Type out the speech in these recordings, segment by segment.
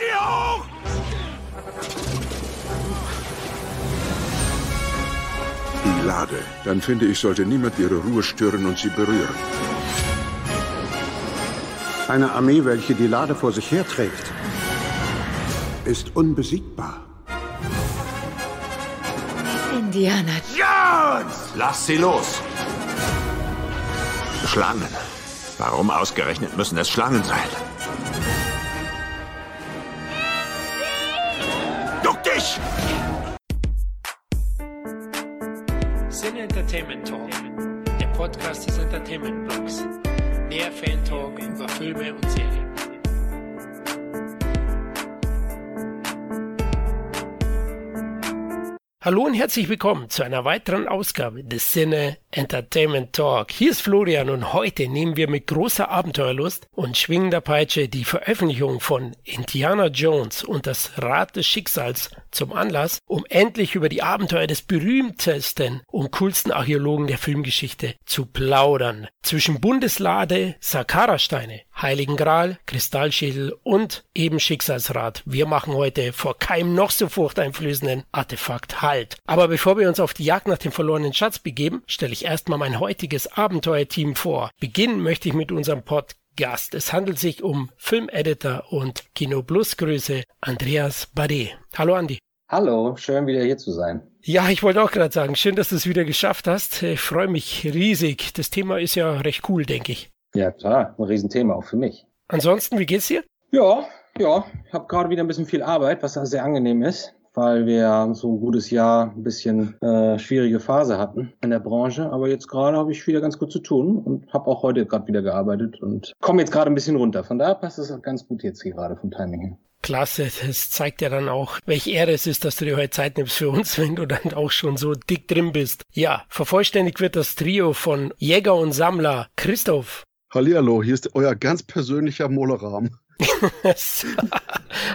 sie hoch! Die Lade. Dann finde ich, sollte niemand ihre Ruhe stören und sie berühren. Eine Armee, welche die Lade vor sich herträgt, ist unbesiegbar. Indiana. Jones! Lass sie los! Schlangen. Warum ausgerechnet müssen es Schlangen sein? Podcast des Entertainment Blogs. Mehr Fan Talk über Filme und Serien. Hallo und herzlich willkommen zu einer weiteren Ausgabe des Sinne Entertainment Talk. Hier ist Florian und heute nehmen wir mit großer Abenteuerlust und schwingender Peitsche die Veröffentlichung von Indiana Jones und das Rad des Schicksals zum Anlass, um endlich über die Abenteuer des berühmtesten und coolsten Archäologen der Filmgeschichte zu plaudern. Zwischen Bundeslade, Sakara-Steine, Heiligen Gral, Kristallschädel und eben Schicksalsrad. Wir machen heute vor keinem noch so furchteinflößenden Artefakt Halt. Aber bevor wir uns auf die Jagd nach dem verlorenen Schatz begeben, stelle ich erstmal mein heutiges Abenteuerteam vor. Beginnen möchte ich mit unserem Podcast. Es handelt sich um Filmeditor und Kino Plus Größe Andreas Bade. Hallo Andi. Hallo, schön wieder hier zu sein. Ja, ich wollte auch gerade sagen, schön, dass du es wieder geschafft hast. Ich freue mich riesig. Das Thema ist ja recht cool, denke ich. Ja, klar, ein Riesenthema auch für mich. Ansonsten, wie geht's dir? Ja, ja, ich habe gerade wieder ein bisschen viel Arbeit, was sehr angenehm ist, weil wir so ein gutes Jahr ein bisschen äh, schwierige Phase hatten in der Branche. Aber jetzt gerade habe ich wieder ganz gut zu tun und habe auch heute gerade wieder gearbeitet und komme jetzt gerade ein bisschen runter. Von daher passt es ganz gut jetzt hier gerade vom Timing her. Klasse, das zeigt ja dann auch, welche Ehre es ist, dass du dir heute Zeit nimmst für uns, wenn du dann auch schon so dick drin bist. Ja, vervollständigt wird das Trio von Jäger und Sammler Christoph. Hallihallo, hier ist euer ganz persönlicher Mollerahm.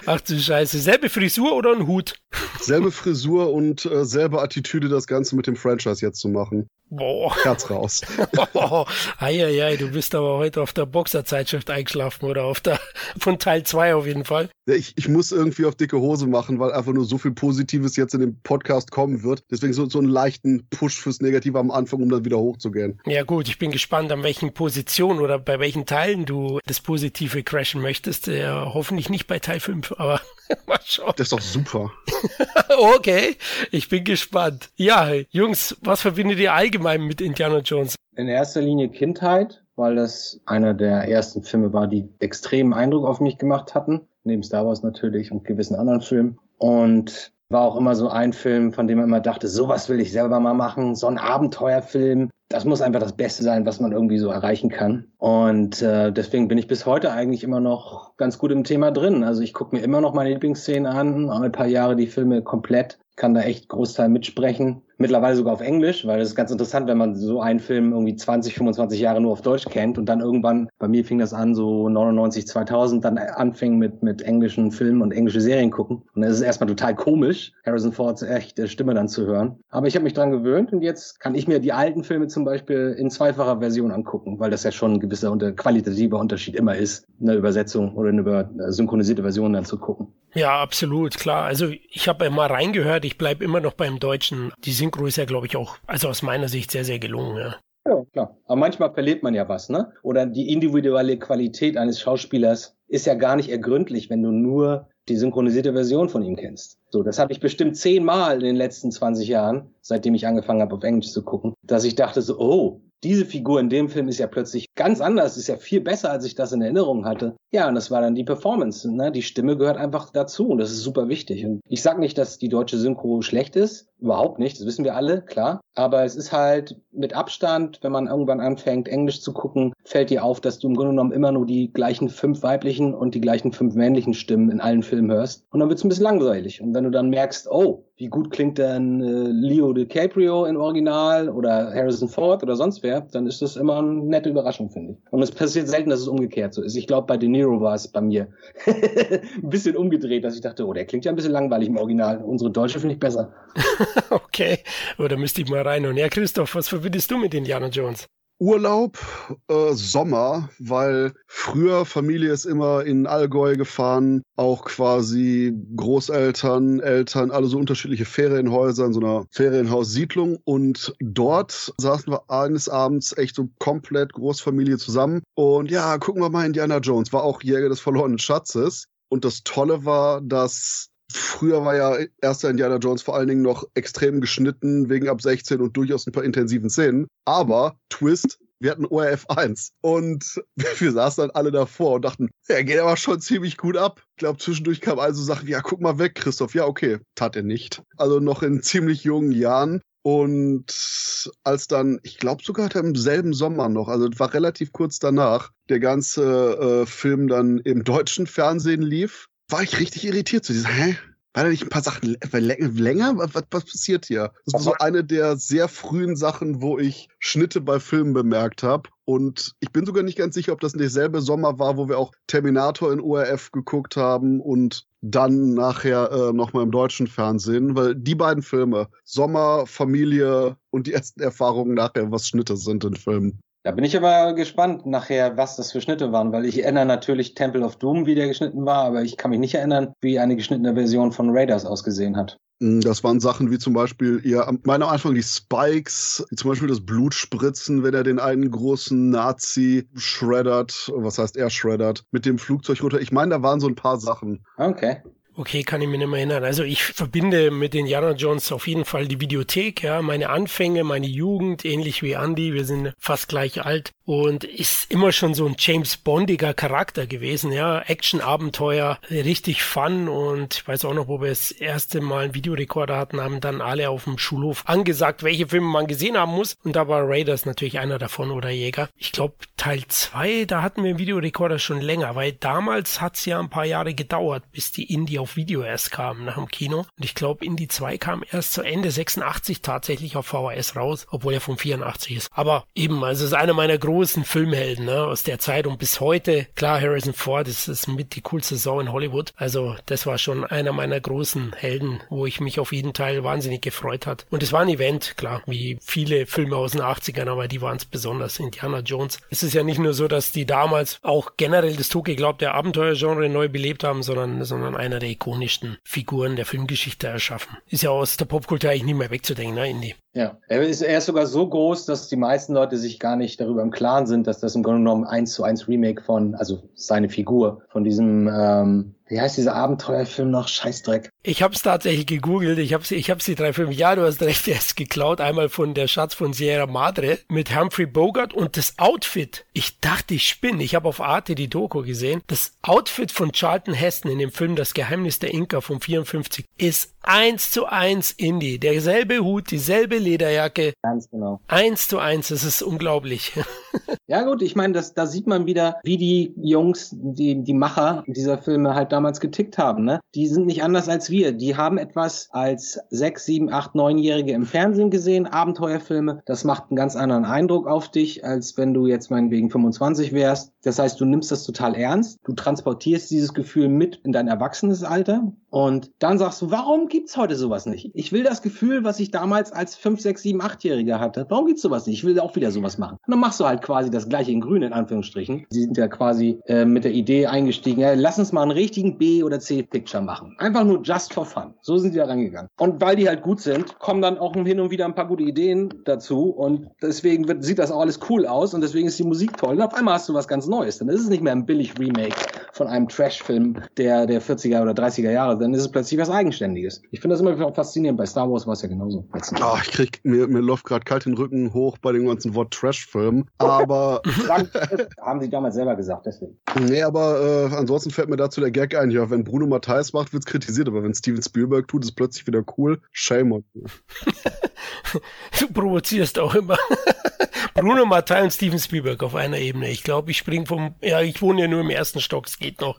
Ach du Scheiße, selbe Frisur oder ein Hut? Selbe Frisur und äh, selbe Attitüde, das Ganze mit dem Franchise jetzt zu machen. Boah. Herz raus. oh, Eieiei, du bist aber heute auf der Boxerzeitschrift eingeschlafen oder auf der von Teil 2 auf jeden Fall. Ja, ich, ich muss irgendwie auf dicke Hose machen, weil einfach nur so viel Positives jetzt in dem Podcast kommen wird. Deswegen so, so einen leichten Push fürs Negative am Anfang, um dann wieder hochzugehen. Ja gut, ich bin gespannt, an welchen Positionen oder bei welchen Teilen du das Positive crashen möchtest. Ja, hoffentlich nicht bei Teil 5, aber mal schauen. Das ist doch super. okay, ich bin gespannt. Ja, Jungs, was verbindet ihr allgemein mit Indiana Jones? In erster Linie Kindheit, weil das einer der ersten Filme war, die extremen Eindruck auf mich gemacht hatten. Neben Star Wars natürlich und gewissen anderen Filmen. Und war auch immer so ein Film, von dem man immer dachte, sowas will ich selber mal machen, so ein Abenteuerfilm. Das muss einfach das Beste sein, was man irgendwie so erreichen kann. Und äh, deswegen bin ich bis heute eigentlich immer noch ganz gut im Thema drin. Also ich gucke mir immer noch meine Lieblingsszenen an, ein paar Jahre die Filme komplett, kann da echt Großteil mitsprechen mittlerweile sogar auf Englisch, weil das ist ganz interessant, wenn man so einen Film irgendwie 20, 25 Jahre nur auf Deutsch kennt und dann irgendwann, bei mir fing das an, so 99, 2000, dann anfing mit, mit englischen Filmen und englische Serien gucken. Und das ist erstmal total komisch, Harrison Fords echte Stimme dann zu hören. Aber ich habe mich dran gewöhnt und jetzt kann ich mir die alten Filme zum Beispiel in zweifacher Version angucken, weil das ja schon ein gewisser unter, qualitativer Unterschied immer ist, eine Übersetzung oder eine über synchronisierte Version dann zu gucken. Ja, absolut, klar. Also ich habe mal reingehört, ich bleib immer noch beim Deutschen. Die Synchro ist ja, glaube ich, auch, also aus meiner Sicht sehr, sehr gelungen, ja. Ja, klar. Aber manchmal verliert man ja was, ne? Oder die individuelle Qualität eines Schauspielers ist ja gar nicht ergründlich, wenn du nur die synchronisierte Version von ihm kennst. So, das habe ich bestimmt zehnmal in den letzten 20 Jahren, seitdem ich angefangen habe, auf Englisch zu gucken, dass ich dachte so, oh, diese Figur in dem Film ist ja plötzlich ganz anders, ist ja viel besser, als ich das in Erinnerung hatte. Ja, und das war dann die Performance. Ne? Die Stimme gehört einfach dazu und das ist super wichtig. Und ich sage nicht, dass die deutsche Synchro schlecht ist, überhaupt nicht, das wissen wir alle, klar. Aber es ist halt mit Abstand, wenn man irgendwann anfängt, Englisch zu gucken, fällt dir auf, dass du im Grunde genommen immer nur die gleichen fünf weiblichen und die gleichen fünf männlichen Stimmen in allen Filmen hörst. Und dann wird es ein bisschen langweilig. Und wenn du dann merkst, oh, wie gut klingt denn äh, Leo DiCaprio im Original oder Harrison Ford oder sonst wer, dann ist das immer eine nette Überraschung, finde ich. Und es passiert selten, dass es umgekehrt so ist. Ich glaube, bei De Niro war es bei mir ein bisschen umgedreht, dass ich dachte, oh, der klingt ja ein bisschen langweilig im Original. Unsere Deutsche finde ich besser. okay, oder müsste ich mal rein. Und ja, Christoph, was verbindest du mit Indiana Jones? Urlaub, äh, Sommer, weil früher Familie ist immer in Allgäu gefahren, auch quasi Großeltern, Eltern, alle so unterschiedliche Ferienhäuser in so einer Ferienhaussiedlung und dort saßen wir eines Abends echt so komplett Großfamilie zusammen und ja, gucken wir mal Indiana Jones, war auch Jäger des verlorenen Schatzes und das Tolle war, dass Früher war ja erster Indiana Jones vor allen Dingen noch extrem geschnitten, wegen ab 16 und durchaus ein paar intensiven Szenen. Aber, Twist, wir hatten ORF 1 und wir saßen dann alle davor und dachten, er geht aber schon ziemlich gut ab. Ich glaube, zwischendurch kam also Sachen, ja, guck mal weg, Christoph. Ja, okay, tat er nicht. Also noch in ziemlich jungen Jahren. Und als dann, ich glaube sogar im selben Sommer noch, also war relativ kurz danach, der ganze äh, Film dann im deutschen Fernsehen lief, war ich richtig irritiert zu diesem, hä? War da nicht ein paar Sachen länger? Was, was passiert hier? Das war so eine der sehr frühen Sachen, wo ich Schnitte bei Filmen bemerkt habe. Und ich bin sogar nicht ganz sicher, ob das derselbe Sommer war, wo wir auch Terminator in ORF geguckt haben und dann nachher äh, nochmal im deutschen Fernsehen, weil die beiden Filme, Sommer, Familie und die ersten Erfahrungen nachher, was Schnitte sind in Filmen, da bin ich aber gespannt nachher, was das für Schnitte waren, weil ich erinnere natürlich Temple of Doom, wie der geschnitten war, aber ich kann mich nicht erinnern, wie eine geschnittene Version von Raiders ausgesehen hat. Hm, das waren Sachen wie zum Beispiel, ja, meiner Anfang die Spikes, zum Beispiel das Blutspritzen, wenn er den einen großen Nazi shreddert, was heißt er shreddert, mit dem Flugzeug runter. Ich meine, da waren so ein paar Sachen. Okay. Okay, kann ich mir nicht mehr erinnern. Also ich verbinde mit den Indiana Jones auf jeden Fall die Videothek, ja, meine Anfänge, meine Jugend, ähnlich wie Andy. Wir sind fast gleich alt und ist immer schon so ein James Bondiger Charakter gewesen, ja, Action-Abenteuer, richtig fun und ich weiß auch noch, wo wir das erste Mal einen Videorekorder hatten, haben dann alle auf dem Schulhof angesagt, welche Filme man gesehen haben muss und da war Raiders natürlich einer davon oder Jäger. Ich glaube Teil zwei, da hatten wir einen Videorekorder schon länger, weil damals hat's ja ein paar Jahre gedauert, bis die Indie auf Video erst kam nach dem Kino und ich glaube Indie 2 kam erst zu Ende 86 tatsächlich auf VHS raus, obwohl er von 84 ist. Aber eben, also es ist einer meiner großen Filmhelden ne, aus der Zeit und bis heute, klar, Harrison Ford ist, ist mit die coolste Sau in Hollywood. Also das war schon einer meiner großen Helden, wo ich mich auf jeden Teil wahnsinnig gefreut hat. Und es war ein Event, klar, wie viele Filme aus den 80ern, aber die waren es besonders. Indiana Jones. Es ist ja nicht nur so, dass die damals auch generell das totgeglaubte Abenteuergenre neu belebt haben, sondern, sondern einer der ikonischsten Figuren der Filmgeschichte erschaffen. Ist ja aus der Popkultur eigentlich nicht mehr wegzudenken, ne, Indy? Ja, er ist, er ist sogar so groß, dass die meisten Leute sich gar nicht darüber im Klaren sind, dass das im Grunde genommen eins zu eins Remake von, also seine Figur, von diesem ähm, wie heißt dieser Abenteuerfilm noch? Scheißdreck. Ich habe es tatsächlich gegoogelt. Ich habe ich hab's die drei Filme. Ja, du hast recht, er ist geklaut. Einmal von der Schatz von Sierra Madre mit Humphrey Bogart und das Outfit. Ich dachte, ich spinne. Ich habe auf Arte die Doku gesehen. Das Outfit von Charlton Heston in dem Film Das Geheimnis der Inka von 54 ist eins zu eins Indie. Derselbe Hut, dieselbe Lederjacke. Ganz genau. Eins zu eins. Das ist unglaublich. ja gut, ich meine, da sieht man wieder, wie die Jungs, die, die Macher dieser Filme halt damals getickt haben. Ne? Die sind nicht anders als wir. Die haben etwas als sechs, sieben, acht, neunjährige im Fernsehen gesehen, Abenteuerfilme. Das macht einen ganz anderen Eindruck auf dich, als wenn du jetzt meinetwegen 25 wärst. Das heißt, du nimmst das total ernst. Du transportierst dieses Gefühl mit in dein erwachsenes Alter. Und dann sagst du, warum gibt's heute sowas nicht? Ich will das Gefühl, was ich damals als 5, 6, 7, 8-Jähriger hatte. Warum gibt's sowas nicht? Ich will auch wieder sowas machen. Und dann machst du halt quasi das gleiche in grün, in Anführungsstrichen. Sie sind ja quasi äh, mit der Idee eingestiegen, ja, lass uns mal einen richtigen B- oder C-Picture machen. Einfach nur just for fun. So sind die da rangegangen. Und weil die halt gut sind, kommen dann auch hin und wieder ein paar gute Ideen dazu. Und deswegen wird, sieht das auch alles cool aus. Und deswegen ist die Musik toll. Und auf einmal hast du was ganz Neues. Dann ist es nicht mehr ein billig Remake von einem Trash-Film der, der 40er oder 30er Jahre dann ist es plötzlich was Eigenständiges. Ich finde das immer faszinierend. Bei Star Wars war es ja genauso. Oh, ich krieg, mir, mir läuft gerade kalt den Rücken hoch bei dem ganzen Wort Trash-Film. Aber. haben sie damals selber gesagt, deswegen. Nee, aber äh, ansonsten fällt mir dazu der Gag ein, ja, wenn Bruno Matthijs macht, wird es kritisiert, aber wenn Steven Spielberg tut, ist es plötzlich wieder cool. Shame on you. du provozierst auch immer. Bruno Mattei und Steven Spielberg auf einer Ebene. Ich glaube, ich springe vom, ja, ich wohne ja nur im ersten Stock, es geht noch.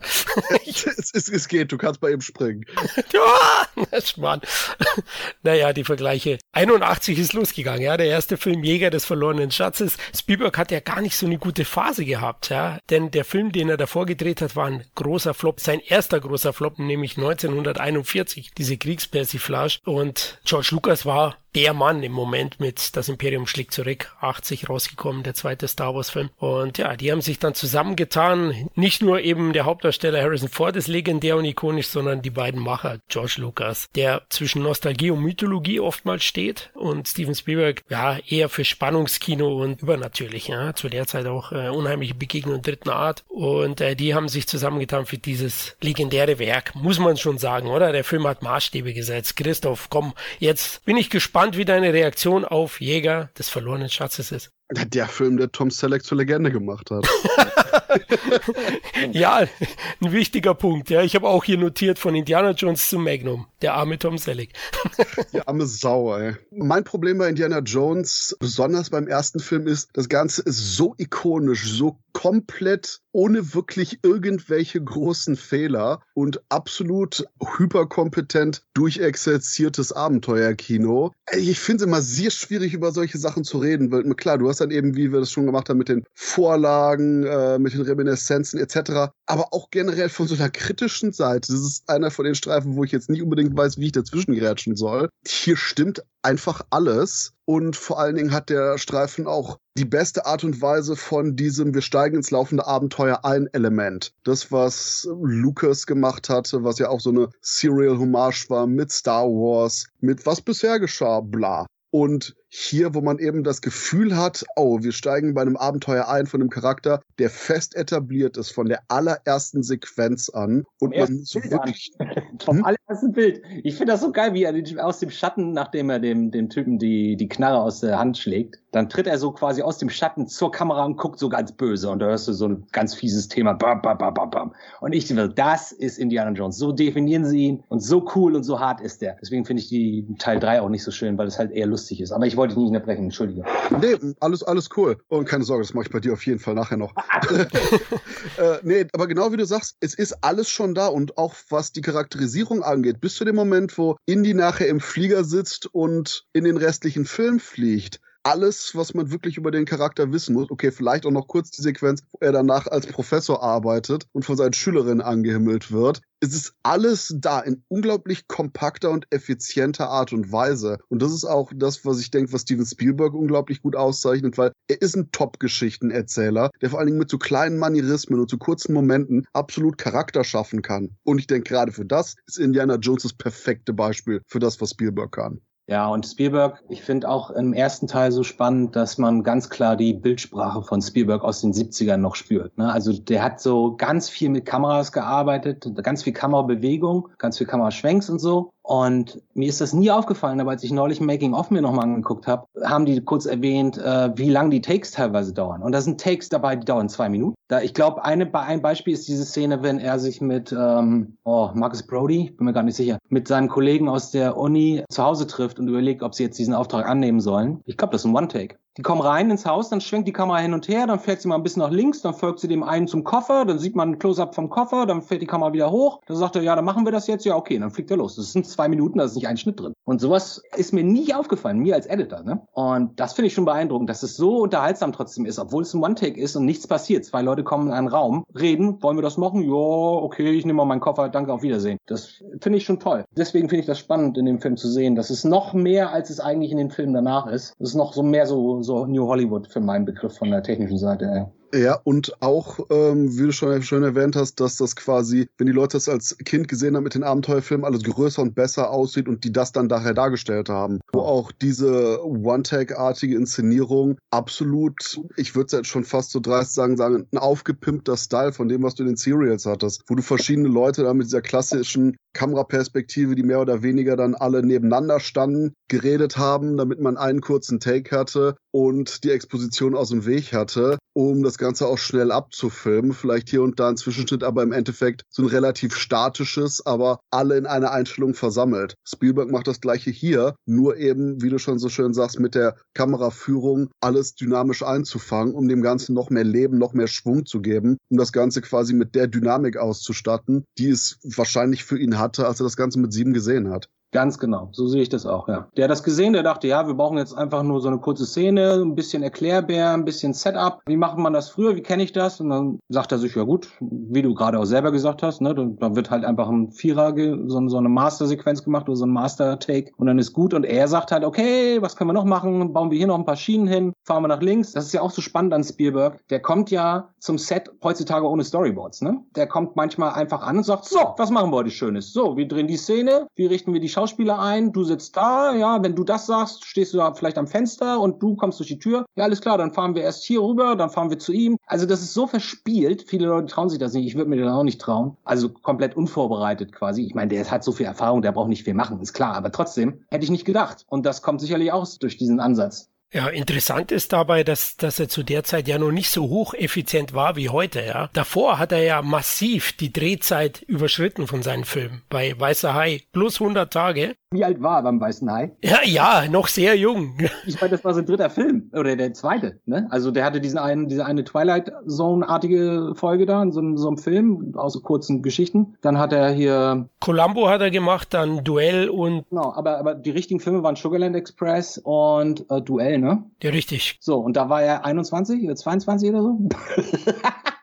es, es, es, geht, du kannst bei ihm springen. ja, Schmarrn. naja, die Vergleiche. 81 ist losgegangen, ja, der erste Film Jäger des verlorenen Schatzes. Spielberg hat ja gar nicht so eine gute Phase gehabt, ja, denn der Film, den er davor gedreht hat, war ein großer Flop, sein erster großer Flop, nämlich 1941, diese Kriegspersiflage und George Lucas war der Mann im Moment mit Das Imperium schlägt zurück, 80 rausgekommen, der zweite Star Wars Film. Und ja, die haben sich dann zusammengetan. Nicht nur eben der Hauptdarsteller Harrison Ford ist legendär und ikonisch, sondern die beiden Macher, George Lucas, der zwischen Nostalgie und Mythologie oftmals steht und Steven Spielberg, ja, eher für Spannungskino und übernatürlich, ja, zu der Zeit auch äh, unheimliche Begegnungen dritten Art. Und äh, die haben sich zusammengetan für dieses legendäre Werk, muss man schon sagen, oder? Der Film hat Maßstäbe gesetzt. Christoph, komm, jetzt bin ich gespannt, wie deine Reaktion auf Jäger des verlorenen Schatzes ist. Der Film, der Tom Selleck zur Legende gemacht hat. ja, ein wichtiger Punkt. Ja, ich habe auch hier notiert von Indiana Jones zu Magnum. Der arme Tom Selleck. Die arme Sau, ey. Mein Problem bei Indiana Jones, besonders beim ersten Film, ist, das Ganze ist so ikonisch, so komplett ohne wirklich irgendwelche großen Fehler und absolut hyperkompetent durchexerziertes Abenteuerkino. Ich finde es immer sehr schwierig, über solche Sachen zu reden, weil klar, du hast dann eben, wie wir das schon gemacht haben, mit den Vorlagen, äh, mit den Reminiszenzen etc., aber auch generell von so einer kritischen Seite. Das ist einer von den Streifen, wo ich jetzt nicht unbedingt weiß, wie ich dazwischen gerätschen soll. Hier stimmt einfach alles. Und vor allen Dingen hat der Streifen auch die beste Art und Weise von diesem Wir steigen ins laufende Abenteuer ein Element. Das, was Lucas gemacht hatte, was ja auch so eine Serial-Hommage war mit Star Wars, mit was bisher geschah, bla. Und hier, wo man eben das Gefühl hat, oh, wir steigen bei einem Abenteuer ein von einem Charakter, der fest etabliert ist von der allerersten Sequenz an und Vom man so Bild wirklich Vom Hm? allerersten Bild. Ich finde das so geil, wie er aus dem Schatten, nachdem er dem, dem Typen die, die Knarre aus der Hand schlägt, dann tritt er so quasi aus dem Schatten zur Kamera und guckt so ganz böse. Und da hörst du so ein ganz fieses Thema. Bam, bam, bam, bam, bam. Und ich will, das ist Indiana Jones. So definieren sie ihn und so cool und so hart ist der. Deswegen finde ich die Teil 3 auch nicht so schön, weil es halt eher lustig ist. Aber ich wollte dich nicht unterbrechen, entschuldige. Nee, alles, alles cool. Und keine Sorge, das mache ich bei dir auf jeden Fall nachher noch. äh, nee, aber genau wie du sagst, es ist alles schon da und auch was die Charakterisierung angeht, bis zu dem Moment, wo Indy nachher im Flieger sitzt und in den restlichen Film fliegt. Alles, was man wirklich über den Charakter wissen muss. Okay, vielleicht auch noch kurz die Sequenz, wo er danach als Professor arbeitet und von seinen Schülerinnen angehimmelt wird. Es ist alles da in unglaublich kompakter und effizienter Art und Weise. Und das ist auch das, was ich denke, was Steven Spielberg unglaublich gut auszeichnet, weil er ist ein Top-Geschichtenerzähler, der vor allen Dingen mit so kleinen Manierismen und so kurzen Momenten absolut Charakter schaffen kann. Und ich denke, gerade für das ist Indiana Jones das perfekte Beispiel für das, was Spielberg kann. Ja, und Spielberg, ich finde auch im ersten Teil so spannend, dass man ganz klar die Bildsprache von Spielberg aus den 70ern noch spürt. Ne? Also der hat so ganz viel mit Kameras gearbeitet, ganz viel Kamerabewegung, ganz viel Kameraschwenks und so. Und mir ist das nie aufgefallen, aber als ich neulich ein Making-of mir nochmal angeguckt habe, haben die kurz erwähnt, äh, wie lang die Takes teilweise dauern. Und da sind Takes dabei, die dauern zwei Minuten. Da, ich glaube, ein Beispiel ist diese Szene, wenn er sich mit ähm, oh, Marcus Brody, bin mir gar nicht sicher, mit seinen Kollegen aus der Uni zu Hause trifft und überlegt, ob sie jetzt diesen Auftrag annehmen sollen. Ich glaube, das ist ein One-Take. Die kommen rein ins Haus, dann schwenkt die Kamera hin und her, dann fährt sie mal ein bisschen nach links, dann folgt sie dem einen zum Koffer, dann sieht man ein Close-up vom Koffer, dann fährt die Kamera wieder hoch, dann sagt er, ja, dann machen wir das jetzt, ja, okay, dann fliegt er los. Das sind zwei Minuten, da ist nicht ein Schnitt drin. Und sowas ist mir nie aufgefallen, mir als Editor, ne? Und das finde ich schon beeindruckend, dass es so unterhaltsam trotzdem ist, obwohl es ein One-Take ist und nichts passiert. Zwei Leute kommen in einen Raum, reden, wollen wir das machen? Ja, okay, ich nehme mal meinen Koffer, danke, auf Wiedersehen. Das finde ich schon toll. Deswegen finde ich das spannend, in dem Film zu sehen, dass es noch mehr, als es eigentlich in den Filmen danach ist. Es ist noch so mehr so, so New Hollywood für meinen Begriff von der technischen Seite. Ja. Ja, und auch, ähm, wie du schon schön erwähnt hast, dass das quasi, wenn die Leute das als Kind gesehen haben mit den Abenteuerfilmen, alles größer und besser aussieht und die das dann daher dargestellt haben. Wo auch diese One-Take-artige Inszenierung absolut, ich würde jetzt schon fast so dreist sagen, sagen, ein aufgepimpter Style von dem, was du in den Serials hattest, wo du verschiedene Leute da mit dieser klassischen Kameraperspektive, die mehr oder weniger dann alle nebeneinander standen, geredet haben, damit man einen kurzen Take hatte und die Exposition aus dem Weg hatte, um das Ganze auch schnell abzufilmen. Vielleicht hier und da ein Zwischenschnitt, aber im Endeffekt so ein relativ statisches, aber alle in einer Einstellung versammelt. Spielberg macht das gleiche hier, nur eben, wie du schon so schön sagst, mit der Kameraführung alles dynamisch einzufangen, um dem Ganzen noch mehr Leben, noch mehr Schwung zu geben, um das Ganze quasi mit der Dynamik auszustatten, die es wahrscheinlich für ihn hatte, als er das Ganze mit sieben gesehen hat. Ganz genau, so sehe ich das auch, ja. Der hat das gesehen, der dachte, ja, wir brauchen jetzt einfach nur so eine kurze Szene, ein bisschen Erklärbär, ein bisschen Setup. Wie macht man das früher? Wie kenne ich das? Und dann sagt er sich, ja gut, wie du gerade auch selber gesagt hast, ne, da wird halt einfach ein Vierer, so, so eine Master-Sequenz gemacht oder so ein Master-Take und dann ist gut. Und er sagt halt, okay, was können wir noch machen? Bauen wir hier noch ein paar Schienen hin, fahren wir nach links. Das ist ja auch so spannend an Spielberg. Der kommt ja zum Set heutzutage ohne Storyboards, ne? Der kommt manchmal einfach an und sagt, so, was machen wir heute Schönes? So, wir drehen die Szene, wie richten wir die Schauspieler ein? Du sitzt da, ja, wenn du das sagst, stehst du da vielleicht am Fenster und du kommst durch die Tür. Ja, alles klar, dann fahren wir erst hier rüber, dann fahren wir zu ihm. Also das ist so verspielt. Viele Leute trauen sich das nicht. Ich würde mir das auch nicht trauen. Also komplett unvorbereitet quasi. Ich meine, der hat so viel Erfahrung, der braucht nicht viel machen, ist klar. Aber trotzdem hätte ich nicht gedacht. Und das kommt sicherlich auch durch diesen Ansatz. Ja, interessant ist dabei, dass, dass er zu der Zeit ja noch nicht so hocheffizient war wie heute, ja. Davor hat er ja massiv die Drehzeit überschritten von seinen Filmen. Bei Weißer Hai plus 100 Tage. Wie alt war er beim Weißen Hai? Ja, ja, noch sehr jung. Ich meine, das war sein dritter Film. Oder der zweite, ne? Also der hatte diesen einen, diese eine Twilight Zone-artige Folge da, in so, einem, so einem Film, aus kurzen Geschichten. Dann hat er hier. Columbo hat er gemacht, dann Duell und. Genau, aber, aber die richtigen Filme waren Sugarland Express und äh, Duell, ne? Ja, richtig. So, und da war er 21 oder 22 oder so.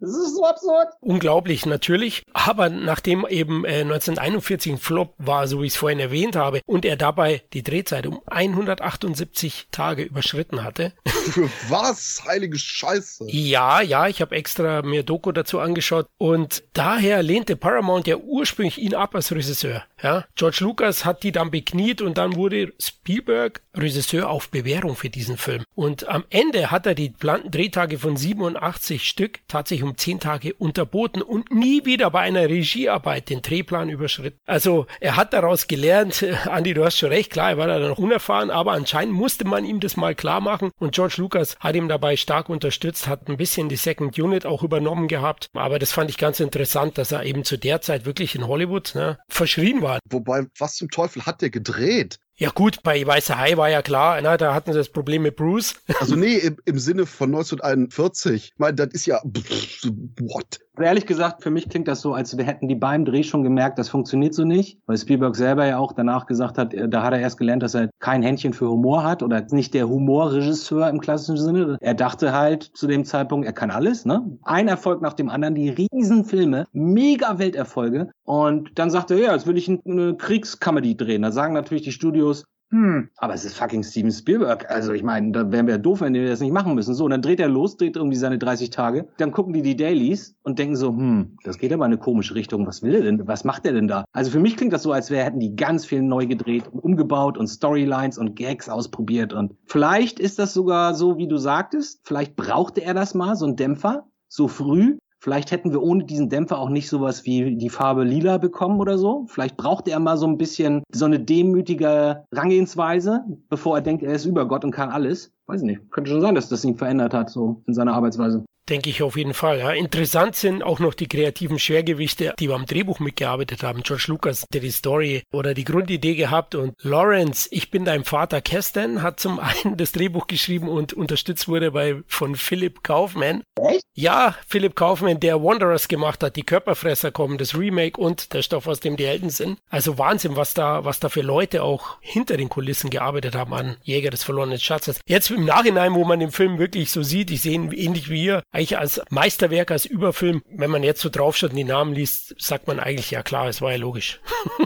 Das ist so absurd. Unglaublich, natürlich. Aber nachdem eben äh, 1941 ein Flop war, so wie ich es vorhin erwähnt habe, und er dabei die Drehzeit um 178 Tage überschritten hatte. Für was? Heilige Scheiße. Ja, ja, ich habe extra mir Doku dazu angeschaut. Und daher lehnte Paramount ja ursprünglich ihn ab als Regisseur. Ja, George Lucas hat die dann bekniet und dann wurde Spielberg Regisseur auf Bewährung für diesen Film. Und am Ende hat er die geplanten Drehtage von 87 Stück tatsächlich um 10 Tage unterboten und nie wieder bei einer Regiearbeit den Drehplan überschritten. Also er hat daraus gelernt, Andy, du hast schon recht, klar, er war da noch unerfahren, aber anscheinend musste man ihm das mal klar machen und George Lucas hat ihm dabei stark unterstützt, hat ein bisschen die Second Unit auch übernommen gehabt, aber das fand ich ganz interessant, dass er eben zu der Zeit wirklich in Hollywood ne, verschrien war. Wobei, was zum Teufel hat der gedreht? Ja gut, bei Weiße Hai war ja klar, na, da hatten sie das Problem mit Bruce. Also nee, im, im Sinne von 1941. Ich meine, das ist ja, what? Ehrlich gesagt, für mich klingt das so, als wir hätten die beim Dreh schon gemerkt, das funktioniert so nicht, weil Spielberg selber ja auch danach gesagt hat, äh, da hat er erst gelernt, dass er kein Händchen für Humor hat oder nicht der Humorregisseur im klassischen Sinne. Er dachte halt zu dem Zeitpunkt, er kann alles, ne? Ein Erfolg nach dem anderen, die Riesenfilme, mega Welterfolge und dann sagte er, ja, jetzt will ich eine Kriegscomedy drehen. Da sagen natürlich die Studios, hm, aber es ist fucking Steven Spielberg. Also ich meine, da wären wir doof, wenn wir das nicht machen müssen. So, und dann dreht er los, dreht irgendwie seine 30 Tage. Dann gucken die die Dailies und denken so, hm, das geht aber in eine komische Richtung. Was will er denn? Was macht er denn da? Also für mich klingt das so, als wäre hätten die ganz viel neu gedreht und umgebaut und Storylines und Gags ausprobiert. Und vielleicht ist das sogar so, wie du sagtest. Vielleicht brauchte er das mal, so ein Dämpfer, so früh. Vielleicht hätten wir ohne diesen Dämpfer auch nicht sowas wie die Farbe lila bekommen oder so. Vielleicht braucht er mal so ein bisschen so eine demütige Rangehensweise, bevor er denkt, er ist über Gott und kann alles. Weiß nicht. Könnte schon sein, dass das ihn verändert hat, so in seiner Arbeitsweise. Denke ich auf jeden Fall. Ja. Interessant sind auch noch die kreativen Schwergewichte, die beim Drehbuch mitgearbeitet haben. George Lucas, der die Story oder die Grundidee gehabt und Lawrence, ich bin dein Vater Kesten, hat zum einen das Drehbuch geschrieben und unterstützt wurde bei von Philip Kaufman. Echt? Ja, Philip Kaufman, der Wanderers gemacht hat, die Körperfresser kommen, das Remake und der Stoff, aus dem die Helden sind. Also Wahnsinn, was da, was da für Leute auch hinter den Kulissen gearbeitet haben an Jäger des verlorenen Schatzes. Jetzt im Nachhinein, wo man den Film wirklich so sieht, ich sehe ihn ähnlich wie ihr, eigentlich als Meisterwerk, als Überfilm, wenn man jetzt so draufschaut und die Namen liest, sagt man eigentlich, ja klar, es war ja logisch.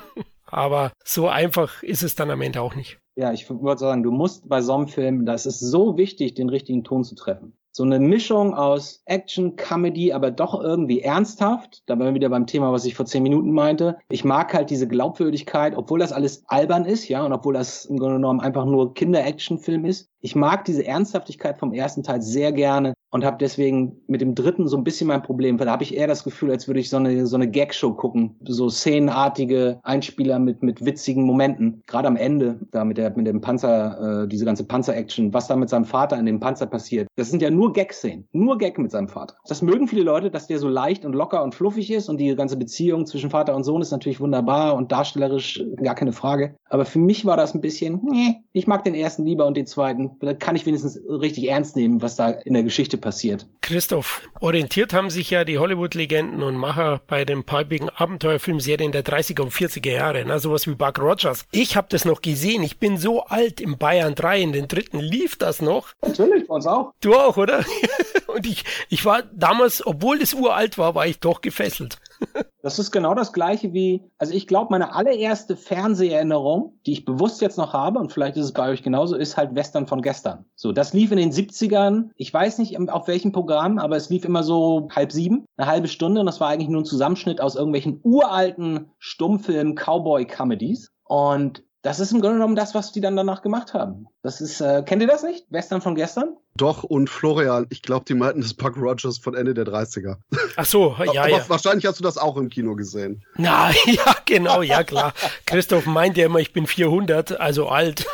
Aber so einfach ist es dann am Ende auch nicht. Ja, ich würde sagen, du musst bei so einem Film, das ist so wichtig, den richtigen Ton zu treffen so eine Mischung aus Action, Comedy, aber doch irgendwie ernsthaft. Da waren wir wieder beim Thema, was ich vor zehn Minuten meinte. Ich mag halt diese Glaubwürdigkeit, obwohl das alles albern ist, ja, und obwohl das im Grunde genommen einfach nur Kinder-Action-Film ist. Ich mag diese Ernsthaftigkeit vom ersten Teil sehr gerne und habe deswegen mit dem dritten so ein bisschen mein Problem, weil da habe ich eher das Gefühl, als würde ich so eine so eine Gag-Show gucken, so szenenartige Einspieler mit mit witzigen Momenten. Gerade am Ende, da mit der mit dem Panzer, äh, diese ganze Panzer-Action, was da mit seinem Vater in dem Panzer passiert. Das sind ja nur Gag-Szenen, nur Gag mit seinem Vater. Das mögen viele Leute, dass der so leicht und locker und fluffig ist und die ganze Beziehung zwischen Vater und Sohn ist natürlich wunderbar und darstellerisch gar keine Frage. Aber für mich war das ein bisschen, nee, ich mag den ersten lieber und den zweiten. Da kann ich wenigstens richtig ernst nehmen, was da in der Geschichte passiert. Christoph, orientiert haben sich ja die Hollywood-Legenden und Macher bei den palpigen Abenteuerfilmserien der 30er und 40er Jahre, ne? sowas wie Buck Rogers. Ich habe das noch gesehen. Ich bin so alt. Im Bayern 3, in den dritten lief das noch. Natürlich, bei uns auch. Du auch, oder? und ich, ich war damals, obwohl das uralt war, war ich doch gefesselt. Das ist genau das gleiche wie, also ich glaube, meine allererste Fernseherinnerung, die ich bewusst jetzt noch habe, und vielleicht ist es bei euch genauso, ist halt Western von gestern. So, das lief in den 70ern, ich weiß nicht auf welchem Programm, aber es lief immer so halb sieben, eine halbe Stunde, und das war eigentlich nur ein Zusammenschnitt aus irgendwelchen uralten Stummfilm Cowboy-Comedies. Und das ist im Grunde genommen das, was die dann danach gemacht haben. Das ist, äh, kennt ihr das nicht? Western von gestern? Doch, und Florian, ich glaube, die meinten das Buck Rogers von Ende der 30er. Ach so, ja, Aber ja. wahrscheinlich hast du das auch im Kino gesehen. Na, ja, genau, ja, klar. Christoph meint ja immer, ich bin 400, also alt.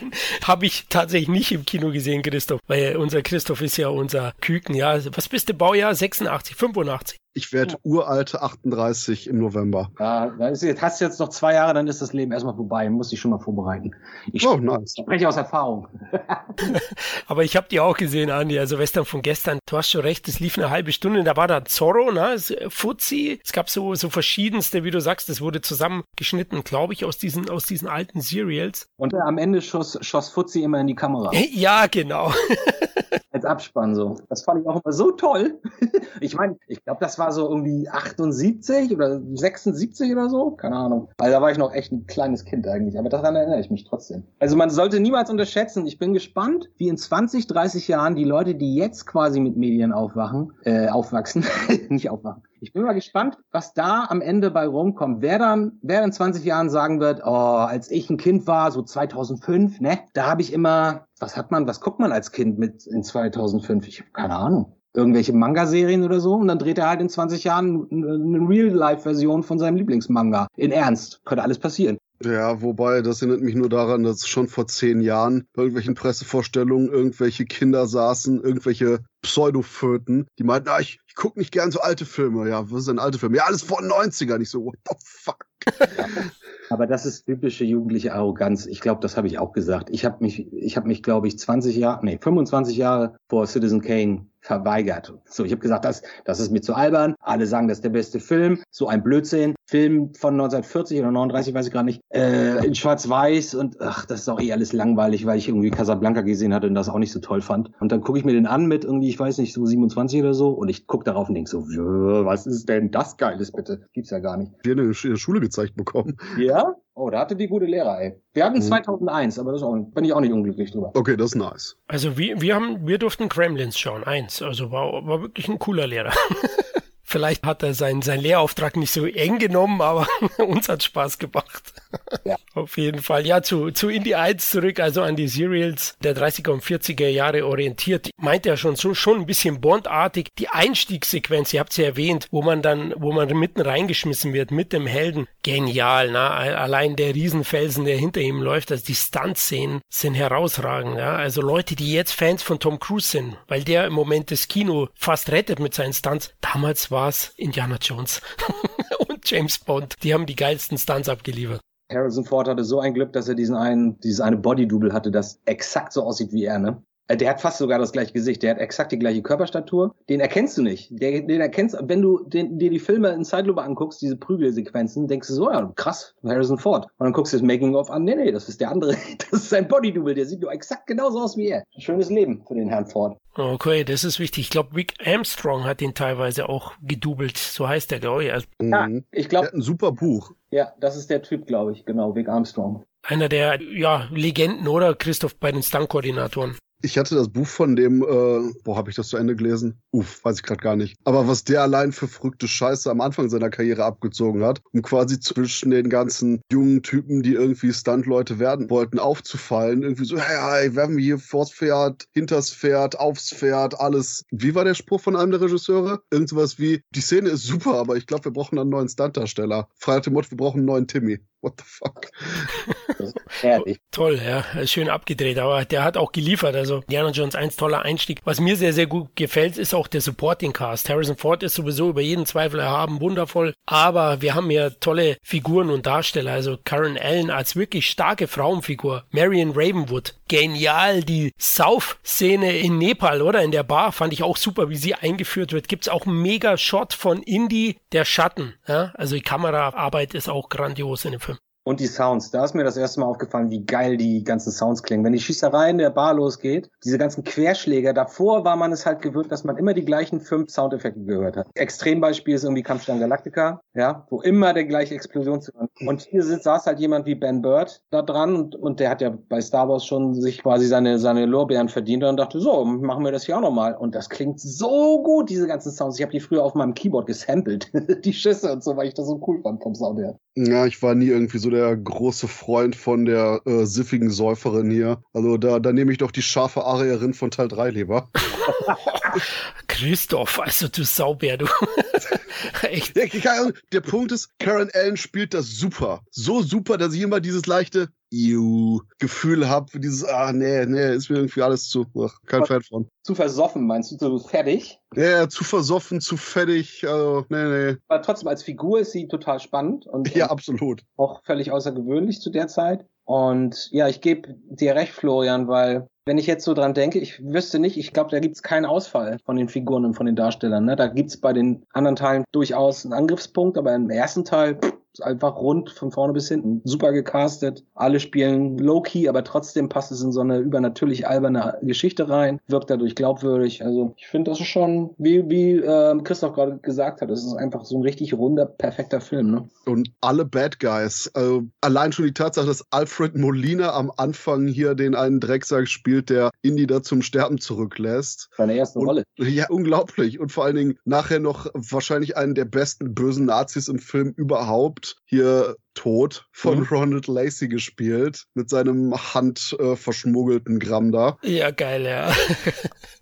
Nein, habe ich tatsächlich nicht im Kino gesehen, Christoph. Weil unser Christoph ist ja unser Küken, ja. Was bist du, Baujahr? 86, 85? Ich werde uralte 38 im November. Ja, da ist, jetzt hast du jetzt noch zwei Jahre, dann ist das Leben erstmal vorbei. Muss ich schon mal vorbereiten. Ich Oh, nice. spreche aus Erfahrung. Aber ich habe die auch gesehen, Andi, also Western von gestern. Du hast schon recht, es lief eine halbe Stunde. Da war da Zorro, ne? es- Fuzzi. Es gab so, so verschiedenste, wie du sagst, das wurde zusammengeschnitten, glaube ich, aus diesen, aus diesen alten Serials. Und am Ende schoss, schoss Fuzzi immer in die Kamera. Ja, genau. Als Abspann so. Das fand ich auch immer so toll. ich meine, ich glaube, das war so irgendwie 78 oder 76 oder so. Keine Ahnung. Also da war ich noch echt ein kleines Kind eigentlich. Aber daran erinnere ich mich trotzdem. Also man sollte niemals unterschätzen. Ich bin gespannt, wie in 20, 30 Jahren die Leute, die jetzt quasi mit Medien aufwachen, äh, aufwachsen, nicht aufwachen. Ich bin mal gespannt, was da am Ende bei rumkommt. Wer dann, wer in 20 Jahren sagen wird, oh, als ich ein Kind war, so 2005, ne, da habe ich immer, was hat man, was guckt man als Kind mit in 2005? Ich habe keine Ahnung. Irgendwelche Manga-Serien oder so und dann dreht er halt in 20 Jahren eine Real-Life-Version von seinem Lieblingsmanga. In Ernst. Könnte alles passieren. Ja, wobei, das erinnert mich nur daran, dass schon vor zehn Jahren bei irgendwelchen Pressevorstellungen irgendwelche Kinder saßen, irgendwelche Pseudoföten, die meinten, ah, ich, ich gucke nicht gern so alte Filme. Ja, was ist denn alte Filme? Ja, alles vor den 90ern. Ich so, what the fuck? Aber das ist typische jugendliche Arroganz. Ich glaube, das habe ich auch gesagt. Ich habe mich, ich habe mich, glaube ich, 20 Jahre, nee, 25 Jahre vor Citizen Kane verweigert. So, ich habe gesagt, das, das ist mir zu albern. Alle sagen, das ist der beste Film. So ein Blödsinn. Film von 1940 oder 39, weiß ich gerade nicht. Äh, in Schwarz-Weiß und ach, das ist auch eh alles langweilig, weil ich irgendwie Casablanca gesehen hatte und das auch nicht so toll fand. Und dann gucke ich mir den an mit irgendwie, ich weiß nicht, so 27 oder so und ich gucke darauf und denk so, "Wö, was ist denn das Geiles bitte? Gibt's ja gar nicht. Haben in der Schule gezeigt bekommen. Ja? Oh, da hatte die gute Lehrer, ey. Wir hatten 2001, aber das auch, bin ich auch nicht unglücklich drüber. Okay, das ist nice. Also wir, wir haben, wir durften Kremlins schauen, eins. Also war, war wirklich ein cooler Lehrer. Vielleicht hat er seinen, seinen Lehrauftrag nicht so eng genommen, aber uns hat Spaß gemacht. Ja. Auf jeden Fall. Ja, zu, zu Indie 1 zurück, also an die Serials der 30er und 40er Jahre orientiert. Meint er schon, so, schon ein bisschen Bondartig. Die Einstiegssequenz, ihr habt sie erwähnt, wo man dann, wo man mitten reingeschmissen wird mit dem Helden. Genial, na, allein der Riesenfelsen, der hinter ihm läuft, also die Stunt-Szenen sind herausragend, ja. Also Leute, die jetzt Fans von Tom Cruise sind, weil der im Moment das Kino fast rettet mit seinen Stunts. Damals war es Indiana Jones und James Bond. Die haben die geilsten Stunts abgeliefert. Harrison Ford hatte so ein Glück, dass er diesen einen, dieses eine Body-Double hatte, das exakt so aussieht wie er, ne? Äh, Der hat fast sogar das gleiche Gesicht. Der hat exakt die gleiche Körperstatur. Den erkennst du nicht. Der, den erkennst, wenn du den, dir die Filme in Zeitlupe anguckst, diese Prügelsequenzen, denkst du so, ja, krass, Harrison Ford. Und dann guckst du das Making-of an. Nee, nee, das ist der andere. Das ist sein Body-Double. Der sieht nur exakt genauso aus wie er. Schönes Leben für den Herrn Ford. Okay, das ist wichtig. Ich glaube, Rick Armstrong hat ihn teilweise auch gedoubelt. So heißt der, glaube ich. Also Ja, Mhm. ich glaube, ein super Buch. ja, das ist der Typ, glaube ich. Genau, Vic Armstrong. einer der, ja, Legenden, oder? Christoph bei den Stunt-Koordinatoren. Ich hatte das Buch von dem, äh, wo habe ich das zu Ende gelesen? Uff, weiß ich gerade gar nicht. Aber was der allein für verrückte Scheiße am Anfang seiner Karriere abgezogen hat, um quasi zwischen den ganzen jungen Typen, die irgendwie Stuntleute werden wollten, aufzufallen. Irgendwie so, hey, hey, werfen wir hier vors Pferd, hinters Pferd, aufs Pferd, alles. Wie war der Spruch von einem der Regisseure? Irgendwas wie, die Szene ist super, aber ich glaube, wir brauchen einen neuen Stuntdarsteller. Frei nach dem Motto, wir brauchen einen neuen Timmy. What the fuck. Herrlich. Toll, ja, schön abgedreht, aber der hat auch geliefert. Also Diana Jones 1 toller Einstieg. Was mir sehr, sehr gut gefällt, ist auch der Supporting Cast. Harrison Ford ist sowieso über jeden Zweifel erhaben, wundervoll. Aber wir haben hier tolle Figuren und Darsteller. Also Karen Allen als wirklich starke Frauenfigur. Marion Ravenwood, genial. Die Sauf-Szene in Nepal, oder? In der Bar fand ich auch super, wie sie eingeführt wird. Gibt's auch einen mega Shot von Indy, der Schatten. Ja? Also die Kameraarbeit ist auch grandios in dem Film. Und die Sounds, da ist mir das erste Mal aufgefallen, wie geil die ganzen Sounds klingen. Wenn die Schießerei in der Bar losgeht, diese ganzen Querschläger, davor war man es halt gewöhnt, dass man immer die gleichen fünf Soundeffekte gehört hat. Extrembeispiel ist irgendwie Kampfstern Galactica, ja, wo immer der gleiche Explosion zu Und hier saß halt jemand wie Ben Bird da dran und, und der hat ja bei Star Wars schon sich quasi seine, seine Lorbeeren verdient und dachte, so, machen wir das hier auch nochmal. Und das klingt so gut, diese ganzen Sounds. Ich habe die früher auf meinem Keyboard gesampelt, die Schüsse und so, weil ich das so cool fand vom Sound her. Ja, ich war nie irgendwie so der große Freund von der äh, siffigen Säuferin hier. Also da, da nehme ich doch die scharfe Arierin von Teil 3 lieber. Christoph, also du Saubär, du. Echt. Der, der Punkt ist, Karen Allen spielt das super. So super, dass ich immer dieses leichte Gefühl habe, dieses, ah, nee, nee, ist mir irgendwie alles zu, ach, kein Fan von. Zu versoffen, meinst du, so fertig? Ja, zu versoffen, zu fettig, also, nee, nee. Aber trotzdem, als Figur ist sie total spannend und, Ja, und absolut. auch völlig außergewöhnlich zu der Zeit. Und ja, ich gebe dir recht, Florian, weil wenn ich jetzt so dran denke, ich wüsste nicht, ich glaube, da gibt's keinen Ausfall von den Figuren und von den Darstellern. Ne? Da gibt's bei den anderen Teilen durchaus einen Angriffspunkt, aber im ersten Teil pff, einfach rund von vorne bis hinten. Super gecastet. Alle spielen low-key, aber trotzdem passt es in so eine übernatürlich alberne Geschichte rein, wirkt dadurch glaubwürdig. Also ich finde, das ist schon, wie, wie äh, Christoph gerade gesagt hat, es ist einfach so ein richtig runder, perfekter Film. Ne? Und alle Bad Guys. Also allein schon die Tatsache, dass Alfred Molina am Anfang hier den einen Drecksack spielt, der Indy da zum Sterben zurücklässt. Seine erste Und- Rolle. Ja, unglaublich. Und vor allen Dingen nachher noch wahrscheinlich einen der besten bösen Nazis im Film überhaupt. Hier tot von Mhm. Ronald Lacey gespielt. Mit seinem handverschmuggelten äh, Gramm da. Ja, geil, ja.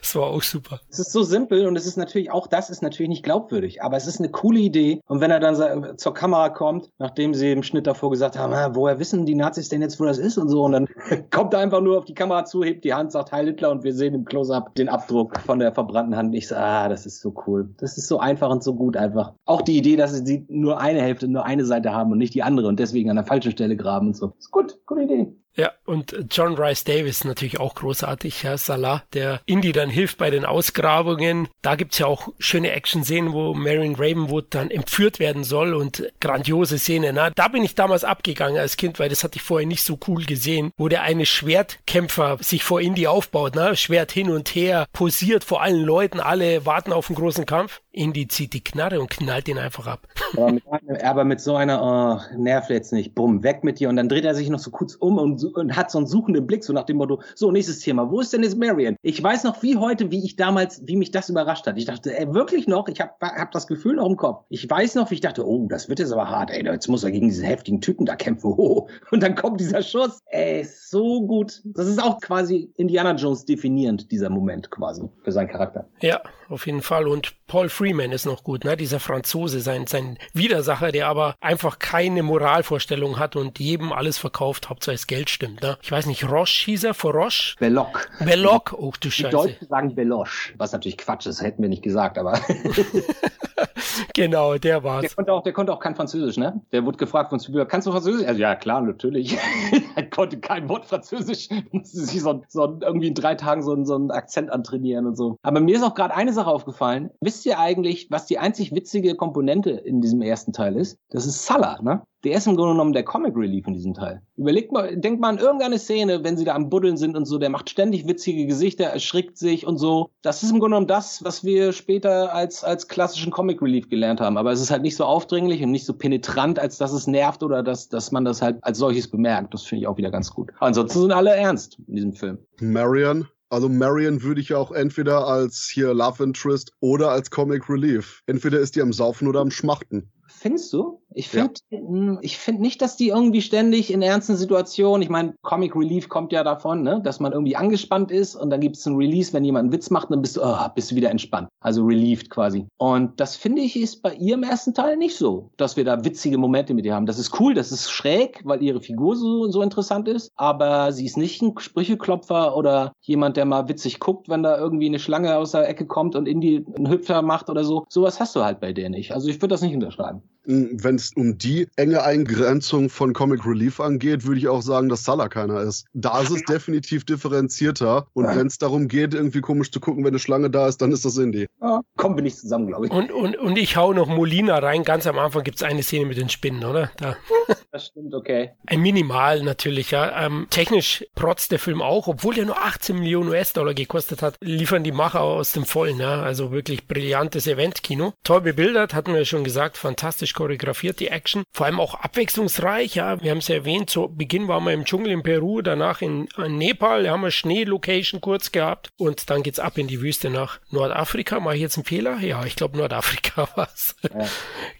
Das war auch super. Es ist so simpel und es ist natürlich, auch das ist natürlich nicht glaubwürdig, aber es ist eine coole Idee. Und wenn er dann zur Kamera kommt, nachdem sie im Schnitt davor gesagt haben, ah, woher wissen die Nazis denn jetzt, wo das ist und so, und dann kommt er einfach nur auf die Kamera zu, hebt die Hand, sagt Heil Hitler und wir sehen im Close-Up den Abdruck von der verbrannten Hand. Ich so, ah, das ist so cool. Das ist so einfach und so gut einfach. Auch die Idee, dass sie nur eine Hälfte, nur eine Seite haben und nicht die andere und deswegen an der falschen Stelle graben und so. Ist gut, gute Idee. Ja, und John Rice Davis natürlich auch großartig, ja, Salah, der Indy dann hilft bei den Ausgrabungen. Da gibt's ja auch schöne Action-Szenen, wo Marion Ravenwood dann entführt werden soll und grandiose Szene. Na, da bin ich damals abgegangen als Kind, weil das hatte ich vorher nicht so cool gesehen, wo der eine Schwertkämpfer sich vor Indy aufbaut, ne? Schwert hin und her, posiert vor allen Leuten, alle warten auf einen großen Kampf. Indy zieht die Knarre und knallt ihn einfach ab. Aber mit, aber mit so einer, oh, nerv jetzt nicht, bumm, weg mit dir. Und dann dreht er sich noch so kurz um und, und hat so einen suchenden Blick, so nach dem Motto, so, nächstes Thema, wo ist denn jetzt Marion? Ich weiß noch wie heute, wie ich damals, wie mich das überrascht hat. Ich dachte, ey, wirklich noch, ich habe hab das Gefühl noch im Kopf. Ich weiß noch, wie ich dachte, oh, das wird jetzt aber hart, ey, jetzt muss er gegen diesen heftigen Typen da kämpfen. Oh. Und dann kommt dieser Schuss. Ey, so gut. Das ist auch quasi Indiana Jones definierend, dieser Moment quasi, für seinen Charakter. Ja, auf jeden Fall. Und Paul Freeman ist noch gut, ne? Dieser Franzose, sein, sein Widersacher, der aber einfach keine Moralvorstellung hat und jedem alles verkauft, Hauptsache das Geld stimmt, ne? Ich weiß nicht, Roche hieß er, vor Roche? Belloc. Belloc? Oh, du Die Scheiße. Deutschen sagen Beloche, was natürlich Quatsch ist, hätten wir nicht gesagt, aber Genau, der der war's. konnte auch, der konnte auch kein Französisch, ne? Der wurde gefragt von Zwiebel, kannst du Französisch? Also ja, klar, natürlich. er konnte kein Wort Französisch, musste sich so, so irgendwie in drei Tagen so, einen- so einen Akzent antrainieren und so. Aber mir ist auch gerade eine Sache aufgefallen. Wisst ihr eigentlich, was die einzig witzige Komponente in diesem ersten Teil ist? Das ist Salah, ne? Der ist im Grunde genommen der Comic Relief in diesem Teil. Überlegt mal, denkt mal an irgendeine Szene, wenn sie da am Buddeln sind und so, der macht ständig witzige Gesichter, erschrickt sich und so. Das ist im Grunde genommen das, was wir später als, als klassischen Comic Relief gelernt haben. Aber es ist halt nicht so aufdringlich und nicht so penetrant, als dass es nervt oder dass, dass man das halt als solches bemerkt. Das finde ich auch wieder ganz gut. Ansonsten sind alle ernst in diesem Film. Marion, Also Marion würde ich auch entweder als hier Love Interest oder als Comic Relief. Entweder ist die am Saufen oder am Schmachten. Findest du? Ich finde ja. ich finde nicht, dass die irgendwie ständig in ernsten Situationen, ich meine, Comic Relief kommt ja davon, ne, dass man irgendwie angespannt ist und dann gibt es einen Release, wenn jemand einen Witz macht, dann bist du, oh, bist du wieder entspannt. Also relieved quasi. Und das finde ich ist bei ihr im ersten Teil nicht so, dass wir da witzige Momente mit ihr haben. Das ist cool, das ist schräg, weil ihre Figur so, so interessant ist, aber sie ist nicht ein Sprücheklopfer oder jemand, der mal witzig guckt, wenn da irgendwie eine Schlange aus der Ecke kommt und in die einen Hüpfer macht oder so. Sowas hast du halt bei der nicht. Also ich würde das nicht unterschreiben. Wenn es um die enge Eingrenzung von Comic Relief angeht, würde ich auch sagen, dass Salah keiner ist. Da ist es definitiv differenzierter. Und wenn es darum geht, irgendwie komisch zu gucken, wenn eine Schlange da ist, dann ist das Indie. Ja, kommen wir nicht zusammen, glaube ich. Und, und, und ich hau noch Molina rein. Ganz am Anfang gibt es eine Szene mit den Spinnen, oder? Da. Das stimmt, okay. Ein Minimal natürlich, ja. Ähm, technisch protzt der Film auch, obwohl der nur 18 Millionen US-Dollar gekostet hat, liefern die Macher aus dem Vollen, ja. Also wirklich brillantes Eventkino. Toll bebildert, hatten wir schon gesagt, fantastisch choreografiert, die Action. Vor allem auch abwechslungsreich, ja. Wir haben es ja erwähnt, zu Beginn waren wir im Dschungel in Peru, danach in, in Nepal, da haben wir Schnee-Location kurz gehabt und dann geht's ab in die Wüste nach Nordafrika. Mache ich jetzt einen Fehler? Ja, ich glaube Nordafrika war's. Ja.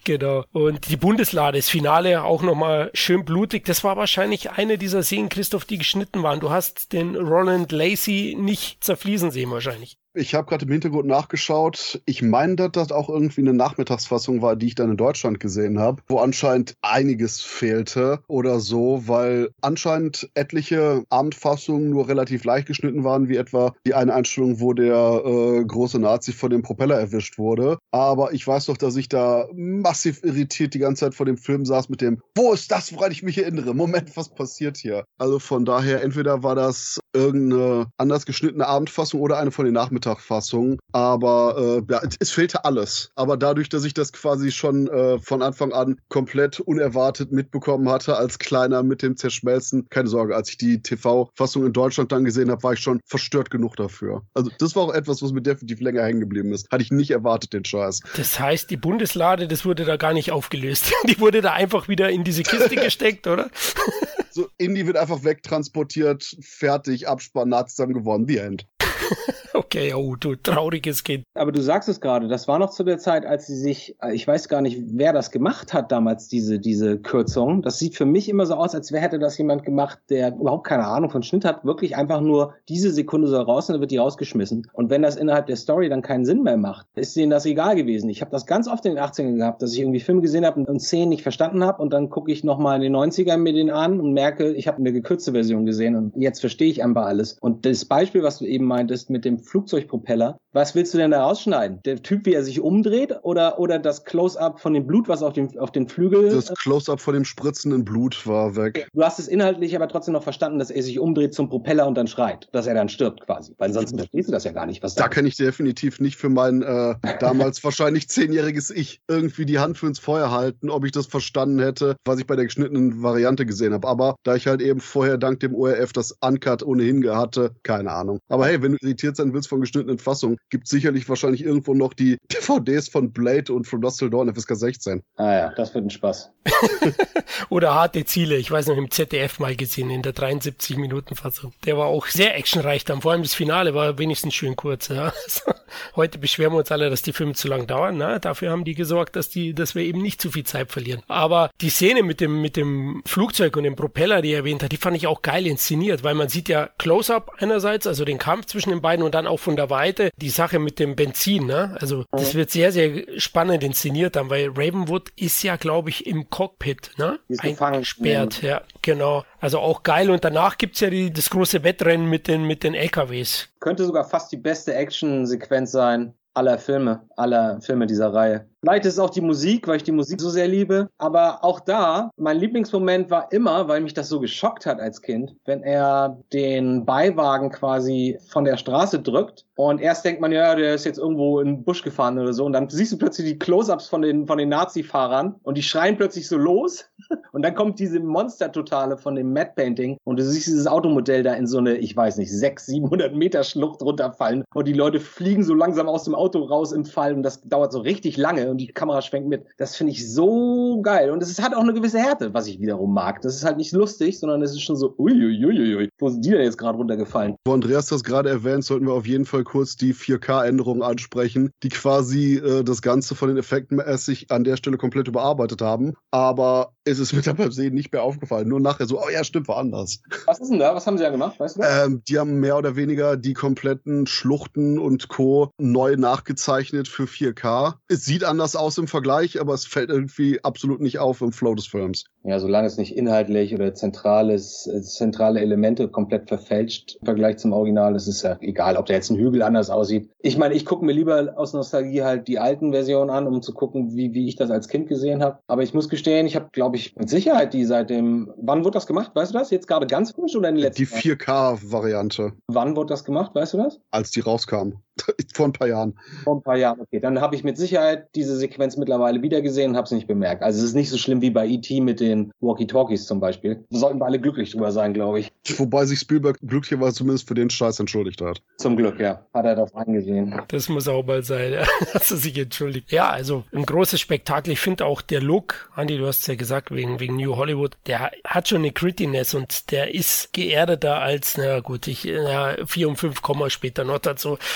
genau. Und die Bundeslade, das Finale auch nochmal schön blutig. Das war wahrscheinlich eine dieser Szenen, Christoph, die geschnitten waren. Du hast den Roland Lacey nicht zerfließen sehen wahrscheinlich. Ich habe gerade im Hintergrund nachgeschaut. Ich meine, dass das auch irgendwie eine Nachmittagsfassung war, die ich dann in Deutschland gesehen habe, wo anscheinend einiges fehlte oder so, weil anscheinend etliche Abendfassungen nur relativ leicht geschnitten waren, wie etwa die eine Einstellung, wo der äh, große Nazi von dem Propeller erwischt wurde. Aber ich weiß doch, dass ich da massiv irritiert die ganze Zeit vor dem Film saß mit dem, wo ist das, woran ich mich erinnere? Moment, was passiert hier? Also von daher, entweder war das irgendeine anders geschnittene Abendfassung oder eine von den Nachmittagsfassungen Nachmittagfassung. Aber äh, ja, es fehlte alles. Aber dadurch, dass ich das quasi schon äh, von Anfang an komplett unerwartet mitbekommen hatte, als Kleiner mit dem Zerschmelzen, keine Sorge, als ich die TV-Fassung in Deutschland dann gesehen habe, war ich schon verstört genug dafür. Also das war auch etwas, was mir definitiv länger hängen geblieben ist. Hatte ich nicht erwartet, den Scheiß. Das heißt, die Bundeslade, das wurde da gar nicht aufgelöst. die wurde da einfach wieder in diese Kiste gesteckt, oder? so, Indie wird einfach wegtransportiert, fertig, Abspann, nah zusammen gewonnen, the end. okay, oh, du trauriges Kind. Aber du sagst es gerade, das war noch zu der Zeit, als sie sich, ich weiß gar nicht, wer das gemacht hat damals, diese, diese Kürzung. Das sieht für mich immer so aus, als wäre hätte das jemand gemacht, der überhaupt keine Ahnung von Schnitt hat, wirklich einfach nur diese Sekunde soll raus und dann wird die rausgeschmissen. Und wenn das innerhalb der Story dann keinen Sinn mehr macht, ist denen das egal gewesen. Ich habe das ganz oft in den 80ern gehabt, dass ich irgendwie Filme gesehen habe und Szenen nicht verstanden habe und dann gucke ich nochmal in den 90ern mir den an und merke, ich habe eine gekürzte Version gesehen und jetzt verstehe ich einfach alles. Und das Beispiel, was du eben meintest mit dem Flugzeugpropeller. Was willst du denn da rausschneiden? Der Typ, wie er sich umdreht oder, oder das Close-up von dem Blut, was auf dem, auf den Flügel. Das Close-up von dem spritzenden Blut war weg. Du hast es inhaltlich aber trotzdem noch verstanden, dass er sich umdreht zum Propeller und dann schreit, dass er dann stirbt quasi. Weil sonst verstehst du das ja gar nicht. Was da, da kann ich definitiv nicht für mein äh, damals wahrscheinlich zehnjähriges Ich irgendwie die Hand für ins Feuer halten, ob ich das verstanden hätte, was ich bei der geschnittenen Variante gesehen habe. Aber da ich halt eben vorher dank dem ORF das Uncut ohnehin hatte, keine Ahnung. Aber hey, wenn du irritiert sein willst von geschnittenen Fassungen, gibt sicherlich wahrscheinlich irgendwo noch die DVDs von Blade und From Dusk Till Dawn FSK 16. Ah ja, das wird ein Spaß. Oder harte Ziele, ich weiß noch im ZDF mal gesehen, in der 73-Minuten-Fassung. Der war auch sehr actionreich dann, vor allem das Finale war wenigstens schön kurz. Ja. Heute beschweren wir uns alle, dass die Filme zu lang dauern. Na? Dafür haben die gesorgt, dass, die, dass wir eben nicht zu viel Zeit verlieren. Aber die Szene mit dem, mit dem Flugzeug und dem Propeller, die er erwähnt hat, die fand ich auch geil inszeniert, weil man sieht ja Close-Up einerseits, also den Kampf zwischen den beiden und dann auch von der Weite die Sache mit dem Benzin. Ne? Also das wird sehr, sehr spannend inszeniert dann, weil Ravenwood ist ja, glaube ich, im Cockpit ne? eingesperrt. Ja, genau. Also auch geil. Und danach gibt's ja die, das große Wettrennen mit den, mit den LKWs. Könnte sogar fast die beste Action-Sequenz sein aller Filme, aller Filme dieser Reihe. Vielleicht ist es auch die Musik, weil ich die Musik so sehr liebe. Aber auch da, mein Lieblingsmoment war immer, weil mich das so geschockt hat als Kind, wenn er den Beiwagen quasi von der Straße drückt. Und erst denkt man, ja, der ist jetzt irgendwo in den Busch gefahren oder so. Und dann siehst du plötzlich die Close-Ups von den, von den Nazi-Fahrern und die schreien plötzlich so los. Und dann kommt diese Monster-Totale von dem Matte Painting und du siehst dieses Automodell da in so eine, ich weiß nicht, 600, 700 Meter Schlucht runterfallen und die Leute fliegen so langsam aus dem Auto raus im Fall und das dauert so richtig lange und die Kamera schwenkt mit. Das finde ich so geil und es hat auch eine gewisse Härte, was ich wiederum mag. Das ist halt nicht lustig, sondern es ist schon so, uiuiuiui, wo sind die denn jetzt gerade runtergefallen? Wo Andreas das gerade erwähnt, sollten wir auf jeden Fall kurz die 4K-Änderungen ansprechen, die quasi äh, das Ganze von den Effekten mäßig an der Stelle komplett überarbeitet haben. Aber es ist mir beim Sehen nicht mehr aufgefallen. Nur nachher so, oh ja, stimmt, war anders. Was ist denn da? Was haben sie ja gemacht? Weißt du? Ähm, die haben mehr oder weniger die kompletten Schluchten und Co. neu nachgezeichnet für 4K. Es sieht anders aus im Vergleich, aber es fällt irgendwie absolut nicht auf im Flow des Films. Ja, solange es nicht inhaltlich oder zentrales, äh, zentrale Elemente komplett verfälscht im Vergleich zum Original, ist es ja egal, ob der jetzt ein Hügel anders aussieht. Ich meine, ich gucke mir lieber aus Nostalgie halt die alten Versionen an, um zu gucken, wie, wie ich das als Kind gesehen habe. Aber ich muss gestehen, ich habe, glaube ich, mit Sicherheit die seit dem, wann wurde das gemacht? Weißt du das? Jetzt gerade ganz frisch oder in den letzten Die 4K-Variante, Wann wurde das gemacht? Weißt du das? als die rauskam. Vor ein paar Jahren. Vor ein paar Jahren. Okay, dann habe ich mit Sicherheit diese Sequenz mittlerweile wieder gesehen und habe es nicht bemerkt. Also es ist nicht so schlimm wie bei E.T. mit den Walkie-Talkies zum Beispiel. Da sollten wir alle glücklich drüber sein, glaube ich. Wobei sich Spielberg glücklicherweise zumindest für den Scheiß entschuldigt hat. Zum Glück, ja. Hat er darauf eingesehen. Das muss auch mal sein, ja, dass er sich entschuldigt. Ja, also ein großes Spektakel. Ich finde auch der Look, Andy, du hast es ja gesagt, wegen, wegen New Hollywood, der hat schon eine Grittiness und der ist geerdeter als, na gut, ich, na, vier und fünf Komma später noch dazu.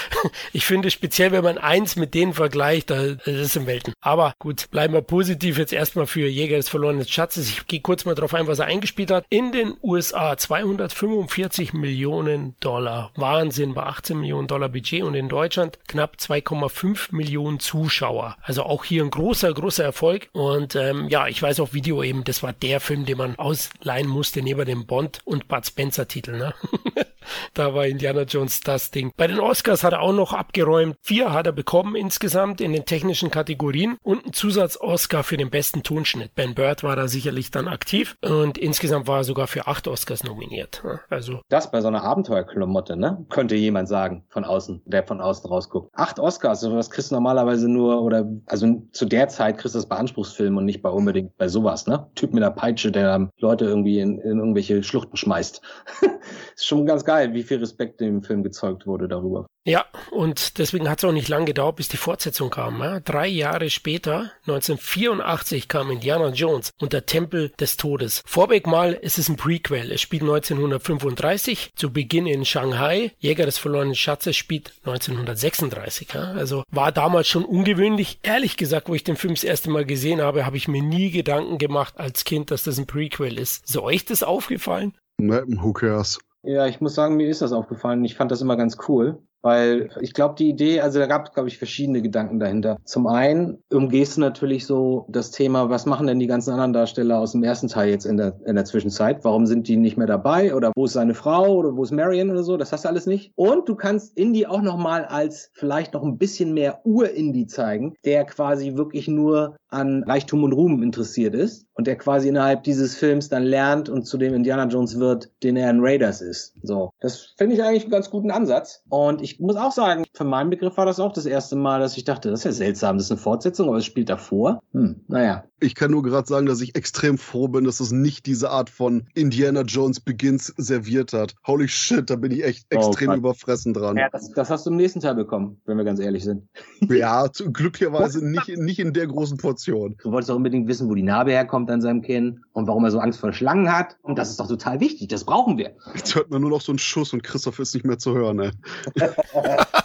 Ich finde speziell, wenn man eins mit denen vergleicht, da das ist im Welten. Aber gut, bleiben wir positiv jetzt erstmal für Jäger des verlorenen Schatzes. Ich gehe kurz mal drauf ein, was er eingespielt hat. In den USA 245 Millionen Dollar. Wahnsinn bei 18 Millionen Dollar Budget und in Deutschland knapp 2,5 Millionen Zuschauer. Also auch hier ein großer, großer Erfolg. Und ähm, ja, ich weiß auch Video eben, das war der Film, den man ausleihen musste neben dem Bond und Bud Spencer Titel. Ne? da war Indiana Jones das Ding. Bei den Oscars hat er auch noch abgeräumt. Vier hat er bekommen insgesamt in den technischen Kategorien und einen Zusatz-Oscar für den besten Tonschnitt. Ben Bird war da sicherlich dann aktiv und insgesamt war er sogar für acht Oscars nominiert. Also Das bei so einer Abenteuerklamotte, ne? Könnte jemand sagen, von außen, der von außen rausguckt. Acht Oscars, sowas kriegst du normalerweise nur, oder, also zu der Zeit kriegst du das bei Anspruchsfilmen und nicht bei unbedingt bei sowas, ne? Typ mit einer Peitsche, der Leute irgendwie in, in irgendwelche Schluchten schmeißt. ist schon ganz geil, wie viel Respekt dem Film gezeugt wurde darüber. Ja, und deswegen hat es auch nicht lange gedauert, bis die Fortsetzung kam. Ja? Drei Jahre später, 1984, kam Indiana Jones und der Tempel des Todes. Vorweg mal, es ist ein Prequel. Es spielt 1935, zu Beginn in Shanghai. Jäger des verlorenen Schatzes spielt 1936. Ja? Also war damals schon ungewöhnlich. Ehrlich gesagt, wo ich den Film das erste Mal gesehen habe, habe ich mir nie Gedanken gemacht als Kind, dass das ein Prequel ist. Ist euch das aufgefallen? Ne, who cares? Ja, ich muss sagen, mir ist das aufgefallen. Ich fand das immer ganz cool. Weil ich glaube, die Idee, also da gab es, glaube ich, verschiedene Gedanken dahinter. Zum einen umgehst du natürlich so das Thema, was machen denn die ganzen anderen Darsteller aus dem ersten Teil jetzt in der, in der Zwischenzeit? Warum sind die nicht mehr dabei? Oder wo ist seine Frau? Oder wo ist Marion oder so? Das hast du alles nicht. Und du kannst Indy auch nochmal als vielleicht noch ein bisschen mehr Ur-Indie zeigen, der quasi wirklich nur an Reichtum und Ruhm interessiert ist und der quasi innerhalb dieses Films dann lernt und zu dem Indiana Jones wird, den er in Raiders ist. So, das finde ich eigentlich einen ganz guten Ansatz. Und ich muss auch sagen, für meinen Begriff war das auch das erste Mal, dass ich dachte, das ist ja seltsam, das ist eine Fortsetzung, aber es spielt davor. Hm, naja. Ich kann nur gerade sagen, dass ich extrem froh bin, dass es nicht diese Art von Indiana Jones Begins serviert hat. Holy shit, da bin ich echt Oh extrem Gott. überfressen dran. Ja, das, das hast du im nächsten Teil bekommen, wenn wir ganz ehrlich sind. Ja, glücklicherweise nicht, nicht in der großen Portion. Du wolltest auch unbedingt wissen, wo die Narbe herkommt an seinem Kinn und warum er so Angst vor Schlangen hat. Und das ist doch total wichtig, das brauchen wir. Jetzt hört man nur noch so einen Schuss und Christoph ist nicht mehr zu hören.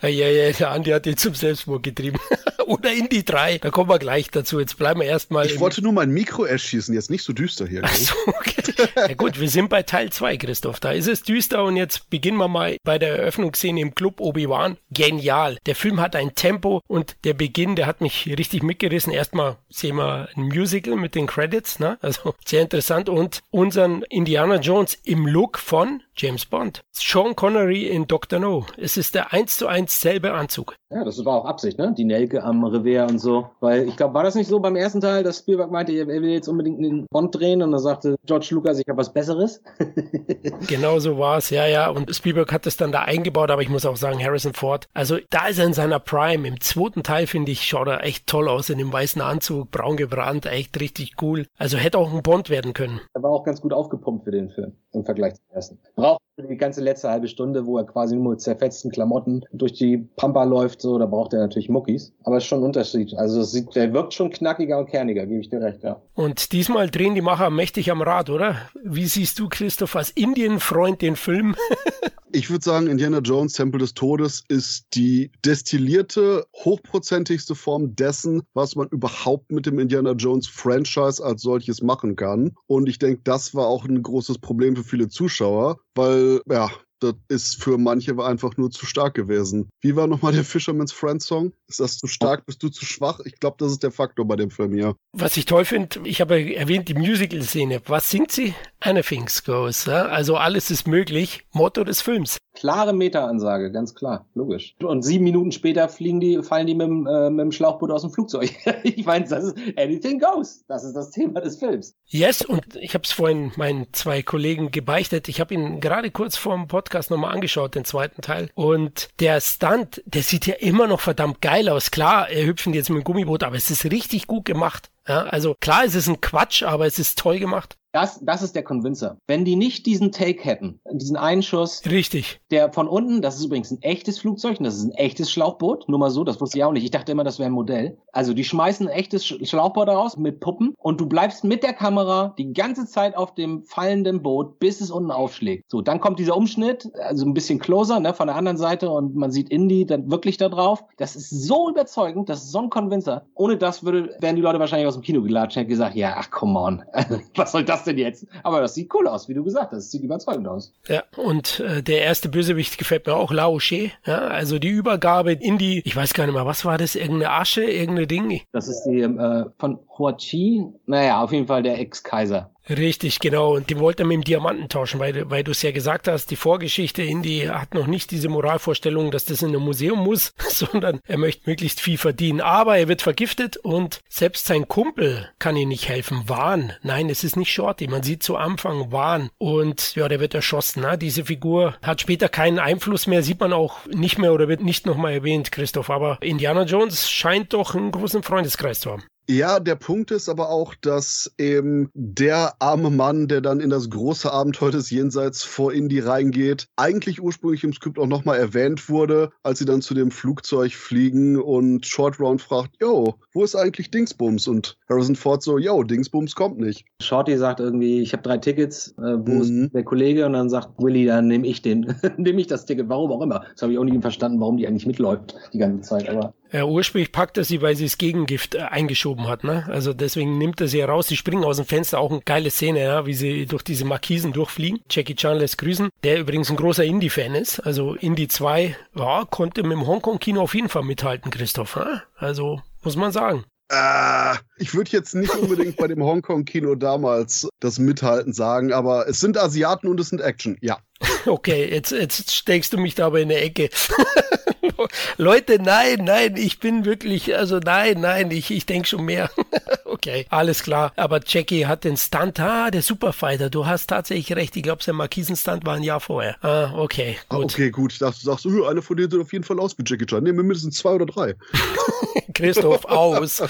Ey. Ja, ja, der Andi hat ihn zum Selbstmord getrieben. Oder in die drei. Da kommen wir gleich dazu. Jetzt bleiben wir erstmal. Ich wollte nur mein Mikro erschießen, jetzt nicht so düster hier. Ach so, okay. Ja gut, wir sind bei Teil 2, Christoph. Da ist es düster und jetzt beginnen wir mal bei der Eröffnungsszene im Club Obi-Wan. Genial. Der Film hat ein Tempo und der Beginn, der hat mich richtig mitgerissen. Erstmal sehen wir ein Musical mit den Credits, ne? Also sehr interessant und unseren Indiana Jones im Look von James Bond. Sean Connery in Dr. No. Es ist der eins zu eins selbe Anzug. Ja, das war auch Absicht, ne? Die Nelke am Revier und so. Weil ich glaube, war das nicht so beim ersten Teil, dass Spielberg meinte, er will jetzt unbedingt einen Bond drehen und dann sagte George Lucas, ich habe was Besseres. genau so war es, ja, ja. Und Spielberg hat es dann da eingebaut, aber ich muss auch sagen, Harrison Ford, also da ist er in seiner Prime. Im zweiten Teil, finde ich, schaut er echt toll aus in dem weißen Anzug, braun gebrannt, echt richtig cool. Also hätte auch ein Bond werden können. Er war auch ganz gut aufgepumpt für den Film im Vergleich zum ersten. Braucht die ganze letzte halbe Stunde, wo er quasi nur mit zerfetzten Klamotten durch die Pampa läuft, so, da braucht er natürlich Muckis. Aber es ist schon ein Unterschied. Also es sieht, der wirkt schon knackiger und kerniger, gebe ich dir recht, ja. Und diesmal drehen die Macher mächtig am Rad, oder? Wie siehst du, Christoph, als Indien-Freund den Film? ich würde sagen, Indiana Jones Tempel des Todes ist die destillierte, hochprozentigste Form dessen, was man überhaupt mit dem Indiana Jones Franchise als solches machen kann. Und ich denke, das war auch ein großes Problem für viele Zuschauer, weil, ja, das ist für manche einfach nur zu stark gewesen. Wie war nochmal der Fisherman's Friend Song? Ist das zu stark? Bist du zu schwach? Ich glaube, das ist der Faktor bei dem Film hier. Was ich toll finde, ich habe erwähnt die Musical-Szene. Was singt sie? Anything goes. Ja? Also alles ist möglich. Motto des Films. Klare Meta-Ansage, ganz klar, logisch. Und sieben Minuten später fliegen die, fallen die mit, äh, mit dem Schlauchboot aus dem Flugzeug. ich meine, das ist Anything goes. Das ist das Thema des Films. Yes, und ich habe es vorhin meinen zwei Kollegen gebeichtet. Ich habe ihn gerade kurz vor dem Podcast nochmal angeschaut, den zweiten Teil. Und der Stunt, der sieht ja immer noch verdammt geil aus. Klar, er hüpfen jetzt mit dem Gummiboot, aber es ist richtig gut gemacht. Ja, also klar, es ist ein Quatsch, aber es ist toll gemacht. Das, das ist der Convincer. Wenn die nicht diesen Take hätten, diesen Einschuss. Richtig. Der von unten, das ist übrigens ein echtes Flugzeug, das ist ein echtes Schlauchboot. Nur mal so, das wusste ich auch nicht. Ich dachte immer, das wäre ein Modell. Also die schmeißen ein echtes Schlauchboot raus mit Puppen und du bleibst mit der Kamera die ganze Zeit auf dem fallenden Boot, bis es unten aufschlägt. So, dann kommt dieser Umschnitt, also ein bisschen closer, ne, von der anderen Seite und man sieht Indy dann wirklich da drauf. Das ist so überzeugend, das ist so ein Convincer. Ohne das würde, wären die Leute wahrscheinlich aus dem Kino gelatscht und hätten gesagt, ja, ach, come on. Was soll das denn jetzt? Aber das sieht cool aus, wie du gesagt hast. Das sieht überzeugend aus. Ja, und äh, der erste Bösewicht gefällt mir auch, Lao She. Ja, also die Übergabe in die, ich weiß gar nicht mehr, was war das? Irgendeine Asche, irgendein Ding? Das ist die äh, von Hua Chi. Naja, auf jeden Fall der Ex-Kaiser. Richtig, genau. Und die wollte er mit dem Diamanten tauschen, weil, weil du es ja gesagt hast, die Vorgeschichte Indy hat noch nicht diese Moralvorstellung, dass das in ein Museum muss, sondern er möchte möglichst viel verdienen. Aber er wird vergiftet und selbst sein Kumpel kann ihm nicht helfen. Wahn. Nein, es ist nicht Shorty. Man sieht zu Anfang Wahn. Und ja, der wird erschossen. Ne? Diese Figur hat später keinen Einfluss mehr, sieht man auch nicht mehr oder wird nicht nochmal erwähnt, Christoph. Aber Indiana Jones scheint doch einen großen Freundeskreis zu haben. Ja, der Punkt ist aber auch, dass eben der arme Mann, der dann in das große Abenteuer des Jenseits vor Indy reingeht, eigentlich ursprünglich im Skript auch nochmal erwähnt wurde, als sie dann zu dem Flugzeug fliegen und Short Round fragt, yo, wo ist eigentlich Dingsbums? Und Harrison Ford so, yo, Dingsbums kommt nicht. Shorty sagt irgendwie, ich habe drei Tickets, äh, wo mhm. ist der Kollege? Und dann sagt Willy, dann nehme ich den, nehme ich das Ticket, warum auch immer. Das habe ich auch nicht verstanden, warum die eigentlich mitläuft die ganze Zeit, aber ja, ursprünglich packt er sie, weil sie das Gegengift äh, eingeschoben hat. Ne? Also deswegen nimmt er sie heraus. Sie springen aus dem Fenster. Auch eine geile Szene, ja, wie sie durch diese Markisen durchfliegen. Jackie Chan lässt grüßen, der übrigens ein großer Indie-Fan ist. Also Indie 2 ja, konnte mit dem Hongkong-Kino auf jeden Fall mithalten, Christoph. Ja? Also muss man sagen. Äh, ich würde jetzt nicht unbedingt bei dem Hongkong-Kino damals das Mithalten sagen, aber es sind Asiaten und es sind Action, ja. Okay, jetzt, jetzt steckst du mich da aber in der Ecke. Leute, nein, nein, ich bin wirklich, also nein, nein, ich, ich denke schon mehr. okay, alles klar. Aber Jackie hat den Stunt, ah, der Superfighter, du hast tatsächlich recht. Ich glaube, sein Markisen-Stunt war ein Jahr vorher. Ah, okay, gut. okay, gut. Ich dachte, du sagst, oh, einer von denen sieht auf jeden Fall aus wie Jackie Chan. Nehmen wir mindestens zwei oder drei. Christoph, aus.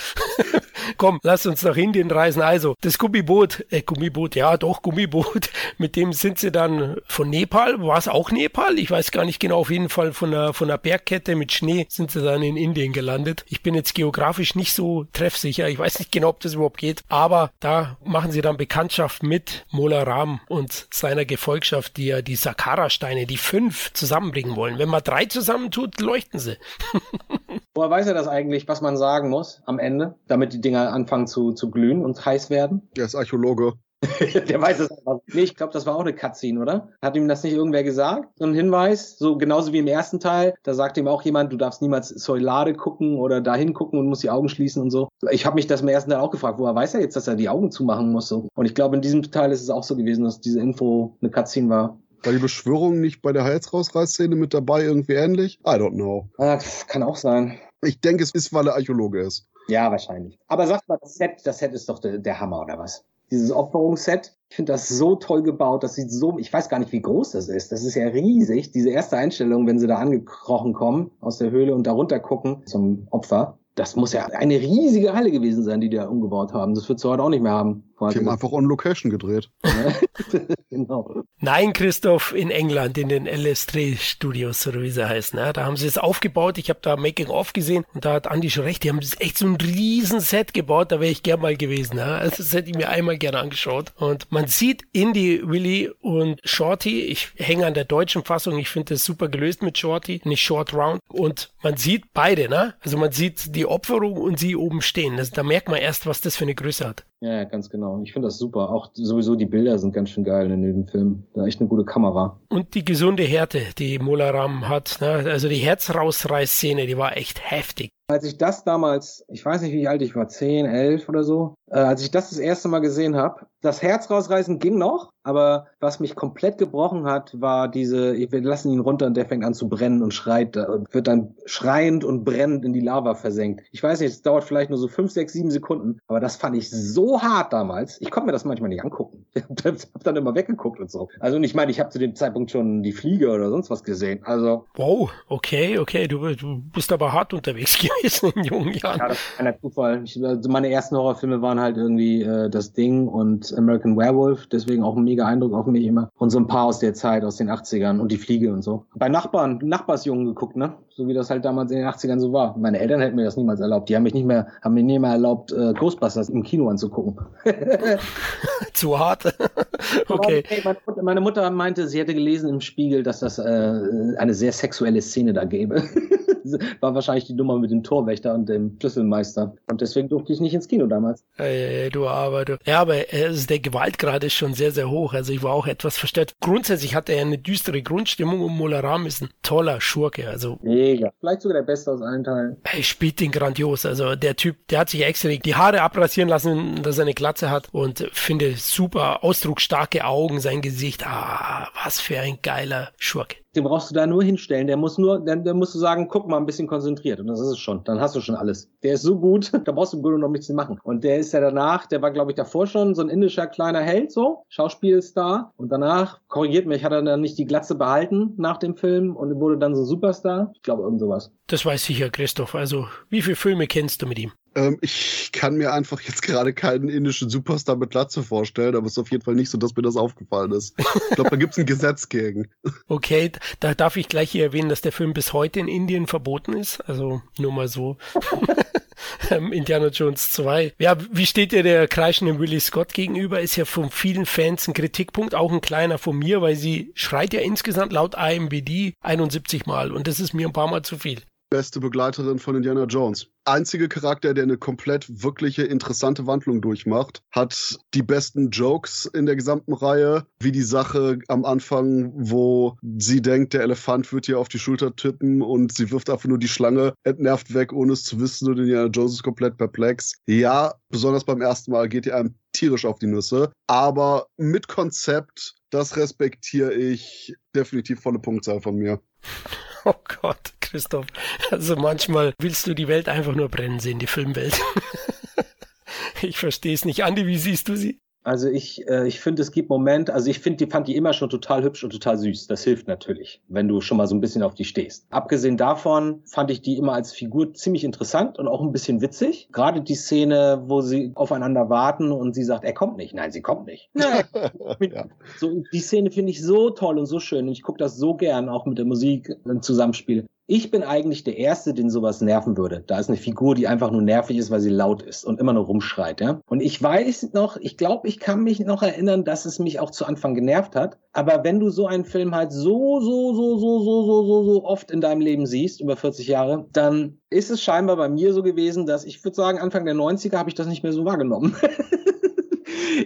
Komm, lass uns nach Indien reisen. Also, das Gummiboot, äh, Gummiboot, ja, doch, Gummiboot, mit dem sind sie dann von Nepal, war es auch Nepal? Ich weiß gar nicht genau, auf jeden Fall von einer, von einer Bergkette mit Schnee sind sie dann in Indien gelandet. Ich bin jetzt geografisch nicht so treffsicher, ich weiß nicht genau, ob das überhaupt geht, aber da machen sie dann Bekanntschaft mit Mola Ram und seiner Gefolgschaft, die ja die Sakkara-Steine, die fünf zusammenbringen wollen. Wenn man drei zusammentut, leuchten sie. Woher weiß er das eigentlich, was man sagen muss am Ende, damit die Dinger anfangen zu, zu glühen und heiß werden? Der ist Archäologe. der weiß es einfach. Nee, ich glaube, das war auch eine Cutscene, oder? Hat ihm das nicht irgendwer gesagt? So ein Hinweis? So genauso wie im ersten Teil. Da sagt ihm auch jemand, du darfst niemals Soilade gucken oder dahin gucken und musst die Augen schließen und so. Ich habe mich das im ersten Teil auch gefragt, woher weiß er jetzt, dass er die Augen zumachen muss? So. Und ich glaube, in diesem Teil ist es auch so gewesen, dass diese Info eine Cutscene war. War die Beschwörung nicht bei der Halsrausreißszene mit dabei irgendwie ähnlich? I don't know. Ah, kann auch sein. Ich denke, es ist, weil er Archäologe ist. Ja, wahrscheinlich. Aber sag mal, das Set, das Set ist doch der, der Hammer, oder was? Dieses Opferungsset, ich finde das so toll gebaut, das sieht so, ich weiß gar nicht, wie groß das ist. Das ist ja riesig, diese erste Einstellung, wenn sie da angekrochen kommen aus der Höhle und da runter gucken zum Opfer. Das muss ja eine riesige Halle gewesen sein, die die da umgebaut haben. Das wird sie heute auch nicht mehr haben. Die haben einfach on Location gedreht. genau. Nein, Christoph, in England, in den LS3 Studios, oder wie sie heißen. Ja, da haben sie es aufgebaut. Ich habe da Making-of gesehen und da hat Andi schon recht. Die haben echt so ein riesen Set gebaut. Da wäre ich gern mal gewesen. Ja. Also das hätte ich mir einmal gerne angeschaut. Und man sieht Indy, Willy und Shorty. Ich hänge an der deutschen Fassung. Ich finde das super gelöst mit Shorty, nicht Short Round. Und man sieht beide, ne? Also man sieht die Opferung und sie oben stehen. Das, da merkt man erst, was das für eine Größe hat. Ja, ganz genau. Ich finde das super. Auch sowieso die Bilder sind ganz schön geil in dem Film. Da echt eine gute Kamera. Und die gesunde Härte, die Molaram hat. Ne? Also die Herzrausreißszene, die war echt heftig. Als ich das damals, ich weiß nicht, wie alt ich war, 10, 11 oder so, äh, als ich das das erste Mal gesehen habe, das Herz rausreißen ging noch, aber was mich komplett gebrochen hat, war diese, wir lassen ihn runter und der fängt an zu brennen und schreit wird dann schreiend und brennend in die Lava versenkt. Ich weiß nicht, es dauert vielleicht nur so 5, 6, 7 Sekunden, aber das fand ich so hart damals. Ich konnte mir das manchmal nicht angucken. Ich habe dann immer weggeguckt und so. Also und ich meine, ich habe zu dem Zeitpunkt schon die Fliege oder sonst was gesehen. Also Wow, okay, okay, du, du bist aber hart unterwegs gewesen in jungen Jahren. Ja, das ist keiner Zufall. Ich, also meine ersten Horrorfilme waren halt irgendwie äh, das Ding und American Werewolf, deswegen auch ein mega Eindruck auf mich immer. Und so ein paar aus der Zeit, aus den 80ern und die Fliege und so. Bei Nachbarn, Nachbarsjungen geguckt, ne? So wie das halt damals in den 80ern so war. Meine Eltern hätten mir das niemals erlaubt. Die haben mich nicht mehr, haben mir nie mehr erlaubt, äh, Ghostbusters im Kino anzugucken. Zu hart. okay. Meine, Mutter, meine, Mutter, meinte, sie hätte gelesen im Spiegel, dass das äh, eine sehr sexuelle Szene da gäbe. War wahrscheinlich die Nummer mit dem Torwächter und dem Schlüsselmeister. Und deswegen durfte ich nicht ins Kino damals. Hey, du aber du. Ja, aber äh, der Gewaltgrad ist schon sehr, sehr hoch. Also ich war auch etwas verstört. Grundsätzlich hat er eine düstere Grundstimmung und Molaram ist ein toller Schurke. Also mega. Vielleicht sogar der Beste aus allen Teilen. Er spielt den grandios. Also der Typ, der hat sich extra die Haare abrasieren lassen, dass er eine Glatze hat und finde super ausdrucksstarke Augen, sein Gesicht. Ah, was für ein geiler Schurke den brauchst du da nur hinstellen. Der muss nur, dann, musst du sagen, guck mal ein bisschen konzentriert. Und das ist es schon. Dann hast du schon alles. Der ist so gut, da brauchst du im Grunde noch nichts zu machen. Und der ist ja danach, der war, glaube ich, davor schon so ein indischer kleiner Held, so, Schauspielstar. Und danach, korrigiert mich, hat er dann nicht die Glatze behalten nach dem Film und wurde dann so Superstar. Ich glaube, irgend sowas. Das weiß sicher Christoph. Also, wie viele Filme kennst du mit ihm? Ähm, ich kann mir einfach jetzt gerade keinen indischen Superstar mit Glatze vorstellen, aber es ist auf jeden Fall nicht so, dass mir das aufgefallen ist. Ich glaube, da gibt es ein Gesetz gegen. Okay, da darf ich gleich hier erwähnen, dass der Film bis heute in Indien verboten ist. Also nur mal so. Ähm, Indiana Jones 2. Ja, wie steht dir der kreischende Willie Scott gegenüber? Ist ja von vielen Fans ein Kritikpunkt, auch ein kleiner von mir, weil sie schreit ja insgesamt laut IMBD 71 Mal und das ist mir ein paar Mal zu viel beste Begleiterin von Indiana Jones. Einzige Charakter, der eine komplett wirkliche interessante Wandlung durchmacht, hat die besten Jokes in der gesamten Reihe, wie die Sache am Anfang, wo sie denkt, der Elefant wird ihr auf die Schulter tippen und sie wirft einfach nur die Schlange entnervt weg, ohne es zu wissen und Indiana Jones ist komplett perplex. Ja, besonders beim ersten Mal geht ihr einem tierisch auf die Nüsse, aber mit Konzept, das respektiere ich definitiv volle Punktzahl von mir. Oh Gott, Christoph. Also manchmal willst du die Welt einfach nur brennen sehen, die Filmwelt. ich verstehe es nicht. Andi, wie siehst du sie? Also ich, äh, ich finde, es gibt Momente, also ich finde, die fand die immer schon total hübsch und total süß. Das hilft natürlich, wenn du schon mal so ein bisschen auf die stehst. Abgesehen davon fand ich die immer als Figur ziemlich interessant und auch ein bisschen witzig. Gerade die Szene, wo sie aufeinander warten und sie sagt, er kommt nicht. Nein, sie kommt nicht. ja. So, die Szene finde ich so toll und so schön und ich gucke das so gern, auch mit der Musik im Zusammenspiel. Ich bin eigentlich der Erste, den sowas nerven würde. Da ist eine Figur, die einfach nur nervig ist, weil sie laut ist und immer nur rumschreit, ja. Und ich weiß noch, ich glaube, ich kann mich noch erinnern, dass es mich auch zu Anfang genervt hat. Aber wenn du so einen Film halt so, so, so, so, so, so, so, so oft in deinem Leben siehst, über 40 Jahre, dann ist es scheinbar bei mir so gewesen, dass ich würde sagen, Anfang der 90er habe ich das nicht mehr so wahrgenommen.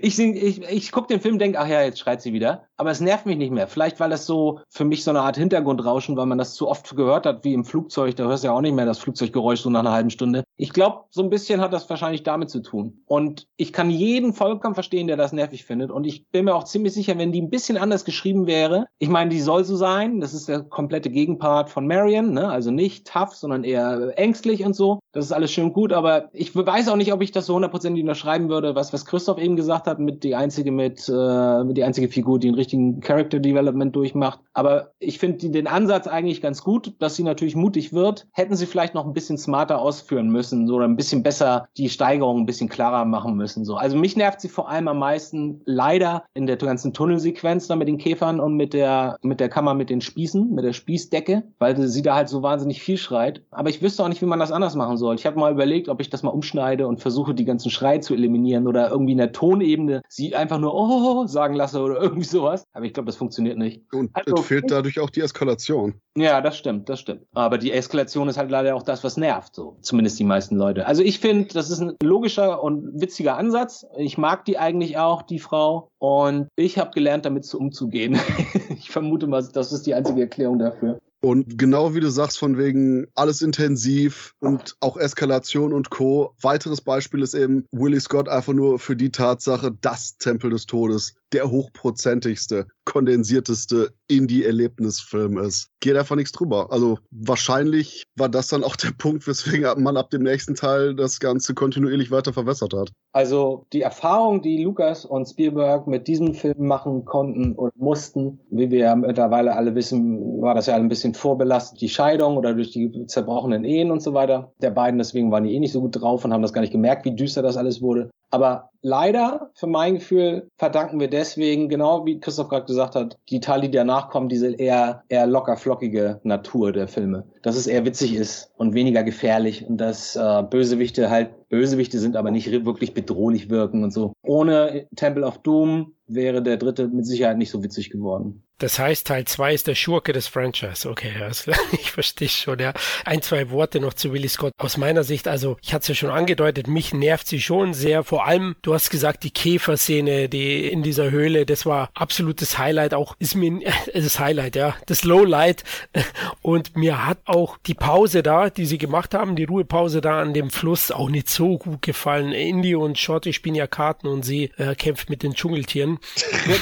ich, ich, ich gucke den Film, denke, ach ja, jetzt schreit sie wieder. Aber es nervt mich nicht mehr. Vielleicht, weil das so für mich so eine Art Hintergrundrauschen, weil man das zu oft gehört hat, wie im Flugzeug. Da hörst du ja auch nicht mehr das Flugzeuggeräusch so nach einer halben Stunde. Ich glaube, so ein bisschen hat das wahrscheinlich damit zu tun. Und ich kann jeden vollkommen verstehen, der das nervig findet. Und ich bin mir auch ziemlich sicher, wenn die ein bisschen anders geschrieben wäre, ich meine, die soll so sein, das ist der komplette Gegenpart von Marion, ne? also nicht tough, sondern eher ängstlich und so. Das ist alles schön gut, aber ich weiß auch nicht, ob ich das so hundertprozentig unterschreiben würde, was, was Christoph eben gesagt hat, mit die einzige mit, äh, mit die einzige Figur, die einen richtigen Character Development durchmacht. Aber ich finde den Ansatz eigentlich ganz gut, dass sie natürlich mutig wird. Hätten sie vielleicht noch ein bisschen smarter ausführen müssen so, oder ein bisschen besser die Steigerung ein bisschen klarer machen müssen. So. Also mich nervt sie vor allem am meisten leider in der ganzen Tunnelsequenz da mit den Käfern und mit der, mit der Kammer mit den Spießen, mit der Spießdecke, weil sie da halt so wahnsinnig viel schreit. Aber ich wüsste auch nicht, wie man das anders machen soll. Ich habe mal überlegt, ob ich das mal umschneide und versuche, die ganzen Schrei zu eliminieren oder irgendwie in der Tonebene sie einfach nur oh sagen lasse oder irgendwie sowas. Aber ich glaube, das funktioniert nicht. Und Also, es fehlt dadurch auch die Eskalation. Ja, das stimmt, das stimmt. Aber die Eskalation ist halt leider auch das, was nervt, so. Zumindest die meisten Leute. Also ich finde, das ist ein logischer und witziger Ansatz. Ich mag die eigentlich auch, die Frau. Und ich habe gelernt, damit zu umzugehen. ich vermute mal, das ist die einzige Erklärung dafür. Und genau wie du sagst, von wegen alles intensiv und auch Eskalation und Co. Weiteres Beispiel ist eben Willie Scott einfach nur für die Tatsache, das Tempel des Todes der hochprozentigste, kondensierteste Indie-Erlebnisfilm ist. Geht einfach nichts drüber. Also wahrscheinlich war das dann auch der Punkt, weswegen man ab dem nächsten Teil das Ganze kontinuierlich weiter verwässert hat. Also die Erfahrung, die Lucas und Spielberg mit diesem Film machen konnten und mussten, wie wir ja mittlerweile alle wissen, war das ja ein bisschen vorbelastet, die Scheidung oder durch die zerbrochenen Ehen und so weiter. Der beiden, deswegen waren die eh nicht so gut drauf und haben das gar nicht gemerkt, wie düster das alles wurde. Aber leider, für mein Gefühl, verdanken wir deswegen, genau wie Christoph gerade gesagt hat, die Teile, die danach kommen, diese eher, eher locker flockige Natur der Filme. Dass es eher witzig ist und weniger gefährlich und dass äh, Bösewichte halt Bösewichte sind, aber nicht wirklich bedrohlich wirken und so. Ohne Temple of Doom wäre der dritte mit Sicherheit nicht so witzig geworden. Das heißt, Teil 2 ist der Schurke des Franchise. Okay, also, ich verstehe schon, ja. Ein, zwei Worte noch zu Willie Scott. Aus meiner Sicht, also, ich hatte es ja schon angedeutet, mich nervt sie schon sehr. Vor allem, du hast gesagt, die Käferszene, die in dieser Höhle, das war absolutes Highlight. Auch ist mir, das Highlight, ja, das Lowlight. Und mir hat auch die Pause da, die sie gemacht haben, die Ruhepause da an dem Fluss, auch nicht so gut gefallen. Indy und Shorty spielen ja Karten und sie äh, kämpft mit den Dschungeltieren.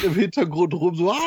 Im Hintergrund rum so, ah!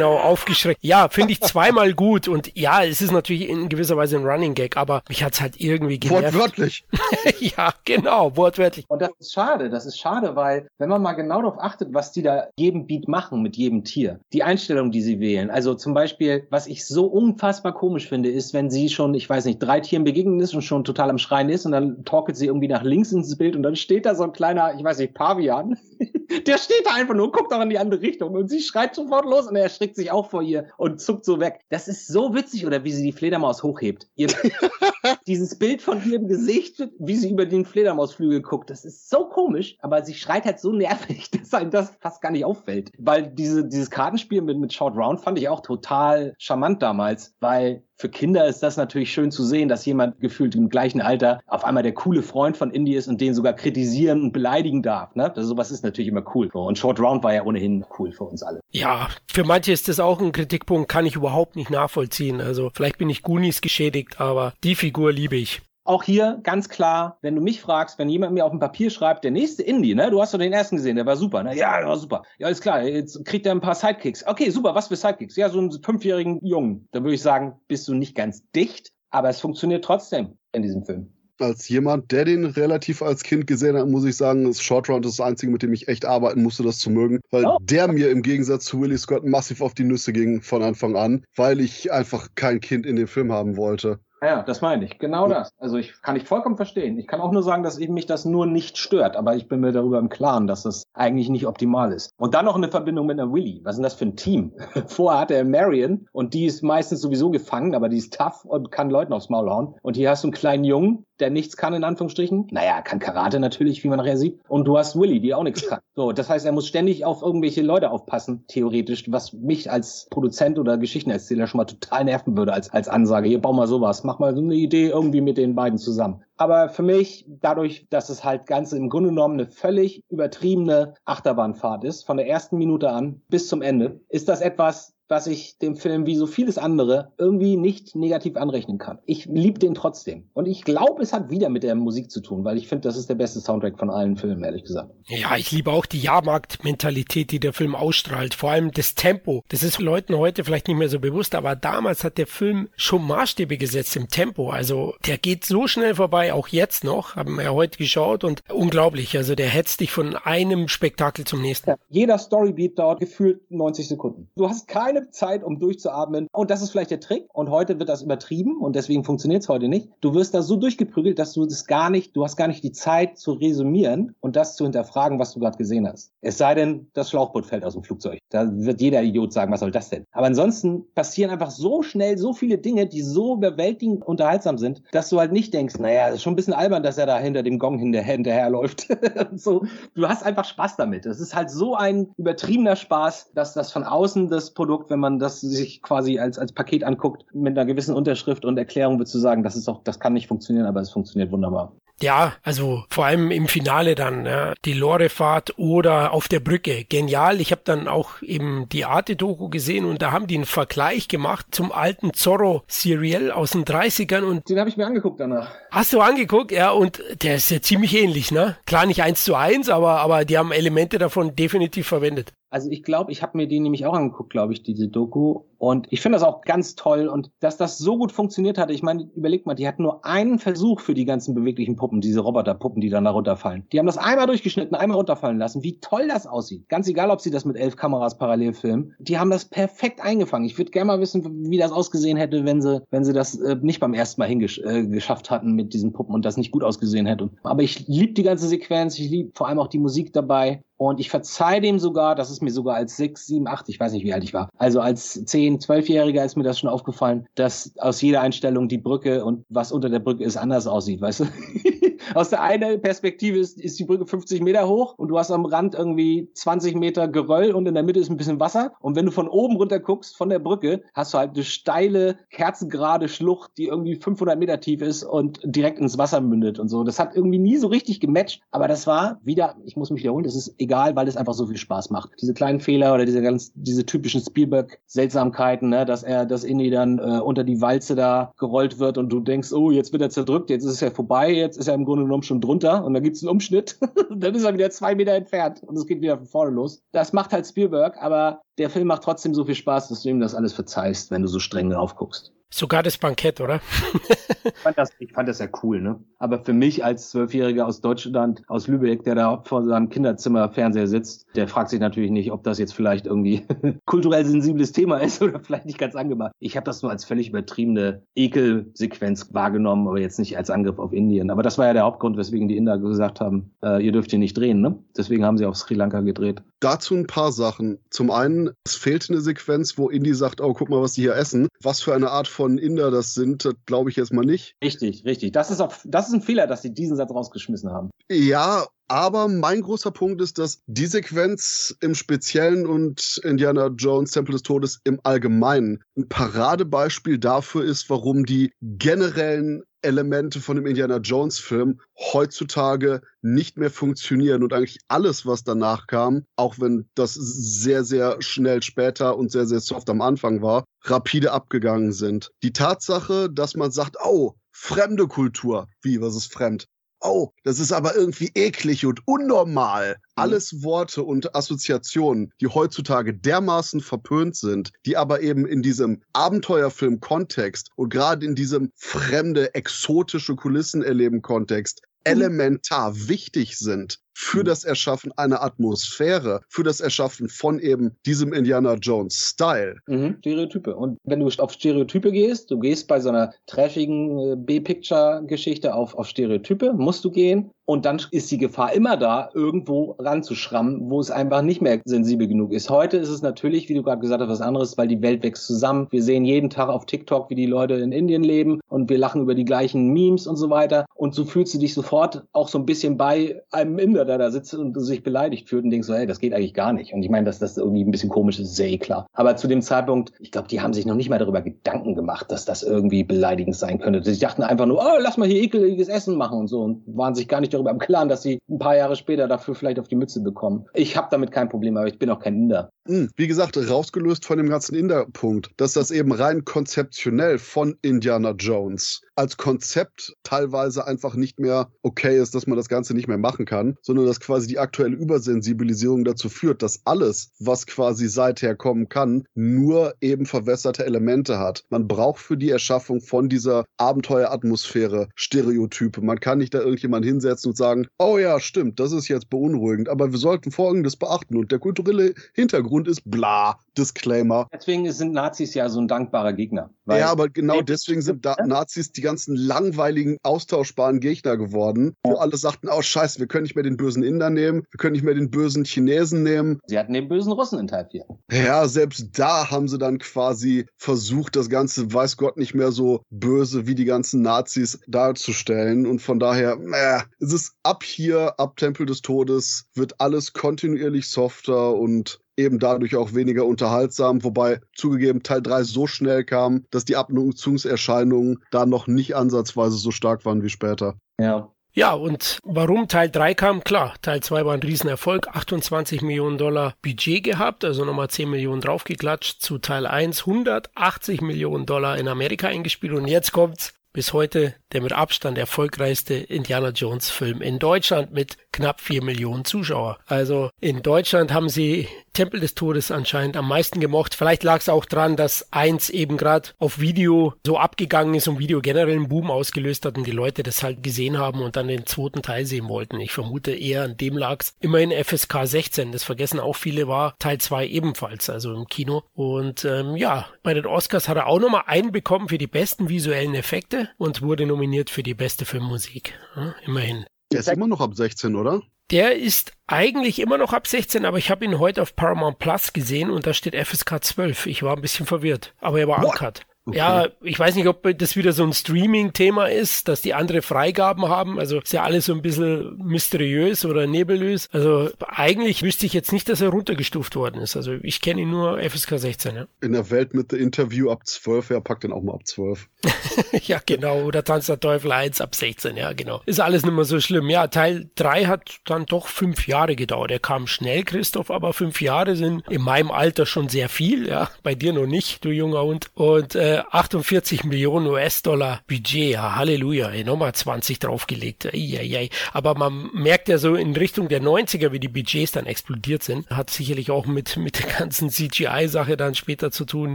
Genau, aufgeschreckt. Ja, finde ich zweimal gut und ja, es ist natürlich in gewisser Weise ein Running Gag, aber mich hat's halt irgendwie genervt. Wortwörtlich. ja, genau, wortwörtlich. Und das ist schade, das ist schade, weil wenn man mal genau darauf achtet, was die da jedem Beat machen mit jedem Tier, die Einstellung, die sie wählen. Also zum Beispiel, was ich so unfassbar komisch finde, ist, wenn sie schon, ich weiß nicht, drei Tieren begegnet ist und schon total am Schreien ist und dann torkelt sie irgendwie nach links ins Bild und dann steht da so ein kleiner, ich weiß nicht, Pavian. Der steht da einfach nur, und guckt auch in die andere Richtung und sie schreit sofort los und er erschrickt sich auch vor ihr und zuckt so weg. Das ist so witzig, oder wie sie die Fledermaus hochhebt. Ihr, dieses Bild von ihrem Gesicht, wie sie über den Fledermausflügel guckt, das ist so komisch, aber sie schreit halt so nervig, dass einem das fast gar nicht auffällt. Weil diese, dieses Kartenspiel mit, mit Short Round fand ich auch total charmant damals, weil für Kinder ist das natürlich schön zu sehen, dass jemand gefühlt im gleichen Alter auf einmal der coole Freund von Indie ist und den sogar kritisieren und beleidigen darf. Ne? Das, sowas ist natürlich immer cool. Und Short Round war ja ohnehin cool für uns alle. Ja, für manche ist das auch ein Kritikpunkt, kann ich überhaupt nicht nachvollziehen. Also vielleicht bin ich Goonies geschädigt, aber die Figur liebe ich. Auch hier ganz klar, wenn du mich fragst, wenn jemand mir auf dem Papier schreibt, der nächste Indie, ne, du hast doch den ersten gesehen, der war super, ne? Ja, der war super. Ja, ist klar, jetzt kriegt er ein paar Sidekicks. Okay, super, was für Sidekicks? Ja, so einen fünfjährigen Jungen. Da würde ich sagen, bist du nicht ganz dicht, aber es funktioniert trotzdem in diesem Film. Als jemand, der den relativ als Kind gesehen hat, muss ich sagen, das Short Round ist das Einzige, mit dem ich echt arbeiten musste, das zu mögen. Weil Oh. der mir im Gegensatz zu Willie Scott massiv auf die Nüsse ging von Anfang an, weil ich einfach kein Kind in dem Film haben wollte. Ja, das meine ich. Genau das. Also ich kann ich vollkommen verstehen. Ich kann auch nur sagen, dass eben mich das nur nicht stört, aber ich bin mir darüber im Klaren, dass das eigentlich nicht optimal ist. Und dann noch eine Verbindung mit einer Willy. Was ist denn das für ein Team? Vorher hatte er Marion und die ist meistens sowieso gefangen, aber die ist tough und kann Leuten aufs Maul hauen. Und hier hast du einen kleinen Jungen, der nichts kann, in Anführungsstrichen. Naja, kann Karate natürlich, wie man nachher sieht. Und du hast Willy, die auch nichts kann. So, das heißt, er muss ständig auf irgendwelche Leute aufpassen, theoretisch, was mich als Produzent oder Geschichtenerzähler schon mal total nerven würde als, als Ansage. Hier, bau mal sowas, mach mal so eine Idee irgendwie mit den beiden zusammen. Aber für mich, dadurch, dass es halt ganz im Grunde genommen eine völlig übertriebene Achterbahnfahrt ist, von der ersten Minute an bis zum Ende, ist das etwas, was ich dem Film wie so vieles andere irgendwie nicht negativ anrechnen kann. Ich liebe den trotzdem. Und ich glaube, es hat wieder mit der Musik zu tun, weil ich finde, das ist der beste Soundtrack von allen Filmen, ehrlich gesagt. Ja, ich liebe auch die Jahrmarkt-Mentalität, die der Film ausstrahlt. Vor allem das Tempo. Das ist Leuten heute vielleicht nicht mehr so bewusst, aber damals hat der Film schon Maßstäbe gesetzt im Tempo. Also der geht so schnell vorbei, auch jetzt noch, haben wir ja heute geschaut und unglaublich. Also der hetzt dich von einem Spektakel zum nächsten. Ja, jeder Storybeat dauert gefühlt 90 Sekunden. Du hast keine Zeit, um durchzuatmen. Und das ist vielleicht der Trick. Und heute wird das übertrieben und deswegen funktioniert es heute nicht. Du wirst da so durchgeprügelt, dass du das gar nicht, du hast gar nicht die Zeit zu resümieren und das zu hinterfragen, was du gerade gesehen hast. Es sei denn, das Schlauchboot fällt aus dem Flugzeug. Da wird jeder Idiot sagen, was soll das denn? Aber ansonsten passieren einfach so schnell so viele Dinge, die so überwältigend unterhaltsam sind, dass du halt nicht denkst, naja, das ist schon ein bisschen albern, dass er da hinter dem Gong hinterher, hinterherläuft. so, du hast einfach Spaß damit. Es ist halt so ein übertriebener Spaß, dass das von außen das Produkt, wenn man das sich quasi als, als Paket anguckt, mit einer gewissen Unterschrift und Erklärung wird zu sagen, das ist auch, das kann nicht funktionieren, aber es funktioniert wunderbar. Ja, also vor allem im Finale dann, ja, die Lorefahrt oder auf der Brücke. Genial. Ich habe dann auch eben die Arte-Doku gesehen und da haben die einen Vergleich gemacht zum alten Zorro-Serial aus den 30ern und Den habe ich mir angeguckt danach. Hast du angeguckt? Ja, und der ist ja ziemlich ähnlich, ne? Klar nicht eins zu eins, aber, aber die haben Elemente davon definitiv verwendet. Also ich glaube, ich habe mir die nämlich auch angeguckt, glaube ich, diese Doku. Und ich finde das auch ganz toll. Und dass das so gut funktioniert hatte, ich meine, überleg mal, die hatten nur einen Versuch für die ganzen beweglichen Puppen, diese Roboterpuppen, die dann da runterfallen. Die haben das einmal durchgeschnitten, einmal runterfallen lassen. Wie toll das aussieht. Ganz egal, ob sie das mit elf Kameras parallel filmen. Die haben das perfekt eingefangen. Ich würde gerne mal wissen, wie das ausgesehen hätte, wenn sie, wenn sie das äh, nicht beim ersten Mal hingeschafft äh, hatten mit diesen Puppen und das nicht gut ausgesehen hätte. Aber ich liebe die ganze Sequenz. Ich liebe vor allem auch die Musik dabei. Und ich verzeih dem sogar, das ist mir sogar als sechs, sieben, acht, ich weiß nicht, wie alt ich war. Also als zehn, zwölfjähriger ist mir das schon aufgefallen, dass aus jeder Einstellung die Brücke und was unter der Brücke ist anders aussieht, weißt du? aus der einen Perspektive ist, ist die Brücke 50 Meter hoch und du hast am Rand irgendwie 20 Meter Geröll und in der Mitte ist ein bisschen Wasser. Und wenn du von oben runter guckst, von der Brücke, hast du halt eine steile, kerzengerade Schlucht, die irgendwie 500 Meter tief ist und direkt ins Wasser mündet und so. Das hat irgendwie nie so richtig gematcht, aber das war wieder, ich muss mich wiederholen, das ist egal, weil es einfach so viel Spaß macht. Diese kleinen Fehler oder diese ganz, diese typischen Spielberg-Seltsamkeiten, ne, dass er, dass Indy dann äh, unter die Walze da gerollt wird und du denkst, oh, jetzt wird er zerdrückt, jetzt ist ja vorbei, jetzt ist er im Grunde genommen schon drunter und dann gibt's einen Umschnitt, dann ist er wieder zwei Meter entfernt und es geht wieder von vorne los. Das macht halt Spielberg, aber der Film macht trotzdem so viel Spaß, dass du ihm das alles verzeihst, wenn du so streng drauf guckst. Sogar das Bankett, oder? ich, fand das, ich fand das ja cool, ne? Aber für mich als Zwölfjähriger aus Deutschland, aus Lübeck, der da vor seinem Kinderzimmer Fernseher sitzt, der fragt sich natürlich nicht, ob das jetzt vielleicht irgendwie kulturell sensibles Thema ist oder vielleicht nicht ganz angemacht. Ich habe das nur als völlig übertriebene Ekelsequenz wahrgenommen, aber jetzt nicht als Angriff auf Indien. Aber das war ja der Hauptgrund, weswegen die Inder gesagt haben, äh, ihr dürft hier nicht drehen, ne? Deswegen haben sie auf Sri Lanka gedreht. Dazu ein paar Sachen. Zum einen, es fehlt eine Sequenz, wo Indy sagt, oh, guck mal, was die hier essen. Was für eine Art von Inder das sind, glaube ich jetzt mal nicht. Richtig, richtig. Das ist auch, das ist ein Fehler, dass sie diesen Satz rausgeschmissen haben. Ja, aber mein großer Punkt ist, dass die Sequenz im Speziellen und Indiana Jones Tempel des Todes im Allgemeinen ein Paradebeispiel dafür ist, warum die generellen Elemente von dem Indiana Jones Film heutzutage nicht mehr funktionieren und eigentlich alles, was danach kam, auch wenn das sehr, sehr schnell später und sehr, sehr soft am Anfang war, rapide abgegangen sind. Die Tatsache, dass man sagt, oh, fremde Kultur. Wie, was ist fremd? Oh, das ist aber irgendwie eklig und unnormal. Alles Worte und Assoziationen, die heutzutage dermaßen verpönt sind, die aber eben in diesem Abenteuerfilm-Kontext und gerade in diesem fremde, exotische Kulissen erleben Kontext elementar wichtig sind für das Erschaffen einer Atmosphäre, für das Erschaffen von eben diesem Indiana Jones Style. Mhm, Stereotype. Und wenn du auf Stereotype gehst, du gehst bei so einer trashigen äh, B-Picture-Geschichte auf, auf Stereotype, musst du gehen. Und dann ist die Gefahr immer da, irgendwo ranzuschrammen, wo es einfach nicht mehr sensibel genug ist. Heute ist es natürlich, wie du gerade gesagt hast, was anderes, weil die Welt wächst zusammen. Wir sehen jeden Tag auf TikTok, wie die Leute in Indien leben und wir lachen über die gleichen Memes und so weiter. Und so fühlst du dich sofort auch so ein bisschen bei einem Inder, der da sitzt und sich beleidigt fühlt und denkst so, hey, das geht eigentlich gar nicht. Und ich meine, dass das irgendwie ein bisschen komisch ist, sehr eh klar. Aber zu dem Zeitpunkt, ich glaube, die haben sich noch nicht mal darüber Gedanken gemacht, dass das irgendwie beleidigend sein könnte. Sie dachten einfach nur, oh, lass mal hier ekeliges Essen machen und so und waren sich gar nicht darüber im Klaren, dass sie ein paar Jahre später dafür vielleicht auf die Mütze bekommen. Ich habe damit kein Problem, aber ich bin auch kein Inder. Hm, wie gesagt, rausgelöst von dem ganzen Inder-Punkt, dass das eben rein konzeptionell von Indiana Jones als Konzept teilweise einfach nicht mehr okay ist, dass man das Ganze nicht mehr machen kann, sondern dass quasi die aktuelle Übersensibilisierung dazu führt, dass alles, was quasi seither kommen kann, nur eben verwässerte Elemente hat. Man braucht für die Erschaffung von dieser Abenteueratmosphäre Stereotype. Man kann nicht da irgendjemand hinsetzen und sagen, oh ja, stimmt, das ist jetzt beunruhigend, aber wir sollten Folgendes beachten und der kulturelle Hintergrund ist bla, Disclaimer. Deswegen sind Nazis ja so ein dankbarer Gegner. ja, aber genau deswegen sind da Nazis die ganzen langweiligen, austauschbaren Gegner geworden, wo alle sagten, oh scheiße, wir können nicht mehr den bösen Inder nehmen, wir können nicht mehr den bösen Chinesen nehmen. Sie hatten den bösen Russen in Teil 4. Ja, selbst da haben sie dann quasi versucht, das Ganze, weiß Gott, nicht mehr so böse wie die ganzen Nazis darzustellen. Und von daher, äh, es ist ab hier, ab Tempel des Todes, wird alles kontinuierlich softer und eben dadurch auch weniger unterhaltsam, wobei zugegeben Teil 3 so schnell kam, dass die Abnutzungserscheinungen da noch nicht ansatzweise so stark waren wie später. Ja. Ja, und warum Teil 3 kam? Klar, Teil 2 war ein Riesenerfolg, 28 Millionen Dollar Budget gehabt, also nochmal 10 Millionen draufgeklatscht. Zu Teil 1 180 Millionen Dollar in Amerika eingespielt und jetzt kommt's bis heute der mit Abstand erfolgreichste Indiana Jones Film in Deutschland mit knapp vier Millionen Zuschauer. Also in Deutschland haben sie Tempel des Todes anscheinend am meisten gemocht. Vielleicht lag es auch dran, dass eins eben gerade auf Video so abgegangen ist und Video generell einen Boom ausgelöst hat und die Leute das halt gesehen haben und dann den zweiten Teil sehen wollten. Ich vermute eher an dem lag's. Immerhin FSK 16, das vergessen auch viele, war Teil 2 ebenfalls, also im Kino. Und ähm, ja, bei den Oscars hat er auch nochmal einen bekommen für die besten visuellen Effekte und wurde nominiert für die beste Filmmusik. Ja, immerhin. Der ist immer noch ab 16, oder? Der ist eigentlich immer noch ab 16, aber ich habe ihn heute auf Paramount Plus gesehen und da steht FSK 12. Ich war ein bisschen verwirrt, aber er war uncut. Okay. Ja, ich weiß nicht, ob das wieder so ein Streaming-Thema ist, dass die andere Freigaben haben. Also ist ja alles so ein bisschen mysteriös oder nebulös. Also eigentlich wüsste ich jetzt nicht, dass er runtergestuft worden ist. Also ich kenne ihn nur FSK 16, ja. In der Welt mit der Interview ab 12, ja, packt den auch mal ab 12. ja, genau. Oder Tanz der Teufel 1 ab 16, ja, genau. Ist alles nicht mehr so schlimm. Ja, Teil 3 hat dann doch fünf Jahre gedauert. Er kam schnell, Christoph, aber fünf Jahre sind in meinem Alter schon sehr viel, ja. Bei dir noch nicht, du junger Hund. Und äh, 48 Millionen US-Dollar Budget, ja, Halleluja, nochmal 20 draufgelegt. Eieiei. Aber man merkt ja so in Richtung der 90er, wie die Budgets dann explodiert sind. Hat sicherlich auch mit, mit der ganzen CGI-Sache dann später zu tun,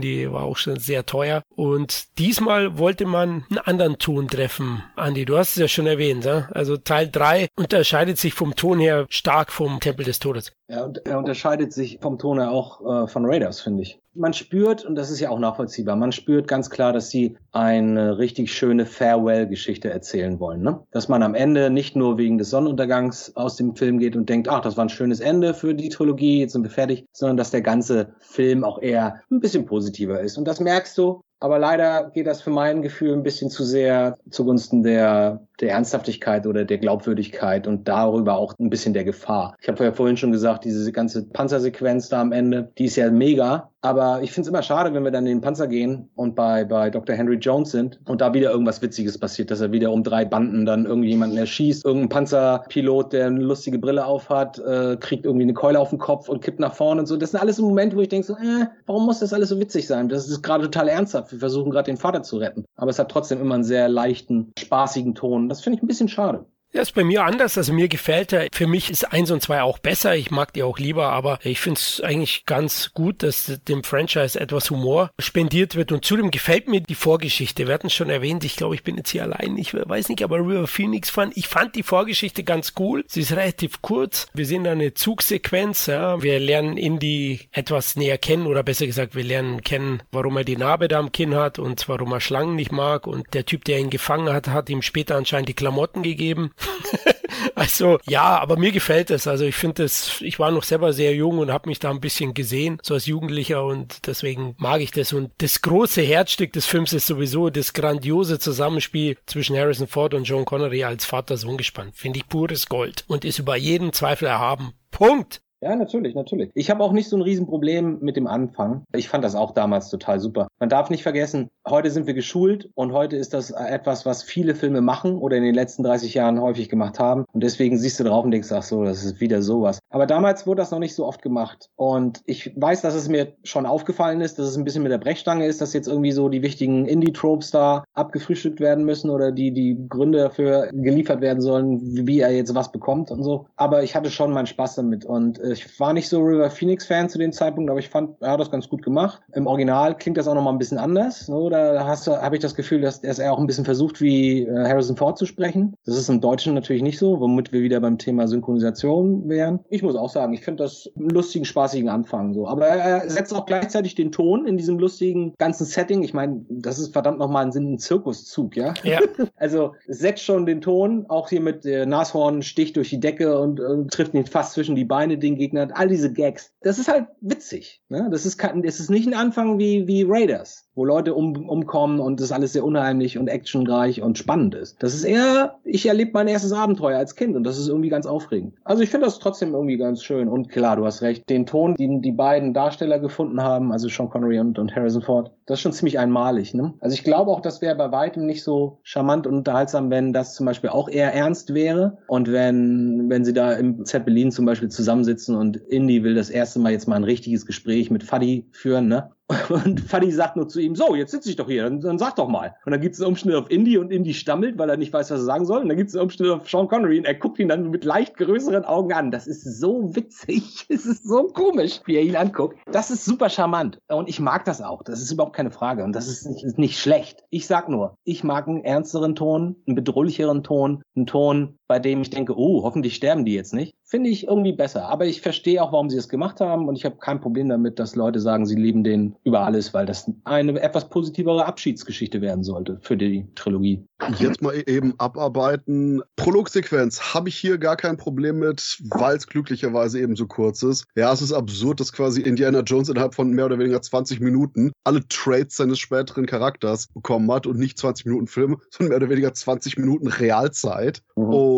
die war auch schon sehr teuer. Und diesmal wollte man einen anderen Ton treffen. Andi, du hast es ja schon erwähnt, ja? also Teil 3 unterscheidet sich vom Ton her stark vom Tempel des Todes. Ja, und er unterscheidet sich vom Ton her auch äh, von Raiders, finde ich. Man spürt, und das ist ja auch nachvollziehbar, man spürt ganz klar, dass sie eine richtig schöne Farewell-Geschichte erzählen wollen. Ne? Dass man am Ende nicht nur wegen des Sonnenuntergangs aus dem Film geht und denkt, ach, das war ein schönes Ende für die Trilogie, jetzt sind wir fertig, sondern dass der ganze Film auch eher ein bisschen positiver ist. Und das merkst du, aber leider geht das für mein Gefühl ein bisschen zu sehr zugunsten der, der Ernsthaftigkeit oder der Glaubwürdigkeit und darüber auch ein bisschen der Gefahr. Ich habe ja vorhin schon gesagt, diese ganze Panzersequenz da am Ende, die ist ja mega. Aber ich finde es immer schade, wenn wir dann in den Panzer gehen und bei, bei Dr. Henry Jones sind und da wieder irgendwas Witziges passiert, dass er wieder um drei Banden dann irgendjemanden erschießt. Irgendein Panzerpilot, der eine lustige Brille aufhat, äh, kriegt irgendwie eine Keule auf den Kopf und kippt nach vorne und so. Das sind alles so Momente, wo ich denke so, äh, warum muss das alles so witzig sein? Das ist gerade total ernsthaft. Wir versuchen gerade den Vater zu retten. Aber es hat trotzdem immer einen sehr leichten, spaßigen Ton. Das finde ich ein bisschen schade. Ja, ist bei mir anders. Also mir gefällt er. Für mich ist eins und zwei auch besser. Ich mag die auch lieber, aber ich finde es eigentlich ganz gut, dass dem Franchise etwas Humor spendiert wird. Und zudem gefällt mir die Vorgeschichte. Wir hatten schon erwähnt. Ich glaube, ich bin jetzt hier allein. Ich weiß nicht, aber River Phoenix fand, ich fand die Vorgeschichte ganz cool. Sie ist relativ kurz. Wir sehen da eine Zugsequenz. Ja. Wir lernen Indy etwas näher kennen oder besser gesagt, wir lernen kennen, warum er die Narbe da am Kinn hat und warum er Schlangen nicht mag. Und der Typ, der ihn gefangen hat, hat ihm später anscheinend die Klamotten gegeben. also ja, aber mir gefällt es. Also ich finde es, ich war noch selber sehr jung und habe mich da ein bisschen gesehen, so als Jugendlicher und deswegen mag ich das. Und das große Herzstück des Films ist sowieso das grandiose Zusammenspiel zwischen Harrison Ford und John Connery als Vater-Sohn gespannt. Finde ich pures Gold und ist über jeden Zweifel erhaben. Punkt. Ja, natürlich, natürlich. Ich habe auch nicht so ein Riesenproblem mit dem Anfang. Ich fand das auch damals total super. Man darf nicht vergessen, heute sind wir geschult und heute ist das etwas, was viele Filme machen oder in den letzten 30 Jahren häufig gemacht haben. Und deswegen siehst du drauf und denkst, ach so, das ist wieder sowas. Aber damals wurde das noch nicht so oft gemacht. Und ich weiß, dass es mir schon aufgefallen ist, dass es ein bisschen mit der Brechstange ist, dass jetzt irgendwie so die wichtigen Indie-Tropes da abgefrühstückt werden müssen oder die, die Gründe dafür geliefert werden sollen, wie er jetzt was bekommt und so. Aber ich hatte schon meinen Spaß damit und ich war nicht so River Phoenix-Fan zu dem Zeitpunkt, aber ich fand, er hat das ganz gut gemacht. Im Original klingt das auch nochmal ein bisschen anders. So, da hast du, habe ich das Gefühl, dass er auch ein bisschen versucht, wie äh, Harrison Ford zu sprechen. Das ist im Deutschen natürlich nicht so, womit wir wieder beim Thema Synchronisation wären. Ich muss auch sagen, ich finde das einen lustigen, spaßigen Anfang so. Aber er setzt auch gleichzeitig den Ton in diesem lustigen ganzen Setting. Ich meine, das ist verdammt nochmal ein, ein Zirkuszug, ja? Ja. also setzt schon den Ton, auch hier mit äh, Nashorn sticht durch die Decke und äh, trifft ihn fast zwischen die Beine, Gegner all diese Gags. Das ist halt witzig. Ne? Das ist es ist nicht ein Anfang wie, wie Raiders, wo Leute um, umkommen und das alles sehr unheimlich und actionreich und spannend ist. Das ist eher, ich erlebe mein erstes Abenteuer als Kind und das ist irgendwie ganz aufregend. Also ich finde das trotzdem irgendwie ganz schön. Und klar, du hast recht, den Ton, den die beiden Darsteller gefunden haben, also Sean Connery und, und Harrison Ford, das ist schon ziemlich einmalig. Ne? Also ich glaube auch, das wäre bei weitem nicht so charmant und unterhaltsam, wenn das zum Beispiel auch eher ernst wäre und wenn, wenn sie da im Zeppelin zum Beispiel zusammensitzen und Indy will das erste Mal jetzt mal ein richtiges Gespräch mit Fuddy führen, ne? Und Fuddy sagt nur zu ihm, so, jetzt sitze ich doch hier, dann, dann sag doch mal. Und dann gibt es einen Umschnitt auf Indy und Indy stammelt, weil er nicht weiß, was er sagen soll. Und dann gibt es einen Umschnitt auf Sean Connery und er guckt ihn dann mit leicht größeren Augen an. Das ist so witzig. Es ist so komisch, wie er ihn anguckt. Das ist super charmant. Und ich mag das auch. Das ist überhaupt keine Frage. Und das ist nicht, ist nicht schlecht. Ich sag nur, ich mag einen ernsteren Ton, einen bedrohlicheren Ton, einen Ton, bei dem ich denke, oh, hoffentlich sterben die jetzt nicht, finde ich irgendwie besser. Aber ich verstehe auch, warum sie es gemacht haben und ich habe kein Problem damit, dass Leute sagen, sie lieben den über alles, weil das eine etwas positivere Abschiedsgeschichte werden sollte für die Trilogie. Jetzt mal eben abarbeiten. Prologsequenz habe ich hier gar kein Problem mit, weil es glücklicherweise eben so kurz ist. Ja, es ist absurd, dass quasi Indiana Jones innerhalb von mehr oder weniger 20 Minuten alle Traits seines späteren Charakters bekommen hat und nicht 20 Minuten Film, sondern mehr oder weniger 20 Minuten Realzeit. Mhm. Und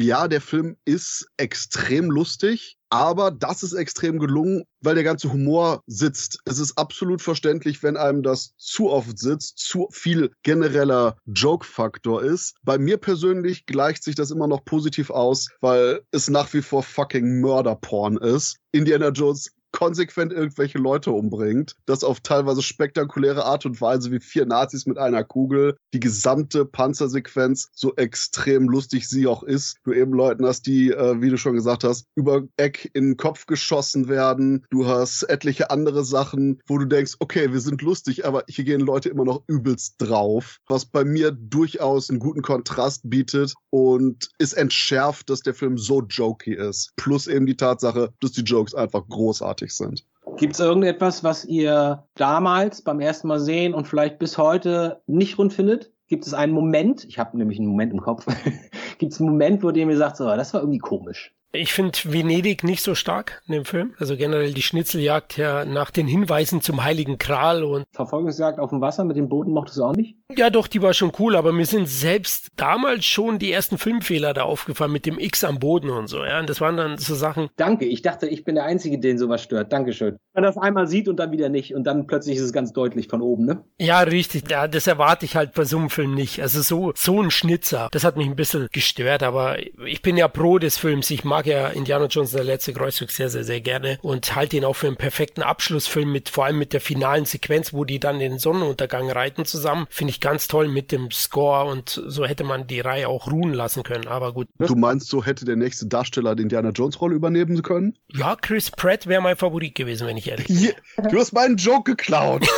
ja, der Film ist extrem lustig. Aber das ist extrem gelungen, weil der ganze Humor sitzt. Es ist absolut verständlich, wenn einem das zu oft sitzt, zu viel genereller Joke-Faktor ist. Bei mir persönlich gleicht sich das immer noch positiv aus, weil es nach wie vor fucking Mörderporn ist. Indiana Jones konsequent irgendwelche Leute umbringt. Das auf teilweise spektakuläre Art und Weise wie vier Nazis mit einer Kugel. Die gesamte Panzersequenz, so extrem lustig sie auch ist. Du eben Leuten hast, die, äh, wie du schon gesagt hast, über Eck in den Kopf geschossen werden. Du hast etliche andere Sachen, wo du denkst, okay, wir sind lustig, aber hier gehen Leute immer noch übelst drauf. Was bei mir durchaus einen guten Kontrast bietet und ist entschärft, dass der Film so jokey ist. Plus eben die Tatsache, dass die Jokes einfach großartig großartig sind. Gibt es irgendetwas, was ihr damals beim ersten Mal sehen und vielleicht bis heute nicht rund findet? Gibt es einen Moment, ich habe nämlich einen Moment im Kopf, gibt es einen Moment, wo ihr mir sagt, so, das war irgendwie komisch? Ich finde Venedig nicht so stark in dem Film. Also generell die Schnitzeljagd ja nach den Hinweisen zum Heiligen Kral und. Verfolgungsjagd auf dem Wasser mit dem Booten mochtest du auch nicht? Ja, doch, die war schon cool, aber mir sind selbst damals schon die ersten Filmfehler da aufgefallen mit dem X am Boden und so, ja. Und das waren dann so Sachen. Danke, ich dachte, ich bin der Einzige, den sowas stört. Dankeschön. Man das einmal sieht und dann wieder nicht und dann plötzlich ist es ganz deutlich von oben, ne? Ja, richtig. Ja, das erwarte ich halt bei so einem Film nicht. Also so, so ein Schnitzer, das hat mich ein bisschen gestört, aber ich bin ja pro des Films. Ich mag mag ja Indiana Jones der letzte Kreuzzug sehr, sehr, sehr gerne und halte ihn auch für einen perfekten Abschlussfilm mit, vor allem mit der finalen Sequenz, wo die dann den Sonnenuntergang reiten zusammen. Finde ich ganz toll mit dem Score und so hätte man die Reihe auch ruhen lassen können, aber gut. Du meinst, so hätte der nächste Darsteller die Indiana Jones Rolle übernehmen können? Ja, Chris Pratt wäre mein Favorit gewesen, wenn ich ehrlich bin. du hast meinen Joke geklaut.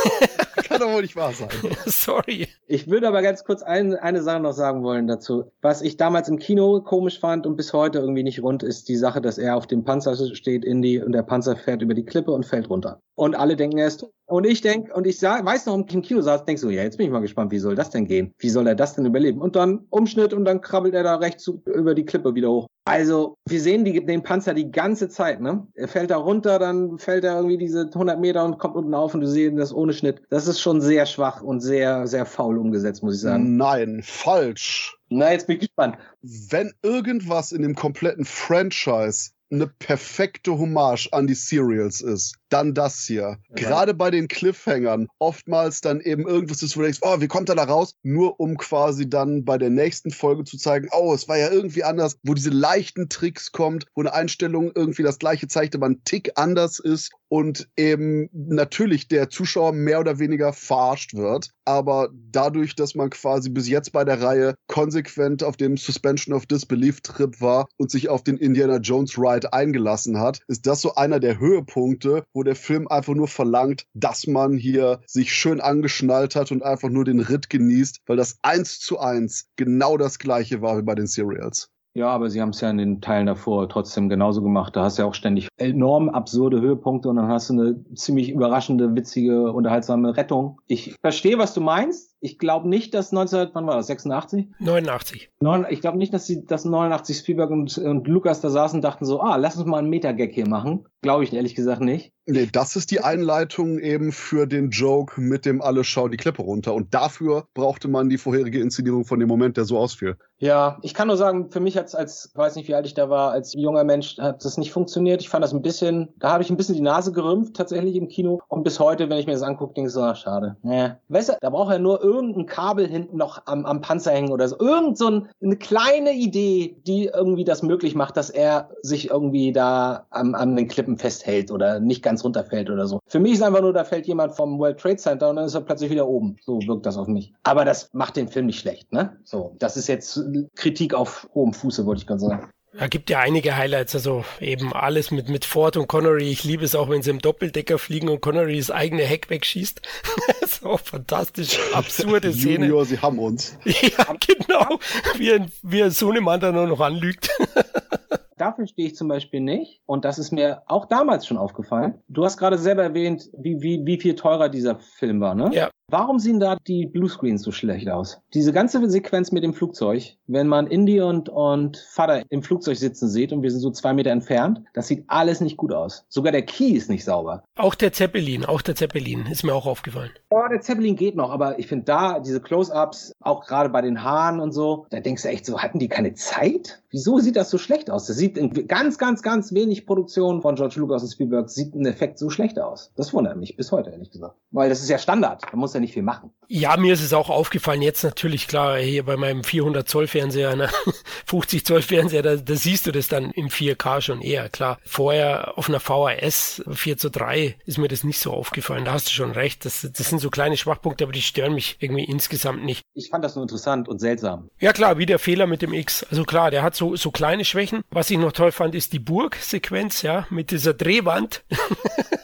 Kann doch wohl nicht wahr sein. Sorry. Ich würde aber ganz kurz ein, eine Sache noch sagen wollen dazu. Was ich damals im Kino komisch fand und bis heute irgendwie nicht rund ist die Sache, dass er auf dem Panzer steht, Indy, und der Panzer fährt über die Klippe und fällt runter. Und alle denken erst, und ich denke, und ich sag, weiß noch, im Kino saß, denkst so, ja, jetzt bin ich mal gespannt, wie soll das denn gehen? Wie soll er das denn überleben? Und dann Umschnitt und dann krabbelt er da rechts über die Klippe wieder hoch. Also, wir sehen die, den Panzer die ganze Zeit, ne? Er fällt da runter, dann fällt er irgendwie diese 100 Meter und kommt unten auf und du siehst das ohne Schnitt. Das ist schon sehr schwach und sehr, sehr faul umgesetzt, muss ich sagen. Nein, falsch. Na, jetzt bin ich gespannt. Wenn irgendwas in dem kompletten Franchise eine perfekte Hommage an die Serials ist, dann das hier. Gerade bei den Cliffhangern, oftmals dann eben irgendwas ist, wo du denkst, oh, wie kommt er da raus? Nur um quasi dann bei der nächsten Folge zu zeigen, oh, es war ja irgendwie anders, wo diese leichten Tricks kommt, wo eine Einstellung irgendwie das gleiche zeigt, aber ein Tick anders ist und eben natürlich der Zuschauer mehr oder weniger verarscht wird. Aber dadurch, dass man quasi bis jetzt bei der Reihe konsequent auf dem Suspension of Disbelief Trip war und sich auf den Indiana Jones Ride eingelassen hat, ist das so einer der Höhepunkte, wo der Film einfach nur verlangt, dass man hier sich schön angeschnallt hat und einfach nur den Ritt genießt, weil das eins zu eins genau das gleiche war wie bei den Serials. Ja, aber sie haben es ja in den Teilen davor trotzdem genauso gemacht. Da hast du ja auch ständig enorm absurde Höhepunkte und dann hast du eine ziemlich überraschende, witzige, unterhaltsame Rettung. Ich verstehe, was du meinst. Ich glaube nicht, dass 19, wann war das, 86? 89. Neun, ich glaube nicht, dass sie das 89 Spielberg und, und Lukas da saßen und dachten so, ah, lass uns mal einen Meta-Gag hier machen. Glaube ich ehrlich gesagt nicht. Nee, das ist die Einleitung eben für den Joke mit dem alle schauen die Klippe runter. Und dafür brauchte man die vorherige Inszenierung von dem Moment, der so ausfiel. Ja, ich kann nur sagen, für mich hat's als, weiß nicht, wie alt ich da war, als junger Mensch, hat das nicht funktioniert. Ich fand das ein bisschen, da habe ich ein bisschen die Nase gerümpft, tatsächlich im Kino. Und bis heute, wenn ich mir das angucke, denke ich so, ach, schade. Ja. Weißt du, da braucht er nur irgendein Kabel hinten noch am, am Panzer hängen oder so. Irgend so ein, eine kleine Idee, die irgendwie das möglich macht, dass er sich irgendwie da am, an den Klippen festhält oder nicht ganz runterfällt oder so. Für mich ist einfach nur, da fällt jemand vom World Trade Center und dann ist er plötzlich wieder oben. So wirkt das auf mich. Aber das macht den Film nicht schlecht, ne? So, das ist jetzt Kritik auf hohem Fuße, wollte ich gerade sagen. Da gibt ja einige Highlights, also eben alles mit, mit Ford und Connery. Ich liebe es auch, wenn sie im Doppeldecker fliegen und Connery das eigene Heck wegschießt. so fantastisch, absurde Szene. Junior, sie haben uns. ja, genau. Wie ein, wie ein Sohnemann da nur noch anlügt. Dafür stehe ich zum Beispiel nicht. Und das ist mir auch damals schon aufgefallen. Du hast gerade selber erwähnt, wie, wie, wie viel teurer dieser Film war, ne? Ja. Warum sehen da die Bluescreens so schlecht aus? Diese ganze Sequenz mit dem Flugzeug, wenn man Indy und, und Vater im Flugzeug sitzen sieht und wir sind so zwei Meter entfernt, das sieht alles nicht gut aus. Sogar der Key ist nicht sauber. Auch der Zeppelin, auch der Zeppelin ist mir auch aufgefallen. Oh, der Zeppelin geht noch, aber ich finde da diese Close-Ups, auch gerade bei den Haaren und so, da denkst du echt so, hatten die keine Zeit? Wieso sieht das so schlecht aus? Das sieht in ganz, ganz, ganz wenig Produktion von George Lucas und Spielberg sieht ein Effekt so schlecht aus. Das wundert mich bis heute, ehrlich gesagt. Weil das ist ja Standard. Da muss ja nicht viel machen. Ja, mir ist es auch aufgefallen, jetzt natürlich klar, hier bei meinem 400 Zoll Fernseher, ne, 50 Zoll Fernseher, da, da siehst du das dann im 4K schon eher, klar. Vorher auf einer VHS 4 zu 3 ist mir das nicht so aufgefallen, da hast du schon recht, das, das sind so kleine Schwachpunkte, aber die stören mich irgendwie insgesamt nicht. Ich fand das nur interessant und seltsam. Ja klar, wie der Fehler mit dem X, also klar, der hat so, so kleine Schwächen. Was ich noch toll fand, ist die Burgsequenz, ja, mit dieser Drehwand.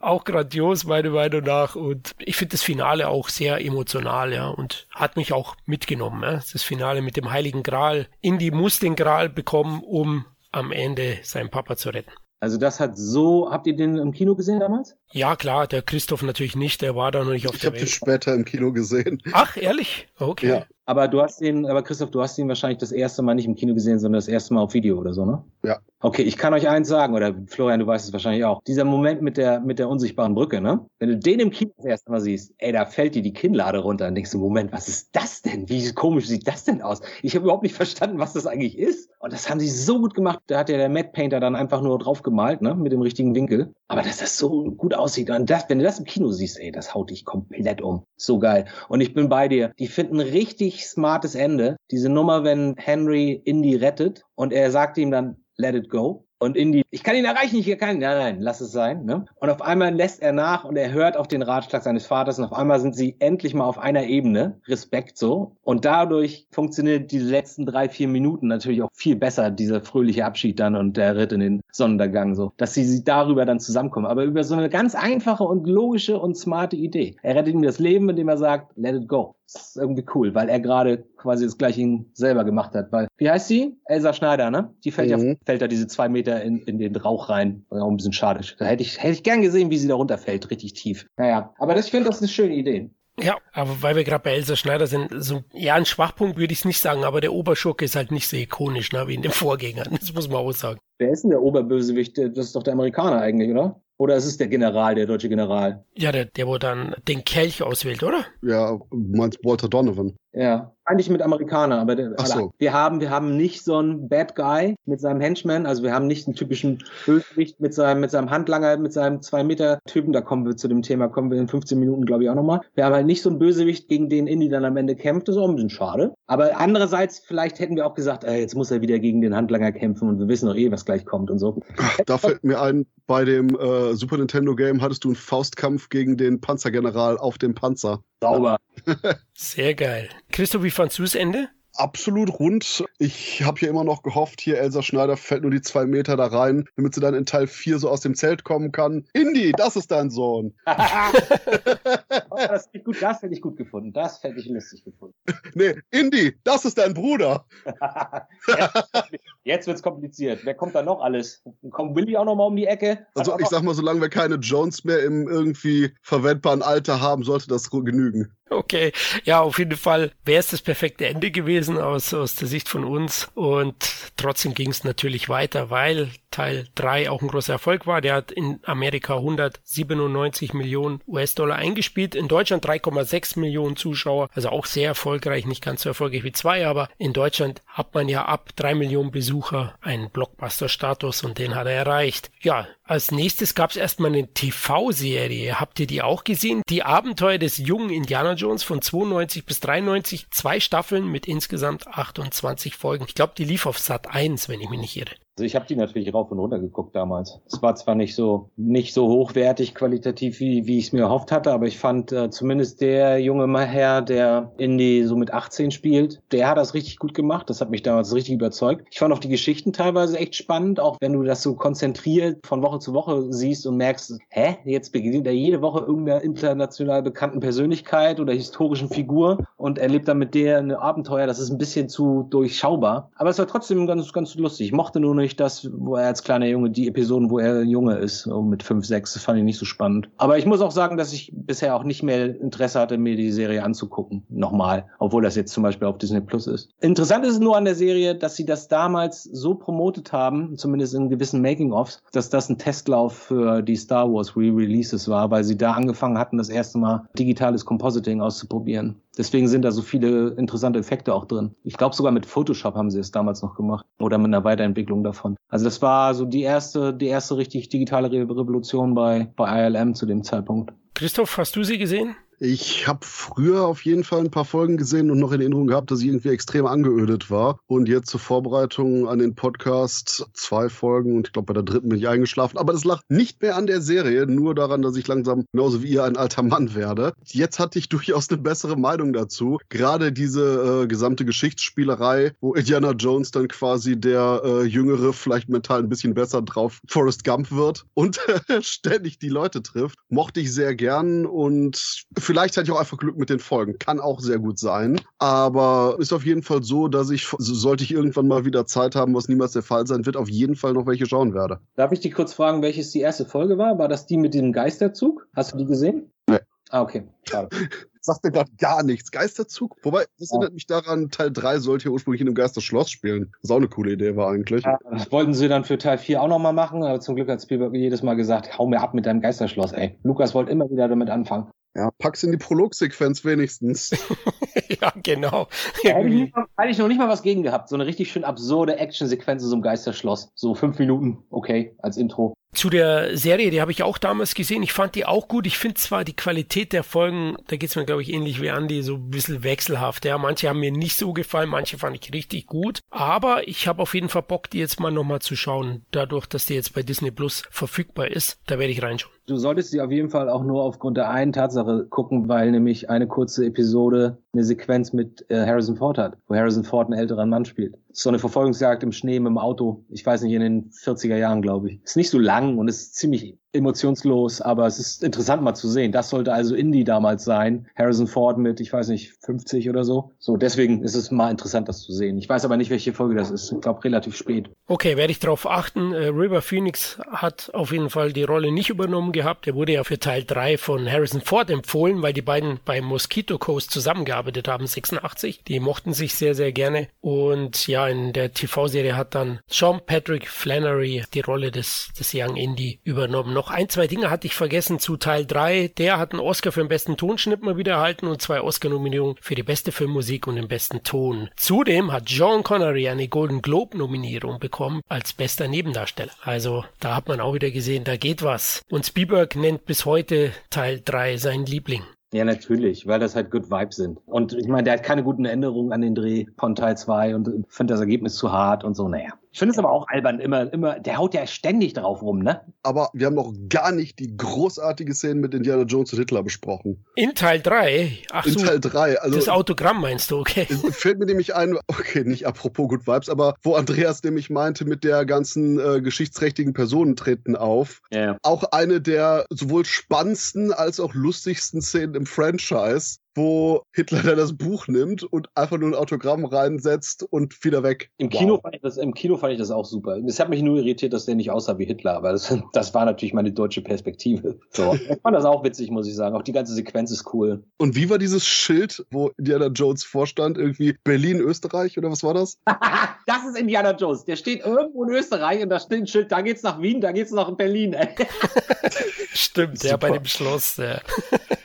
Auch grandios, meiner Meinung nach. Und ich finde das Finale auch sehr emotional, ja. Und hat mich auch mitgenommen, ja. Das Finale mit dem Heiligen Gral. Indy muss den Gral bekommen, um am Ende seinen Papa zu retten. Also das hat so, habt ihr den im Kino gesehen damals? Ja, klar, der Christoph natürlich nicht, der war da noch nicht auf Ich der habe den später im Kino gesehen. Ach, ehrlich? Okay. Ja. Aber du hast ihn, aber Christoph, du hast ihn wahrscheinlich das erste Mal nicht im Kino gesehen, sondern das erste Mal auf Video oder so, ne? Ja. Okay, ich kann euch eins sagen, oder Florian, du weißt es wahrscheinlich auch. Dieser Moment mit der, mit der unsichtbaren Brücke, ne? Wenn du den im Kino das erste Mal siehst, ey, da fällt dir die Kinnlade runter und denkst du, Moment, was ist das denn? Wie komisch sieht das denn aus? Ich habe überhaupt nicht verstanden, was das eigentlich ist. Und das haben sie so gut gemacht. Da hat ja der Matte Painter dann einfach nur drauf gemalt, ne? Mit dem richtigen Winkel. Aber dass das so gut aussieht. Und das, wenn du das im Kino siehst, ey, das haut dich komplett um. So geil. Und ich bin bei dir. Die finden richtig smartes Ende. Diese Nummer, wenn Henry Indy rettet und er sagt ihm dann, let it go. Und Indy, ich kann ihn erreichen, ich kann ihn, nein, nein, lass es sein. Ne? Und auf einmal lässt er nach und er hört auf den Ratschlag seines Vaters und auf einmal sind sie endlich mal auf einer Ebene, Respekt so. Und dadurch funktioniert die letzten drei, vier Minuten natürlich auch viel besser, dieser fröhliche Abschied dann und der Ritt in den Sonnenuntergang so, dass sie, sie darüber dann zusammenkommen. Aber über so eine ganz einfache und logische und smarte Idee. Er rettet ihm das Leben, indem er sagt, let it go. Das ist irgendwie cool, weil er gerade quasi das gleiche selber gemacht hat. Weil, wie heißt sie? Elsa Schneider, ne? Die fällt Mhm. ja, fällt da diese zwei Meter in, in den Rauch rein. War auch ein bisschen schade. Da hätte ich, hätte ich gern gesehen, wie sie da runterfällt, richtig tief. Naja, aber das, ich finde, das ist eine schöne Idee. Ja, aber weil wir gerade bei Elsa Schneider sind, so, ja, ein Schwachpunkt würde ich es nicht sagen, aber der Oberschurke ist halt nicht so ikonisch, ne, wie in dem Vorgänger. Das muss man auch sagen. Wer ist denn der Oberbösewicht? Das ist doch der Amerikaner eigentlich, oder? Oder ist es der General, der deutsche General? Ja, der, der wo dann den Kelch auswählt, oder? Ja, meinst Walter Donovan. Ja, eigentlich mit Amerikaner, aber der, Ach so. wir haben wir haben nicht so einen Bad Guy mit seinem Henchman, also wir haben nicht einen typischen Bösewicht mit seinem mit seinem Handlanger, mit seinem zwei Meter Typen. Da kommen wir zu dem Thema, kommen wir in 15 Minuten, glaube ich, auch nochmal. Wir haben halt nicht so einen Bösewicht, gegen den Indy dann am Ende kämpft. Das ist auch ein bisschen schade. Aber andererseits, vielleicht hätten wir auch gesagt, äh, jetzt muss er wieder gegen den Handlanger kämpfen und wir wissen doch eh, was gleich kommt und so. Da fällt mir ein, bei dem äh, Super Nintendo Game hattest du einen Faustkampf gegen den Panzergeneral auf dem Panzer. Sauber. Sehr geil. Christoph, wie fandst du das Ende? Absolut rund. Ich habe hier immer noch gehofft, hier Elsa Schneider fällt nur die zwei Meter da rein, damit sie dann in Teil 4 so aus dem Zelt kommen kann. Indy, das ist dein Sohn. Oh, das hätte ich gut, das hätte ich gut gefunden. Das hätte ich lustig gefunden. Nee, Indy, das ist dein Bruder. jetzt, wird's kompliziert. Wer kommt da noch alles? Kommt Willy auch noch mal um die Ecke? Also ich sag mal, solange wir keine Jones mehr im irgendwie verwendbaren Alter haben, sollte das genügen. Okay, ja, auf jeden Fall wäre es das perfekte Ende gewesen aus, aus der Sicht von uns. Und trotzdem ging es natürlich weiter, weil Teil 3 auch ein großer Erfolg war. Der hat in Amerika 197 Millionen US-Dollar eingespielt, in Deutschland 3,6 Millionen Zuschauer, also auch sehr erfolgreich, nicht ganz so erfolgreich wie 2, aber in Deutschland hat man ja ab 3 Millionen Besucher einen Blockbuster-Status und den hat er erreicht. Ja, als nächstes gab es erstmal eine TV-Serie. Habt ihr die auch gesehen? Die Abenteuer des jungen Indiana Jones von 92 bis 93, zwei Staffeln mit insgesamt 28 Folgen. Ich glaube, die lief auf Sat 1, wenn ich mich nicht irre. Also ich habe die natürlich rauf und runter geguckt damals. Es war zwar nicht so nicht so hochwertig qualitativ wie wie ich es mir erhofft hatte, aber ich fand äh, zumindest der junge Herr, der Indy so mit 18 spielt, der hat das richtig gut gemacht. Das hat mich damals richtig überzeugt. Ich fand auch die Geschichten teilweise echt spannend, auch wenn du das so konzentriert von Woche zu Woche siehst und merkst, hä, jetzt begegnet er jede Woche irgendeiner international bekannten Persönlichkeit oder historischen Figur und erlebt dann mit der eine Abenteuer. Das ist ein bisschen zu durchschaubar, aber es war trotzdem ganz ganz lustig. Ich mochte nur nicht das, wo er als kleiner Junge, die Episoden, wo er Junge ist, mit 5, 6, das fand ich nicht so spannend. Aber ich muss auch sagen, dass ich bisher auch nicht mehr Interesse hatte, mir die Serie anzugucken. Nochmal. Obwohl das jetzt zum Beispiel auf Disney Plus ist. Interessant ist nur an der Serie, dass sie das damals so promotet haben, zumindest in gewissen Making-ofs, dass das ein Testlauf für die Star Wars Re-Releases war, weil sie da angefangen hatten, das erste Mal digitales Compositing auszuprobieren. Deswegen sind da so viele interessante Effekte auch drin. Ich glaube sogar mit Photoshop haben sie es damals noch gemacht oder mit einer Weiterentwicklung davon. Also das war so die erste, die erste richtig digitale Re Revolution bei, bei ILM zu dem Zeitpunkt. Christoph, hast du sie gesehen? Ich habe früher auf jeden Fall ein paar Folgen gesehen und noch in Erinnerung gehabt, dass ich irgendwie extrem angeödet war. Und jetzt zur Vorbereitung an den Podcast zwei Folgen und ich glaube bei der dritten bin ich eingeschlafen. Aber das lag nicht mehr an der Serie, nur daran, dass ich langsam genauso wie ihr ein alter Mann werde. Jetzt hatte ich durchaus eine bessere Meinung dazu. Gerade diese äh, gesamte Geschichtsspielerei, wo Indiana Jones dann quasi der äh, jüngere, vielleicht mental ein bisschen besser drauf Forrest Gump wird und ständig die Leute trifft, mochte ich sehr gern und Vielleicht hatte ich auch einfach Glück mit den Folgen. Kann auch sehr gut sein. Aber ist auf jeden Fall so, dass ich, sollte ich irgendwann mal wieder Zeit haben, was niemals der Fall sein wird, auf jeden Fall noch welche schauen werde. Darf ich dich kurz fragen, welches die erste Folge war? War das die mit dem Geisterzug? Hast du die gesehen? Nee. Ah, okay. Schade. Sagt mir gerade gar nichts. Geisterzug? Wobei, das erinnert mich daran, Teil 3 sollte ja ursprünglich in einem Geisterschloss spielen. Was auch eine coole Idee war eigentlich. Ja, das wollten sie dann für Teil 4 auch nochmal machen, aber zum Glück hat Spielberg jedes Mal gesagt, hau mir ab mit deinem Geisterschloss, ey. Lukas wollte immer wieder damit anfangen. Ja, pack's in die Prologsequenz wenigstens. ja, genau. Da hätte ich, hätte ich noch nicht mal was gegen gehabt. So eine richtig schön absurde Actionsequenz in so einem Geisterschloss. So fünf Minuten, okay, als Intro. Zu der Serie, die habe ich auch damals gesehen. Ich fand die auch gut. Ich finde zwar die Qualität der Folgen, da geht's mir, glaube ich, ähnlich wie Andy, so ein bisschen wechselhaft. Ja, manche haben mir nicht so gefallen, manche fand ich richtig gut. Aber ich habe auf jeden Fall Bock, die jetzt mal nochmal zu schauen. Dadurch, dass die jetzt bei Disney Plus verfügbar ist, da werde ich reinschauen. Du solltest sie auf jeden Fall auch nur aufgrund der einen Tatsache gucken, weil nämlich eine kurze Episode eine Sequenz mit äh, Harrison Ford hat, wo Harrison Ford einen älteren Mann spielt. So eine Verfolgungsjagd im Schnee mit dem Auto. Ich weiß nicht, in den 40er Jahren, glaube ich. Ist nicht so lang und ist ziemlich emotionslos, aber es ist interessant mal zu sehen. Das sollte also Indie damals sein. Harrison Ford mit, ich weiß nicht, 50 oder so. So, deswegen ist es mal interessant, das zu sehen. Ich weiß aber nicht, welche Folge das ist. Ich glaube, relativ spät. Okay, werde ich darauf achten. Äh, River Phoenix hat auf jeden Fall die Rolle nicht übernommen gehabt. Er wurde ja für Teil 3 von Harrison Ford empfohlen, weil die beiden bei Mosquito Coast zusammengearbeitet haben, 86. Die mochten sich sehr, sehr gerne. Und ja, in der TV-Serie hat dann Sean Patrick Flannery die Rolle des, des Young Indie übernommen. Noch ein, zwei Dinge hatte ich vergessen zu Teil 3. Der hat einen Oscar für den besten Tonschnitt mal wieder erhalten und zwei Oscar-Nominierungen für die beste Filmmusik und den besten Ton. Zudem hat John Connery eine Golden Globe-Nominierung bekommen als bester Nebendarsteller. Also da hat man auch wieder gesehen, da geht was. Und Spielberg nennt bis heute Teil 3 sein Liebling. Ja, natürlich, weil das halt Good Vibes sind. Und ich meine, der hat keine guten Änderungen an den Dreh von Teil 2 und findet das Ergebnis zu hart und so. Naja. Ich finde es aber auch albern, immer, immer, der haut ja ständig drauf rum, ne? Aber wir haben noch gar nicht die großartige Szene mit Indiana Jones und Hitler besprochen. In Teil 3? Ach In so, Teil 3. Also das Autogramm meinst du, okay. Fällt mir nämlich ein, okay, nicht apropos Good Vibes, aber wo Andreas nämlich meinte, mit der ganzen äh, geschichtsträchtigen Personen treten auf. Ja. Auch eine der sowohl spannendsten als auch lustigsten Szenen im Franchise, wo Hitler dann das Buch nimmt und einfach nur ein Autogramm reinsetzt und wieder weg. Im Kino, fand ich das, Im Kino fand ich das auch super. Es hat mich nur irritiert, dass der nicht aussah wie Hitler, aber das, das war natürlich meine deutsche Perspektive. So. Ich fand das auch witzig, muss ich sagen. Auch die ganze Sequenz ist cool. Und wie war dieses Schild, wo Indiana Jones vorstand? Irgendwie Berlin, Österreich oder was war das? das ist Indiana Jones. Der steht irgendwo in Österreich und da steht ein Schild, da geht's nach Wien, da geht's nach Berlin. Stimmt, ja, bei dem Schloss. Ja.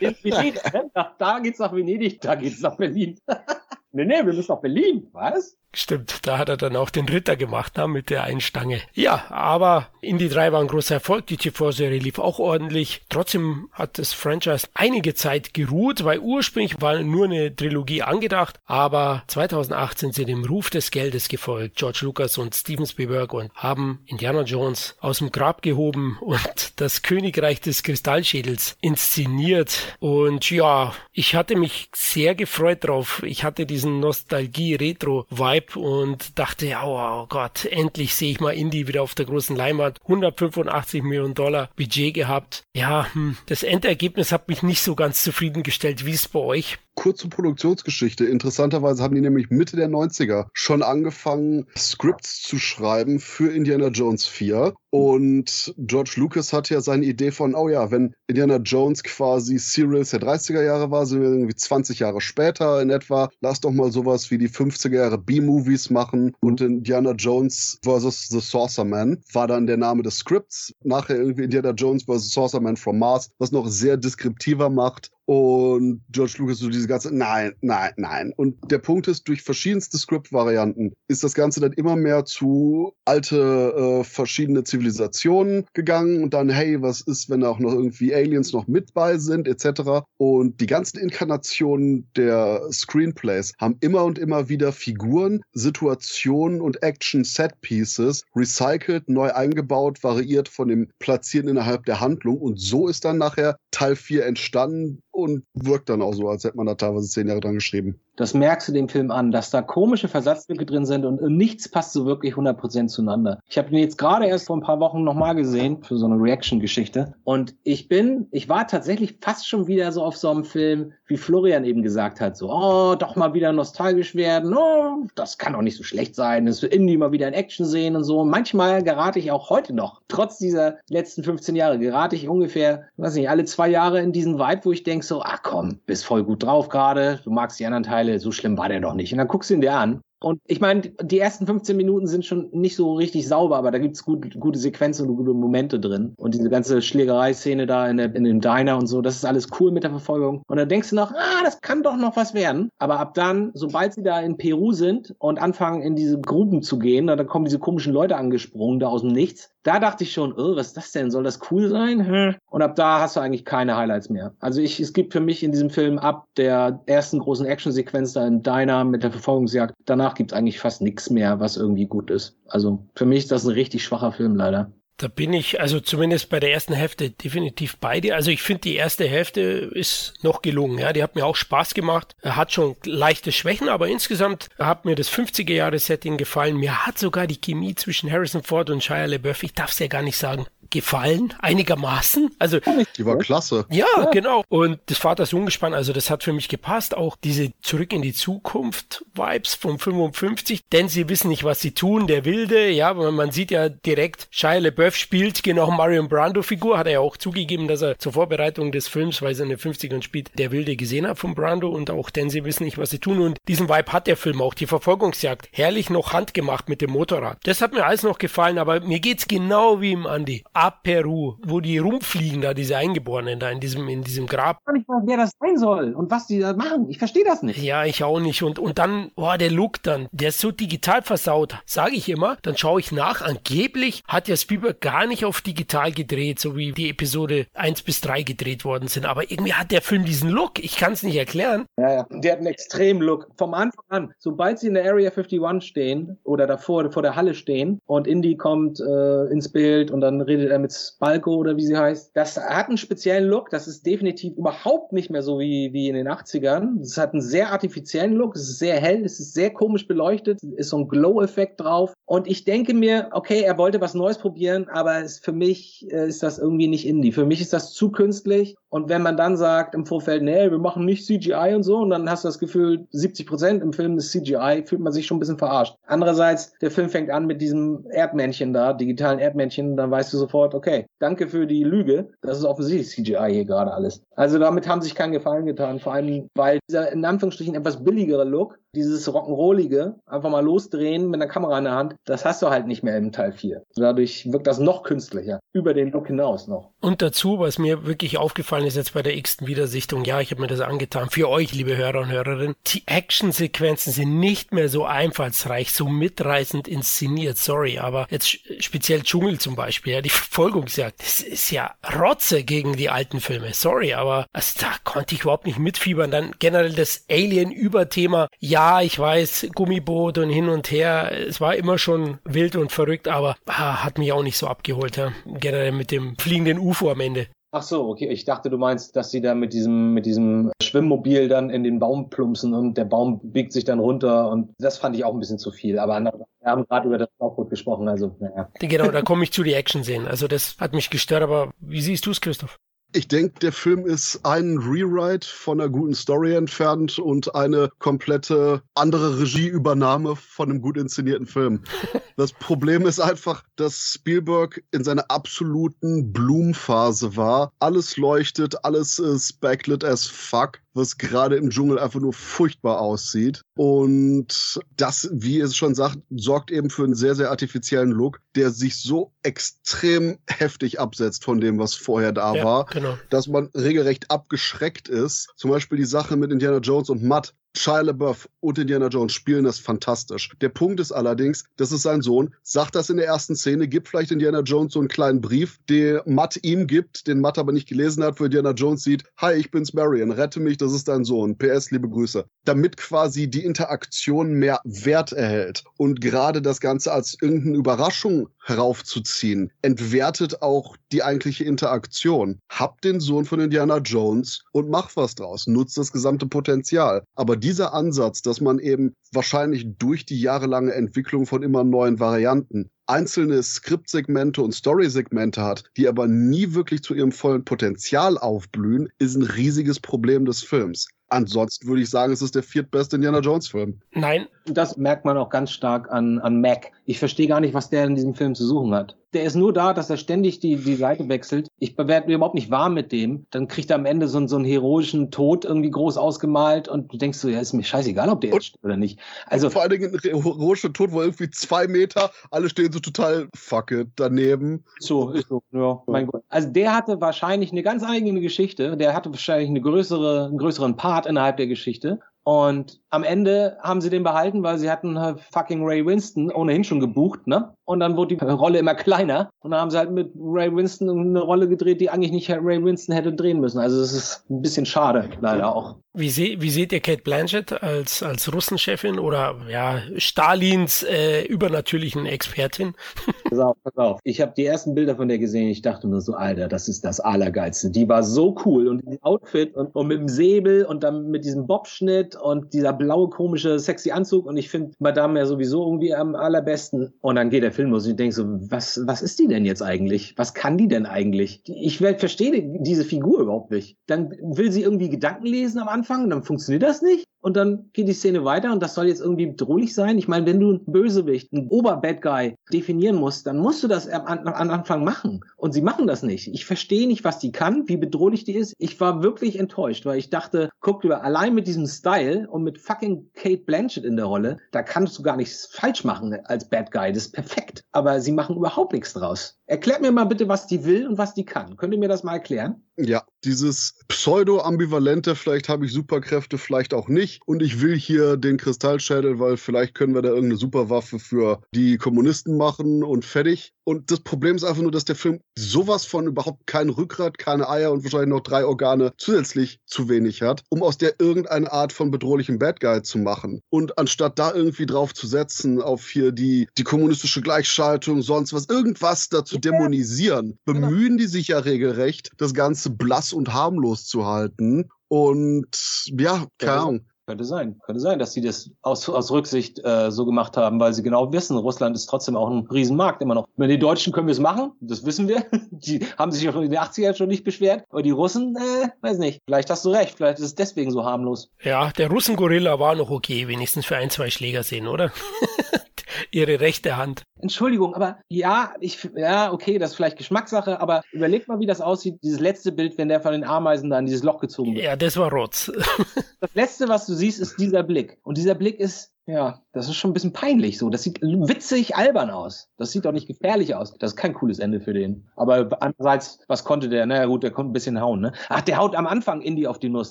In Venedig, ne? Da- da geht's nach Venedig, da geht's nach Berlin. nee, nee, wir müssen nach Berlin. Was? Stimmt, da hat er dann auch den Ritter gemacht, ne, mit der einen Stange. Ja, aber Indie 3 war ein großer Erfolg, die TV-Serie lief auch ordentlich. Trotzdem hat das Franchise einige Zeit geruht, weil ursprünglich war nur eine Trilogie angedacht, aber 2008 sind sie dem Ruf des Geldes gefolgt, George Lucas und Steven Spielberg, und haben Indiana Jones aus dem Grab gehoben und das Königreich des Kristallschädels inszeniert. Und ja, ich hatte mich sehr gefreut drauf. Ich hatte diesen Nostalgie-Retro-Vibe und dachte, ja, oh Gott, endlich sehe ich mal Indie wieder auf der großen Leinwand. 185 Millionen Dollar Budget gehabt. Ja, hm, das Endergebnis hat mich nicht so ganz zufriedengestellt. Wie es bei euch? Kurze Produktionsgeschichte. Interessanterweise haben die nämlich Mitte der 90er schon angefangen, Scripts zu schreiben für Indiana Jones 4. Und George Lucas hatte ja seine Idee von, oh ja, wenn Indiana Jones quasi Serials der 30er Jahre war, sind wir irgendwie 20 Jahre später in etwa. Lass doch mal sowas wie die 50er Jahre B-Movies machen. Und Indiana Jones vs. The Sorcererman war dann der Name des Scripts. Nachher irgendwie Indiana Jones vs. Sorcererman from Mars, was noch sehr deskriptiver macht. Und George Lucas so diese ganze, nein, nein, nein. Und der Punkt ist, durch verschiedenste Script-Varianten ist das Ganze dann immer mehr zu alte, äh, verschiedene Zivilisationen gegangen und dann, hey, was ist, wenn da auch noch irgendwie Aliens noch mit bei sind, etc. Und die ganzen Inkarnationen der Screenplays haben immer und immer wieder Figuren, Situationen und Action-Set-Pieces recycelt, neu eingebaut, variiert von dem Platzieren innerhalb der Handlung. Und so ist dann nachher Teil 4 entstanden und wirkt dann auch so, als hätte man da teilweise zehn Jahre dran geschrieben. Das merkst du dem Film an, dass da komische Versatzstücke drin sind und nichts passt so wirklich 100% zueinander. Ich habe ihn jetzt gerade erst vor ein paar Wochen nochmal gesehen für so eine Reaction-Geschichte und ich bin, ich war tatsächlich fast schon wieder so auf so einem Film, wie Florian eben gesagt hat, so, oh, doch mal wieder nostalgisch werden, oh, das kann doch nicht so schlecht sein, dass wir Indie mal wieder in Action sehen und so. Und manchmal gerate ich auch heute noch, trotz dieser letzten 15 Jahre, gerate ich ungefähr, weiß nicht, alle zwei Jahre in diesen Vibe, wo ich denke so, ach komm, bist voll gut drauf gerade, du magst die anderen Teile, so schlimm war der doch nicht. Und dann guckst du ihn dir an. Und ich meine, die ersten 15 Minuten sind schon nicht so richtig sauber, aber da gibt's gut, gute Sequenzen und gute Momente drin. Und diese ganze Schlägerei-Szene da in, der, in dem Diner und so, das ist alles cool mit der Verfolgung. Und dann denkst du noch, ah, das kann doch noch was werden. Aber ab dann, sobald sie da in Peru sind und anfangen in diese Gruben zu gehen, dann kommen diese komischen Leute angesprungen da aus dem Nichts. Da dachte ich schon, oh, was ist das denn? Soll das cool sein? Und ab da hast du eigentlich keine Highlights mehr. Also ich, es gibt für mich in diesem Film ab der ersten großen Actionsequenz da in Diner mit der Verfolgungsjagd, danach gibt's eigentlich fast nichts mehr, was irgendwie gut ist. Also für mich ist das ein richtig schwacher Film leider. Da bin ich also zumindest bei der ersten Hälfte definitiv bei dir. Also ich finde, die erste Hälfte ist noch gelungen. Ja, die hat mir auch Spaß gemacht. Er hat schon leichte Schwächen, aber insgesamt hat mir das 50er-Jahre-Setting gefallen. Mir hat sogar die Chemie zwischen Harrison Ford und Shia LaBeouf, ich darf es ja gar nicht sagen, gefallen, einigermaßen. Also Die war klasse. ja, genau. Und das Vater-Sohn-Gespann, also das hat für mich gepasst. Auch diese Zurück in die Zukunft-Vibes vom 55, denn sie wissen nicht, was sie tun. Der Wilde, ja, man sieht ja direkt, Shia LaBeouf LeBeouf spielt genau Marion Brando-Figur, hat er ja auch zugegeben, dass er zur Vorbereitung des Films, weil er in den 50ern spielt, der Wilde gesehen hat von Brando und auch denn sie wissen nicht, was sie tun. Und diesen Vibe hat der Film auch, die Verfolgungsjagd. Herrlich noch handgemacht mit dem Motorrad. Das hat mir alles noch gefallen, aber mir geht's genau wie im Andi. Ab Peru, wo die rumfliegen da, diese Eingeborenen da in diesem, in diesem Grab. Ich weiß nicht wer das sein soll und was die da machen. Ich verstehe das nicht. Ja, ich auch nicht. Und, und dann, boah, der Look dann, der ist so digital versaut, sage ich immer. Dann schaue ich nach. Angeblich hat ja Spielberg gar nicht auf digital gedreht, so wie die Episode 1 bis 3 gedreht worden sind. Aber irgendwie hat der Film diesen Look. Ich kann es nicht erklären. Ja, ja. Der hat einen extremen Look. Vom Anfang an, sobald sie in der Area 51 stehen oder davor vor der Halle stehen und Indy kommt äh, ins Bild und dann redet er mit Spalko oder wie sie heißt, das hat einen speziellen Look. Das ist definitiv überhaupt nicht mehr so wie, wie in den 80ern. Es hat einen sehr artifiziellen Look. Es ist sehr hell. Es ist sehr komisch beleuchtet. Ist so ein Glow-Effekt drauf. Und ich denke mir, okay, er wollte was Neues probieren, aber es, für mich äh, ist das irgendwie nicht Indie. Für mich ist das zu künstlich. Und wenn man dann sagt im Vorfeld, nee, wir machen nicht CGI und so, und dann hast du das Gefühl, 70 Prozent im Film ist CGI, fühlt man sich schon ein bisschen verarscht. Andererseits, der Film fängt an mit diesem Erdmännchen da, digitalen Erdmännchen, dann weißt du sofort, okay, danke für die Lüge, das ist offensichtlich CGI hier gerade alles. Also damit haben sich keinen Gefallen getan, vor allem, weil dieser in Anführungsstrichen etwas billigere Look, dieses Rock'n'Rollige, einfach mal losdrehen mit einer Kamera in der Hand, das hast du halt nicht mehr im Teil 4. Dadurch wirkt das noch künstlicher, über den Look hinaus noch. Und dazu, was mir wirklich aufgefallen ist jetzt bei der x-ten Wiedersichtung, ja, ich habe mir das angetan, für euch, liebe Hörer und Hörerinnen, die Actionsequenzen sind nicht mehr so einfallsreich, so mitreißend inszeniert, sorry, aber jetzt speziell Dschungel zum Beispiel, ja, die Verfolgungsjagd, das ist ja Rotze gegen die alten Filme, sorry, aber also, da konnte ich überhaupt nicht mitfiebern. Dann generell das Alien-Überthema, ja, ich weiß, Gummiboot und hin und her, es war immer schon wild und verrückt, aber ah, hat mich auch nicht so abgeholt, ja, generell mit dem fliegenden UFO am Ende. Ach so, okay. Ich dachte, du meinst, dass sie da mit diesem, mit diesem Schwimmmobil dann in den Baum plumpsen und der Baum biegt sich dann runter und das fand ich auch ein bisschen zu viel. Aber wir haben gerade über das Bauchboot gesprochen, also naja. Genau, da komme ich zu die Action sehen. Also das hat mich gestört, aber wie siehst du es, Christoph? Ich denke, der Film ist ein Rewrite von einer guten Story entfernt und eine komplette andere Regieübernahme von einem gut inszenierten Film. Das Problem ist einfach, dass Spielberg in seiner absoluten Bloomphase war. Alles leuchtet, alles ist backlit as fuck was gerade im Dschungel einfach nur furchtbar aussieht. Und das, wie es schon sagt, sorgt eben für einen sehr, sehr artifiziellen Look, der sich so extrem heftig absetzt von dem, was vorher da Ja, war, genau. Dass man regelrecht abgeschreckt ist. Zum Beispiel die Sache mit Indiana Jones und Matt. Shia LaBeouf und Indiana Jones spielen das fantastisch. Der Punkt ist allerdings, das ist sein Sohn, sagt das in der ersten Szene, gibt vielleicht Indiana Jones so einen kleinen Brief, den Matt ihm gibt, den Matt aber nicht gelesen hat, wo Indiana Jones sieht, hi, ich bin's Marion, rette mich, das ist dein Sohn. PS, liebe Grüße. Damit quasi die Interaktion mehr Wert erhält und gerade das Ganze als irgendeine Überraschung heraufzuziehen, entwertet auch die eigentliche Interaktion. Hab den Sohn von Indiana Jones und mach was draus. Nutzt das gesamte Potenzial. Aber dieser Ansatz, dass man eben wahrscheinlich durch die jahrelange Entwicklung von immer neuen Varianten einzelne Skriptsegmente und Storysegmente hat, die aber nie wirklich zu ihrem vollen Potenzial aufblühen, ist ein riesiges Problem des Films. Ansonsten würde ich sagen, es ist der viertbeste Indiana Jones Film. Nein, Das merkt man auch ganz stark an, an Mac. Ich verstehe gar nicht, was der in diesem Film zu suchen hat. Der ist nur da, dass er ständig die, die Seite wechselt. Ich werde mir überhaupt nicht warm mit dem. Dann kriegt er am Ende so, einen- so einen heroischen Tod irgendwie groß ausgemalt und du denkst so, ja, ist mir scheißegal, ob der jetzt stirbt oder nicht. Also, Vor allen Dingen ein heroischer Tod, wo irgendwie zwei Meter, alle stehen so total fuck it daneben. So, ist so, ja, mein Gott. Also der hatte wahrscheinlich eine ganz eigene Geschichte. Der hatte wahrscheinlich eine größere, einen größeren Part innerhalb der Geschichte. Und am Ende haben sie den behalten, weil sie hatten äh, fucking Ray Winston ohnehin schon gebucht, ne? Und dann wurde die Rolle immer kleiner. Und dann haben sie halt mit Ray Winston eine Rolle gedreht, die eigentlich nicht Ray Winston hätte drehen müssen. Also es ist ein bisschen schade, leider auch. Wie, se wie seht ihr Kate Blanchett als, als Russenchefin oder ja, Stalins äh, übernatürlichen Expertin? Pass auf, pass auf. Ich habe die ersten Bilder von der gesehen. Ich dachte nur so, Alter, das ist das Allergeilste. Die war so cool und dieses Outfit und, und mit dem Säbel und dann mit diesem Bobschnitt und dieser blaue komische sexy Anzug und ich finde Madame ja sowieso irgendwie am allerbesten. Und dann geht der Film los und ich denke so, was, was ist die denn jetzt eigentlich? Was kann die denn eigentlich? Ich verstehe diese Figur überhaupt nicht. Dann will sie irgendwie Gedanken lesen am Anfang und dann funktioniert das nicht. Und dann geht die Szene weiter und das soll jetzt irgendwie bedrohlich sein. Ich meine, wenn du einen Bösewicht, einen Ober-Bad Guy definieren musst, dann musst du das am, am Anfang machen. Und sie machen das nicht. Ich verstehe nicht, was die kann, wie bedrohlich die ist. Ich war wirklich enttäuscht, weil ich dachte, guck dir allein mit diesem Style und mit fucking Kate Blanchett in der Rolle, da kannst du gar nichts falsch machen als Bad Guy. Das ist perfekt. Aber sie machen überhaupt nichts draus. Erklärt mir mal bitte, was die will und was die kann. Könnt ihr mir das mal erklären? Ja, dieses pseudo-ambivalente, vielleicht habe ich Superkräfte, vielleicht auch nicht. Und ich will hier den Kristallschädel, weil vielleicht können wir da irgendeine Superwaffe für die Kommunisten machen und fertig. Und das Problem ist einfach nur, dass der Film sowas von überhaupt kein Rückgrat, keine Eier und wahrscheinlich noch drei Organe zusätzlich zu wenig hat, um aus der irgendeine Art von bedrohlichem Bad Guy zu machen. Und anstatt da irgendwie drauf zu setzen, auf hier die, die kommunistische Gleichschaltung, sonst was, irgendwas dazu dämonisieren, bemühen die sich ja regelrecht, das Ganze blass und harmlos zu halten. Und ja, keine Ahnung. Könnte sein, könnte sein, dass sie das aus, aus Rücksicht äh, so gemacht haben, weil sie genau wissen, Russland ist trotzdem auch ein Riesenmarkt immer noch. Mit den Deutschen können wir es machen, das wissen wir. Die haben sich auch in den 80ern schon nicht beschwert. Aber die Russen, äh, weiß nicht. Vielleicht hast du recht, vielleicht ist es deswegen so harmlos. Ja, der Russen-Gorilla war noch okay, wenigstens für ein, zwei Schläger sehen, oder? Ihre rechte Hand. Entschuldigung, aber ja, ich, ja, okay, das ist vielleicht Geschmackssache, aber überleg mal, wie das aussieht, dieses letzte Bild, wenn der von den Ameisen da in dieses Loch gezogen wird. Ja, das war Rotz. das letzte, was du siehst, ist dieser Blick. Und dieser Blick ist ja, das ist schon ein bisschen peinlich so. Das sieht witzig albern aus. Das sieht doch nicht gefährlich aus. Das ist kein cooles Ende für den. Aber andererseits, was konnte der? Na naja, gut, der konnte ein bisschen hauen, ne? Ach, der haut am Anfang Indy auf die Nuss,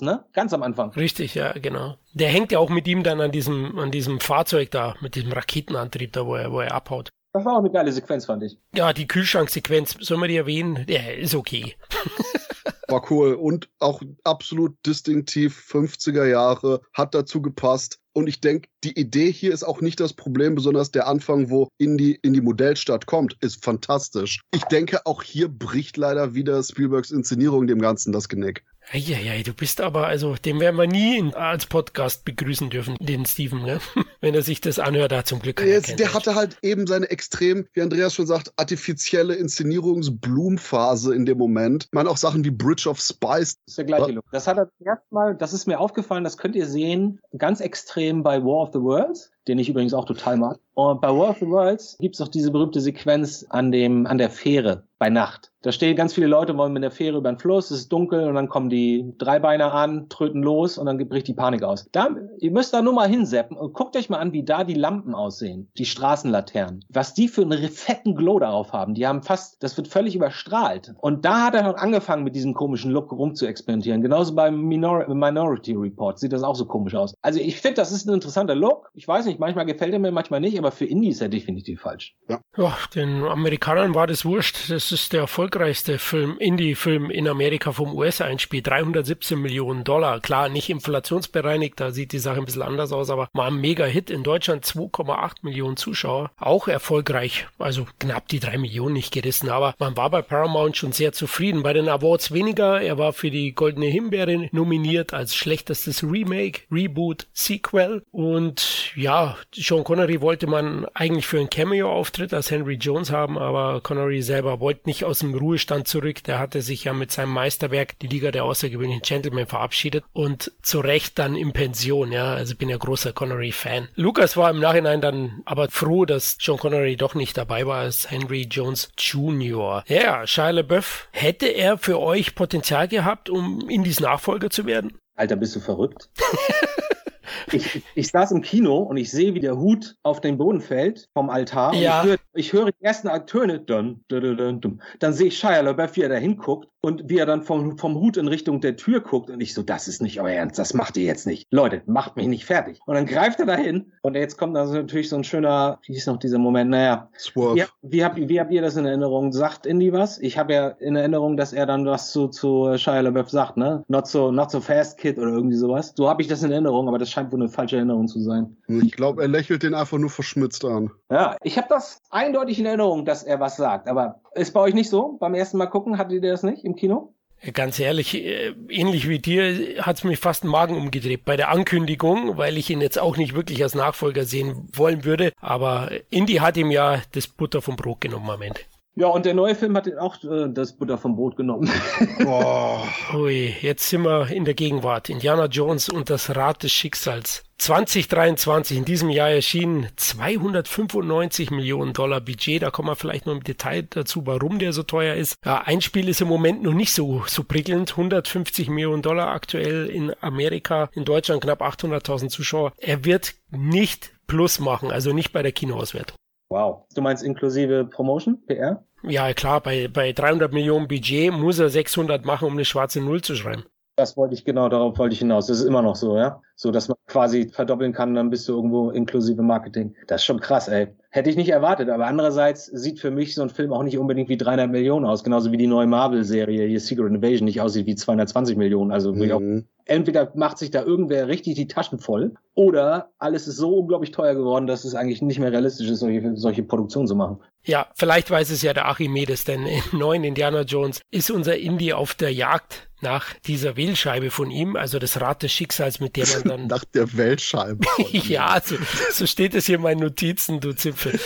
ne? Ganz am Anfang. Richtig, ja, genau. Der hängt ja auch mit ihm dann an diesem, an diesem Fahrzeug da, mit diesem Raketenantrieb da, wo er, wo er abhaut. Das war auch eine geile Sequenz, fand ich. Ja, die Kühlschranksequenz, sollen wir die erwähnen? Ja, ist okay. war cool und auch absolut distinktiv 50er Jahre, hat dazu gepasst. Und ich denke, die Idee hier ist auch nicht das Problem, besonders der Anfang, wo in die, in die Modellstadt kommt, ist fantastisch. Ich denke, auch hier bricht leider wieder Spielbergs Inszenierung dem Ganzen das Genick. Eieiei, du bist aber, also, den werden wir nie in, als Podcast begrüßen dürfen, den Steven, ne? Wenn er sich das anhört, da zum Glück. Jetzt, der hatte halt eben seine extrem, wie Andreas schon sagt, artifizielle Inszenierungsblumphase in dem Moment. Ich meine auch Sachen wie Bridge of Spice. Das ist der gleiche Look. Das hat er erstmal, das ist mir aufgefallen, das könnt ihr sehen, ganz extrem bei War of the Worlds den ich übrigens auch total mag. Und bei War of the Worlds gibt es noch diese berühmte Sequenz an dem, an der Fähre bei Nacht. Da stehen ganz viele Leute, wollen mit der Fähre über den Fluss, es ist dunkel und dann kommen die Dreibeiner an, tröten los und dann bricht die Panik aus. Da, ihr müsst da nur mal hinseppen und guckt euch mal an, wie da die Lampen aussehen, die Straßenlaternen. Was die für einen fetten Glow darauf haben. Die haben fast, das wird völlig überstrahlt. Und da hat er noch angefangen, mit diesem komischen Look rum zu experimentieren. Genauso beim Minor Minority Report sieht das auch so komisch aus. Also ich finde, das ist ein interessanter Look. Ich weiß nicht, manchmal gefällt er mir, manchmal nicht, aber für Indie ist er definitiv falsch. Ja. ja, den Amerikanern war das wurscht. Das ist der Erfolg erfolgreichste Film, Indie-Film in Amerika vom US-Einspiel. 317 Millionen Dollar. Klar, nicht inflationsbereinigt, da sieht die Sache ein bisschen anders aus, aber war ein Mega-Hit. In Deutschland 2,8 Millionen Zuschauer. Auch erfolgreich. Also knapp die drei Millionen nicht gerissen, aber man war bei Paramount schon sehr zufrieden. Bei den Awards weniger. Er war für die Goldene Himbeere nominiert als schlechtestes Remake, Reboot, Sequel. Und ja, Sean Connery wollte man eigentlich für einen Cameo-Auftritt als Henry Jones haben, aber Connery selber wollte nicht aus dem Ruhestand zurück. Der hatte sich ja mit seinem Meisterwerk die Liga der außergewöhnlichen Gentlemen verabschiedet und zu Recht dann in Pension. Ja, also bin ja großer Connery-Fan. Lucas war im Nachhinein dann aber froh, dass John Connery doch nicht dabei war als Henry Jones Jr. Ja, Shia LaBeouf, hätte er für euch Potenzial gehabt, um Indies Nachfolger zu werden? Alter, bist du verrückt? ich, ich saß im Kino und ich sehe, wie der Hut auf den Boden fällt vom Altar. Ja. ich, höre, ich höre die ersten Töne. Dun, dun, dun, dun. Dann sehe ich Shia LaBeouf, wie er da hinguckt und wie er dann vom, vom Hut in Richtung der Tür guckt und ich so, das ist nicht euer Ernst, das macht ihr jetzt nicht. Leute, macht mich nicht fertig. Und dann greift er dahin und jetzt kommt also natürlich so ein schöner, wie ist noch dieser Moment, naja. Swerve. Wie, wie, habt, wie habt ihr das in Erinnerung? Sagt Indy was? Ich habe ja in Erinnerung, dass er dann was zu, zu Shia LaBeouf sagt, ne? Not so, not so fast, Kid oder irgendwie sowas. So habe ich das in Erinnerung, aber das scheint wohl eine falsche Erinnerung zu sein. Ich glaube, er lächelt den einfach nur verschmitzt an. Ja, ich habe das eindeutig in Erinnerung, dass er was sagt, aber ist bei euch nicht so? Beim ersten Mal gucken, hattet ihr das nicht im Kino? Ganz ehrlich, äh, ähnlich wie dir hat es mich fast den Magen umgedreht bei der Ankündigung, weil ich ihn jetzt auch nicht wirklich als Nachfolger sehen wollen würde. Aber Indy hat ihm ja das Butter vom Brot genommen am Ende. Ja, und der neue Film hat auch äh, das Butter vom Brot genommen. Boah. Ui, jetzt sind wir in der Gegenwart. Indiana Jones und das Rad des Schicksals. 2023, in diesem Jahr erschienen 295 Millionen Dollar Budget. Da kommen wir vielleicht noch im Detail dazu, warum der so teuer ist. Ja, ein Spiel ist im Moment noch nicht so, so prickelnd. 150 Millionen Dollar aktuell in Amerika, in Deutschland knapp 800.000 Zuschauer. Er wird nicht Plus machen, also nicht bei der Kinoauswertung. Wow. Du meinst inklusive Promotion, PR? Ja, klar, bei, bei 300 Millionen Budget muss er 600 machen, um eine schwarze Null zu schreiben. Das wollte ich genau, darauf wollte ich hinaus. Das ist immer noch so, ja. So, dass man quasi verdoppeln kann, dann bist du irgendwo inklusive Marketing. Das ist schon krass, ey. Hätte ich nicht erwartet, aber andererseits sieht für mich so ein Film auch nicht unbedingt wie 300 Millionen aus, genauso wie die neue Marvel-Serie hier Secret Invasion nicht aussieht wie 220 Millionen. Also mhm. Entweder macht sich da irgendwer richtig die Taschen voll oder alles ist so unglaublich teuer geworden, dass es eigentlich nicht mehr realistisch ist, solche, solche Produktionen zu machen. Ja, vielleicht weiß es ja der Archimedes, denn in neuen Indiana Jones ist unser Indie auf der Jagd nach dieser Wählscheibe von ihm, also das Rad des Schicksals, mit dem man dann. nach der Wählscheibe. ja, so, so steht es hier in meinen Notizen, du Zipfel.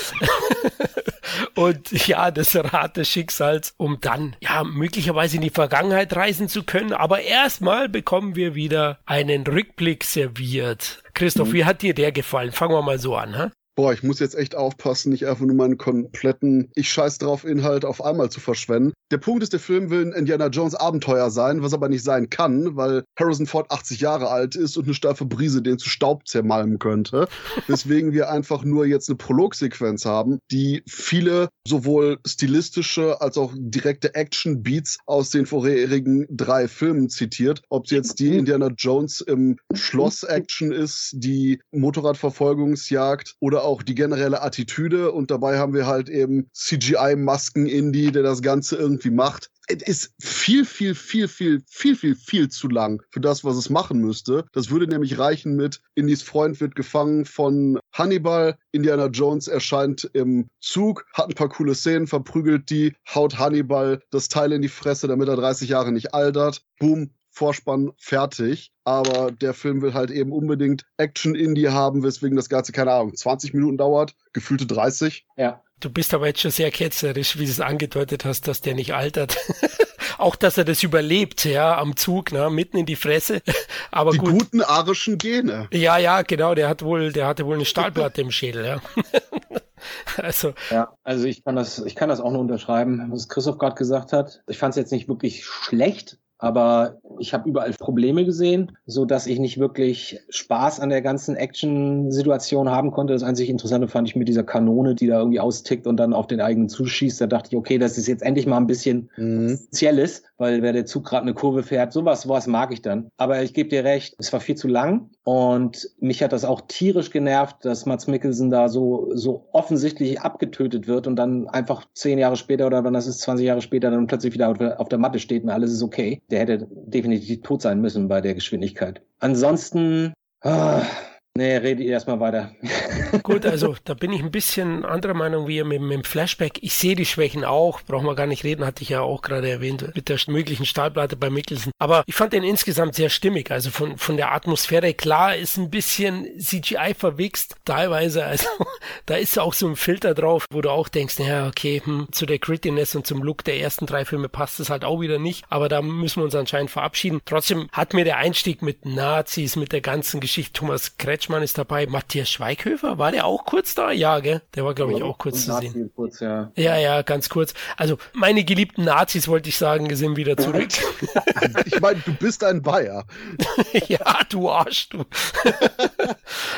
und ja, das Rad des Schicksals, um dann ja möglicherweise in die Vergangenheit reisen zu können. Aber erstmal bekommen wir wieder einen Rückblick serviert. Christoph, mhm. wie hat dir der gefallen? Fangen wir mal so an. Ha? Boah, ich muss jetzt echt aufpassen, nicht einfach nur meinen kompletten Ich scheiß drauf Inhalt auf einmal zu verschwenden. Der Punkt ist, der Film will ein Indiana Jones Abenteuer sein, was aber nicht sein kann, weil Harrison Ford 80 Jahre alt ist und eine steife Brise den zu Staub zermalmen könnte. Deswegen wir einfach nur jetzt eine Prologsequenz haben, die viele sowohl stilistische als auch direkte Action-Beats aus den vorherigen drei Filmen zitiert. Ob es jetzt die Indiana Jones im Schloss-Action ist, die Motorradverfolgungsjagd oder auch die generelle Attitüde und dabei haben wir halt eben CGI-Masken-Indie, der das Ganze irgendwie macht. Es ist viel, viel, viel, viel, viel, viel, viel zu lang für das, was es machen müsste. Das würde nämlich reichen mit Indies Freund wird gefangen von Hannibal, Indiana Jones erscheint im Zug, hat ein paar coole Szenen, verprügelt die, haut Hannibal das Teil in die Fresse, damit er 30 Jahre nicht altert. Boom, Vorspann fertig. Aber der Film will halt eben unbedingt Action-Indie haben, weswegen das Ganze, keine Ahnung, 20 Minuten dauert, gefühlte 30. Ja. Du bist aber jetzt schon sehr ketzerisch, wie du es angedeutet hast, dass der nicht altert. Auch, dass er das überlebt, ja, am Zug, ne, mitten in die Fresse. Aber die gut. guten arischen Gene. Ja, ja, genau, der hat wohl, der hatte wohl eine Stahlplatte im Schädel, ja. Also. Ja, also ich kann das, ich kann das auch nur unterschreiben, was Christoph gerade gesagt hat. Ich fand es jetzt nicht wirklich schlecht, aber ich habe überall Probleme gesehen, so dass ich nicht wirklich Spaß an der ganzen Action-Situation haben konnte. Das einzig Interessante fand ich mit dieser Kanone, die da irgendwie austickt und dann auf den eigenen zuschießt. Da dachte ich, okay, das ist jetzt endlich mal ein bisschen mhm. Spezielles, weil wer der Zug gerade eine Kurve fährt, sowas, sowas mag ich dann. Aber ich gebe dir recht, es war viel zu lang und mich hat das auch tierisch genervt, dass Mats Mikkelsen da so, so offensichtlich abgetötet wird und dann einfach zehn Jahre später oder wann das ist, 20 Jahre später dann plötzlich wieder auf der, auf der Matte steht und alles ist okay der hätte definitiv tot sein müssen bei der Geschwindigkeit. Ansonsten, ah, Nee, ihr erstmal weiter. Gut, also da bin ich ein bisschen anderer Meinung wie ihr mit, mit dem Flashback. Ich sehe die Schwächen auch, brauchen wir gar nicht reden, hatte ich ja auch gerade erwähnt, mit der möglichen Stahlplatte bei Mickelson. Aber ich fand den insgesamt sehr stimmig. Also von, von der Atmosphäre, klar, ist ein bisschen CGI verwichst, teilweise. Also da ist auch so ein Filter drauf, wo du auch denkst, ja, okay, hm, zu der Grittiness und zum Look der ersten drei Filme passt es halt auch wieder nicht. Aber da müssen wir uns anscheinend verabschieden. Trotzdem hat mir der Einstieg mit Nazis, mit der ganzen Geschichte Thomas Kretsch Kretschmann ist dabei. Matthias Schweighöfer, war der auch kurz da? Ja, gell? Der war, glaube ich, auch kurz zu sehen. Kurz, ja. ja, ja, ganz kurz. Also, meine geliebten Nazis, wollte ich sagen, sind wieder zurück. ich meine, du bist ein Bayer. ja, du Arsch, du.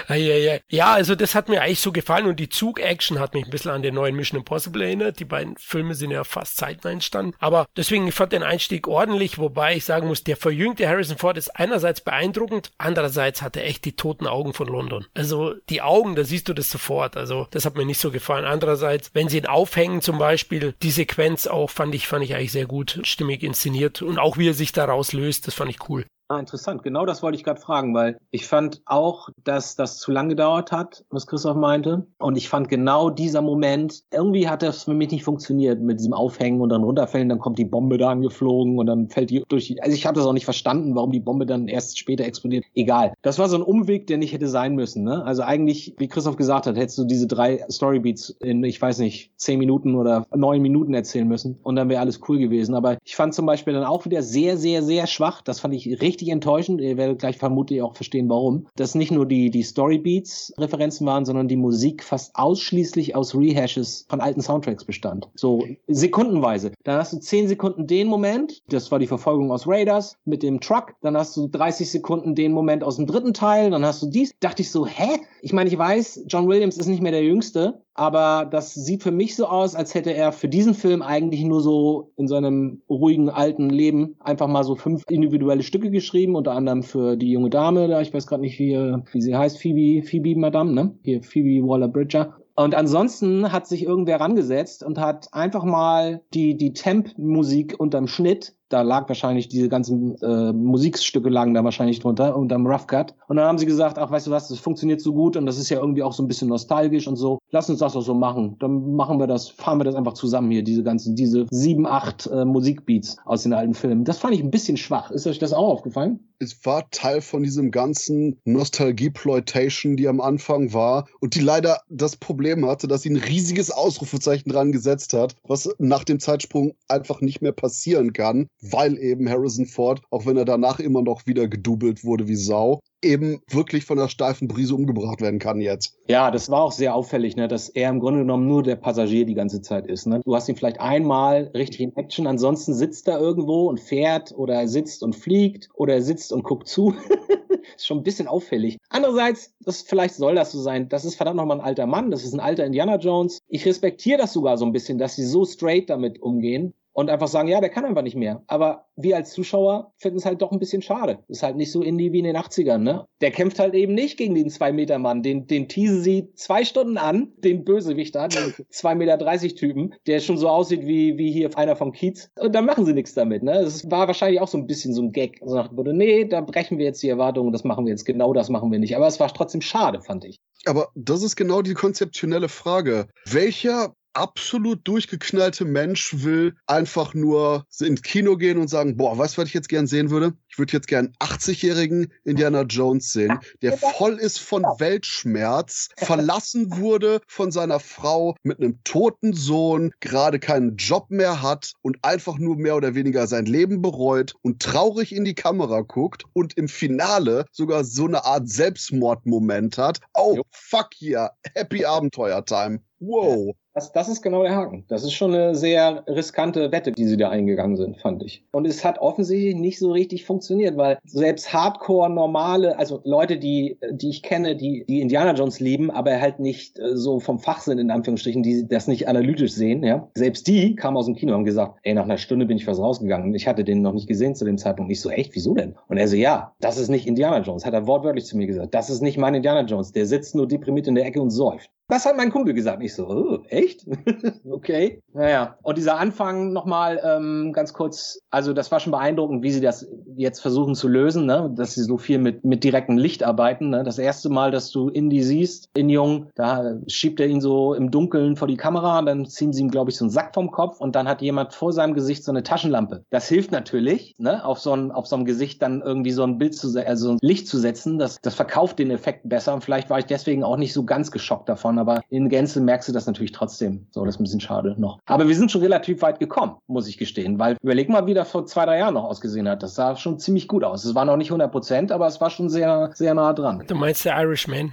ja, also das hat mir eigentlich so gefallen und die Zug-Action hat mich ein bisschen an den neuen Mission Impossible erinnert. Die beiden Filme sind ja fast zeitnah entstanden. Aber deswegen, ich fand den Einstieg ordentlich, wobei ich sagen muss, der verjüngte Harrison Ford ist einerseits beeindruckend, andererseits hat er echt die toten Augen von London. Also die Augen, da siehst du das sofort. Also das hat mir nicht so gefallen. Andererseits, wenn sie ihn aufhängen zum Beispiel, die Sequenz auch fand ich, fand ich eigentlich sehr gut, stimmig inszeniert und auch wie er sich daraus löst, das fand ich cool. Ah, interessant. Genau das wollte ich gerade fragen, weil ich fand auch, dass das zu lang gedauert hat, was Christoph meinte. Und ich fand genau dieser Moment, irgendwie hat das für mich nicht funktioniert mit diesem Aufhängen und dann runterfällen, dann kommt die Bombe da angeflogen und dann fällt die durch also ich habe das auch nicht verstanden, warum die Bombe dann erst später explodiert. Egal. Das war so ein Umweg, der nicht hätte sein müssen, ne? Also eigentlich, wie Christoph gesagt hat, hättest du diese drei Storybeats in, ich weiß nicht, zehn Minuten oder neun Minuten erzählen müssen und dann wäre alles cool gewesen. Aber ich fand zum Beispiel dann auch wieder sehr, sehr, sehr schwach. Das fand ich richtig richtig enttäuschend. Ihr werdet gleich vermutlich auch verstehen, warum. Dass nicht nur die, die Storybeats Referenzen waren, sondern die Musik fast ausschließlich aus Rehashes von alten Soundtracks bestand. So sekundenweise. Dann hast du 10 Sekunden den Moment, das war die Verfolgung aus Raiders mit dem Truck. Dann hast du 30 Sekunden den Moment aus dem dritten Teil. Dann hast du dies. Dachte ich so, hä? Ich meine, ich weiß, John Williams ist nicht mehr der Jüngste, aber das sieht für mich so aus, als hätte er für diesen Film eigentlich nur so in seinem ruhigen alten Leben einfach mal so fünf individuelle Stücke geschrieben, unter anderem für die junge Dame, da ich weiß gerade nicht, wie, wie sie heißt, Phoebe, Phoebe Madame, ne? Hier Phoebe Waller-Bridger. Und ansonsten hat sich irgendwer rangesetzt und hat einfach mal die, die Temp-Musik unterm Schnitt da lag wahrscheinlich diese ganzen äh, Musikstücke lagen da wahrscheinlich drunter unterm Rough Cut. Und dann haben sie gesagt, ach weißt du was, das funktioniert so gut und das ist ja irgendwie auch so ein bisschen nostalgisch und so. Lass uns das doch so machen. Dann machen wir das, fahren wir das einfach zusammen hier, diese ganzen, diese sieben, acht äh, Musikbeats aus den alten Filmen. Das fand ich ein bisschen schwach. Ist euch das auch aufgefallen? Es war Teil von diesem ganzen Nostalgie-Ploitation, die am Anfang war und die leider das Problem hatte, dass sie ein riesiges Ausrufezeichen dran gesetzt hat, was nach dem Zeitsprung einfach nicht mehr passieren kann weil eben Harrison Ford, auch wenn er danach immer noch wieder gedoubelt wurde wie Sau, eben wirklich von der steifen Brise umgebracht werden kann jetzt. Ja, das war auch sehr auffällig, ne, dass er im Grunde genommen nur der Passagier die ganze Zeit ist. Ne? Du hast ihn vielleicht einmal richtig in Action, ansonsten sitzt er irgendwo und fährt oder er sitzt und fliegt oder er sitzt und guckt zu. ist schon ein bisschen auffällig. Andererseits, das vielleicht soll das so sein. Das ist verdammt nochmal ein alter Mann. Das ist ein alter Indiana Jones. Ich respektiere das sogar so ein bisschen, dass sie so straight damit umgehen und einfach sagen, ja, der kann einfach nicht mehr. Aber wir als Zuschauer finden es halt doch ein bisschen schade. Ist halt nicht so Indie wie in den 80ern, ne? Der kämpft halt eben nicht gegen den 2-Meter-Mann. Den, den teasen sie zwei Stunden an, den Bösewicht da, den 2,30 Meter Typen, der schon so aussieht wie, wie hier einer vom Kiez. Und dann machen sie nichts damit, ne? Das war wahrscheinlich auch so ein bisschen so ein Gag. So nach dem nee, da brechen wir jetzt die Erwartungen, das machen wir jetzt, genau das machen wir nicht. Aber es war trotzdem schade, fand ich. Aber das ist genau die konzeptionelle Frage. Welcher absolut durchgeknallte Mensch will einfach nur ins Kino gehen und sagen, boah, weißt du, was ich jetzt gern sehen würde? Ich würde jetzt gern 80-jährigen Indiana Jones sehen, der voll ist von Weltschmerz, verlassen wurde von seiner Frau, mit einem toten Sohn, gerade keinen Job mehr hat und einfach nur mehr oder weniger sein Leben bereut und traurig in die Kamera guckt und im Finale sogar so eine Art Selbstmordmoment hat. Oh, fuck yeah, happy Abenteuer Time. Wow. Das, das ist genau der Haken. Das ist schon eine sehr riskante Wette, die sie da eingegangen sind, fand ich. Und es hat offensichtlich nicht so richtig funktioniert, weil selbst Hardcore normale, also Leute, die, die ich kenne, die, die Indiana Jones lieben, aber halt nicht äh, so vom Fach sind, in Anführungsstrichen, die das nicht analytisch sehen, ja. Selbst die kamen aus dem Kino und haben gesagt, ey, nach einer Stunde bin ich fast rausgegangen. Ich hatte den noch nicht gesehen zu dem Zeitpunkt. Ich so, echt, wieso denn? Und er so, ja, das ist nicht Indiana Jones, hat er wortwörtlich zu mir gesagt. Das ist nicht mein Indiana Jones. Der sitzt nur deprimiert in der Ecke und säuft. Das hat mein Kumpel gesagt. Ich so, oh, echt? okay. Naja. Und dieser Anfang nochmal ähm, ganz kurz, also das war schon beeindruckend, wie sie das jetzt versuchen zu lösen, ne? dass sie so viel mit, mit direktem Licht arbeiten. Ne? Das erste Mal, dass du Indy siehst, in Jung, da schiebt er ihn so im Dunkeln vor die Kamera, dann ziehen sie ihm, glaube ich, so einen Sack vom Kopf und dann hat jemand vor seinem Gesicht so eine Taschenlampe. Das hilft natürlich, ne? auf, so ein, auf so einem Gesicht dann irgendwie so ein Bild zu, also ein Licht zu setzen. Das, das verkauft den Effekt besser und vielleicht war ich deswegen auch nicht so ganz geschockt davon aber in Gänze merkst du das natürlich trotzdem. So, das ist ein bisschen schade noch. Aber wir sind schon relativ weit gekommen, muss ich gestehen, weil überleg mal, wie das vor zwei, drei Jahren noch ausgesehen hat. Das sah schon ziemlich gut aus. Es war noch nicht 100 Prozent, aber es war schon sehr, sehr nah dran. Du meinst der Irishman?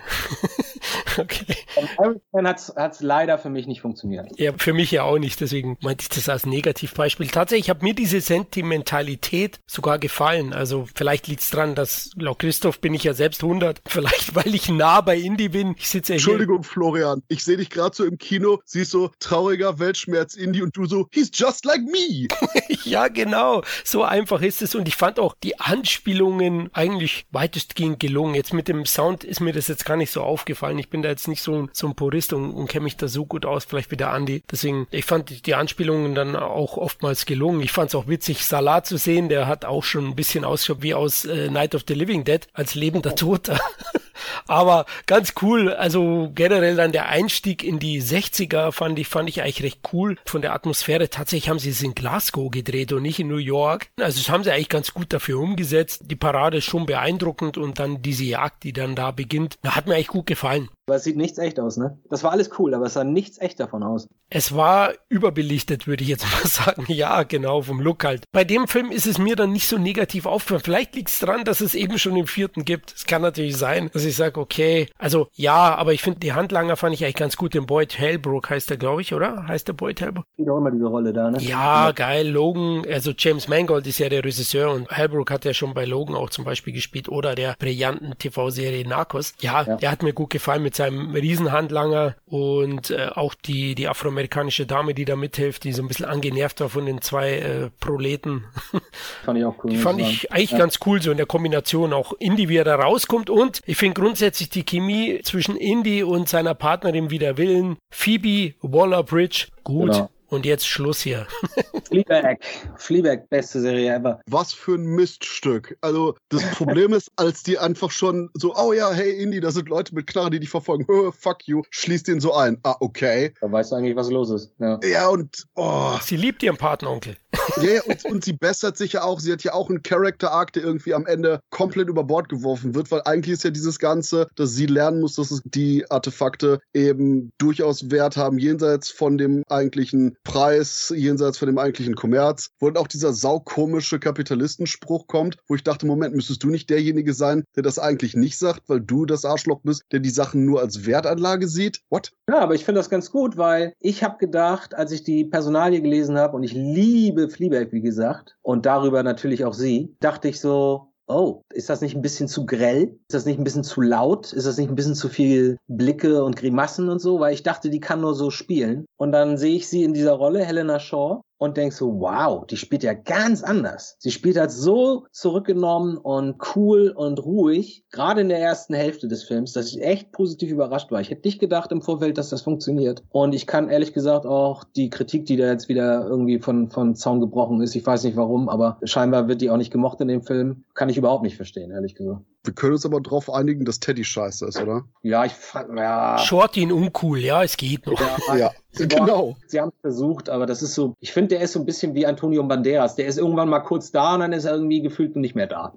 okay. Irishman hat es leider für mich nicht funktioniert. Ja, für mich ja auch nicht. Deswegen meinte ich das als Negativbeispiel. Tatsächlich hat mir diese Sentimentalität sogar gefallen. Also vielleicht liegt es dran, dass laut Christoph bin ich ja selbst 100. Vielleicht, weil ich nah bei Indie bin. Ich sitze ja Entschuldigung, Florian Florian, ich sehe dich gerade so im Kino, siehst so trauriger Weltschmerz-Indie und du so, he's just like me. ja, genau. So einfach ist es. Und ich fand auch die Anspielungen eigentlich weitestgehend gelungen. Jetzt mit dem Sound ist mir das jetzt gar nicht so aufgefallen. Ich bin da jetzt nicht so, so ein Purist und, und kenne mich da so gut aus, vielleicht wie der Andi. Deswegen, ich fand die Anspielungen dann auch oftmals gelungen. Ich fand es auch witzig, Salat zu sehen. Der hat auch schon ein bisschen ausgeschaut wie aus äh, Night of the Living Dead als lebender Toter. Aber ganz cool. Also generell dann der Einstieg in die 60er fand ich, fand ich eigentlich recht cool von der Atmosphäre. Tatsächlich haben sie es in Glasgow gedreht und nicht in New York. Also das haben sie eigentlich ganz gut dafür umgesetzt. Die Parade ist schon beeindruckend und dann diese Jagd, die dann da beginnt, hat mir eigentlich gut gefallen. Aber es sieht nichts echt aus, ne? Das war alles cool, aber es sah nichts echt davon aus. Es war überbelichtet, würde ich jetzt mal sagen. Ja, genau, vom Look halt. Bei dem Film ist es mir dann nicht so negativ aufgefallen. Vielleicht liegt es daran, dass es eben schon im vierten gibt. Es kann natürlich sein, dass ich sage, okay, also ja, aber ich finde, die Handlanger fand ich eigentlich ganz gut. Den Boyd Hellbrook heißt der, glaube ich, oder? Heißt der Boyd Hellbrook? Spielt auch immer diese Rolle da, ne? Ja, ja, geil. Logan, also James Mangold ist ja der Regisseur und Hellbrook hat ja schon bei Logan auch zum Beispiel gespielt oder der brillanten TV-Serie Narcos. Ja, ja, der hat mir gut gefallen mit seinem Riesenhandlanger und äh, auch die, die afroamerikanische Dame, die da mithilft, die so ein bisschen angenervt war von den zwei äh, Proleten. Fand ich auch cool. Die fand ich eigentlich ja. ganz cool, so in der Kombination auch Indy, wie er da rauskommt und ich finde grundsätzlich die Chemie zwischen Indy und seiner Partnerin Wider Willen, Phoebe Waller-Bridge, gut. Genau. Und jetzt Schluss hier. Fleabag. Fleabag, beste Serie ever. Was für ein Miststück. Also, das Problem ist, als die einfach schon so, oh ja, hey Indy, da sind Leute mit Knarre, die dich verfolgen. Oh, fuck you. Schließt den so ein. Ah, okay. Da weißt du eigentlich, was los ist. Ja, ja und, oh. Sie liebt ihren Patenonkel. Ja, ja und, und sie bessert sich ja auch. Sie hat ja auch einen Character-Arc, der irgendwie am Ende komplett über Bord geworfen wird, weil eigentlich ist ja dieses Ganze, dass sie lernen muss, dass es die Artefakte eben durchaus Wert haben, jenseits von dem eigentlichen Preis, jenseits von dem eigentlichen Kommerz, wo dann auch dieser saukomische Kapitalistenspruch kommt, wo ich dachte, Moment, müsstest du nicht derjenige sein, der das eigentlich nicht sagt, weil du das Arschloch bist, der die Sachen nur als Wertanlage sieht? What? Ja, aber ich finde das ganz gut, weil ich habe gedacht, als ich die Personalie gelesen habe und ich liebe Fleabag, wie gesagt, und darüber natürlich auch sie, dachte ich so, oh, ist das nicht ein bisschen zu grell? Ist das nicht ein bisschen zu laut? Ist das nicht ein bisschen zu viel Blicke und Grimassen und so? Weil ich dachte, die kann nur so spielen. Und dann sehe ich sie in dieser Rolle, Helena Shaw, und denkst so, wow, die spielt ja ganz anders. Sie spielt halt so zurückgenommen und cool und ruhig, gerade in der ersten Hälfte des Films, dass ich echt positiv überrascht war. Ich hätte nicht gedacht im Vorfeld, dass das funktioniert. Und ich kann ehrlich gesagt auch die Kritik, die da jetzt wieder irgendwie von, von Zaun gebrochen ist, ich weiß nicht warum, aber scheinbar wird die auch nicht gemocht in dem Film, kann ich überhaupt nicht verstehen, ehrlich gesagt. Wir können uns aber darauf einigen, dass Teddy scheiße ist, oder? Ja, ich fand, ja. Shorty ihn uncool, ja, es geht noch. Ja, ja. Sie genau. Sie haben es versucht, aber das ist so, ich finde, der ist so ein bisschen wie Antonio Banderas. Der ist irgendwann mal kurz da und dann ist er irgendwie gefühlt nicht mehr da.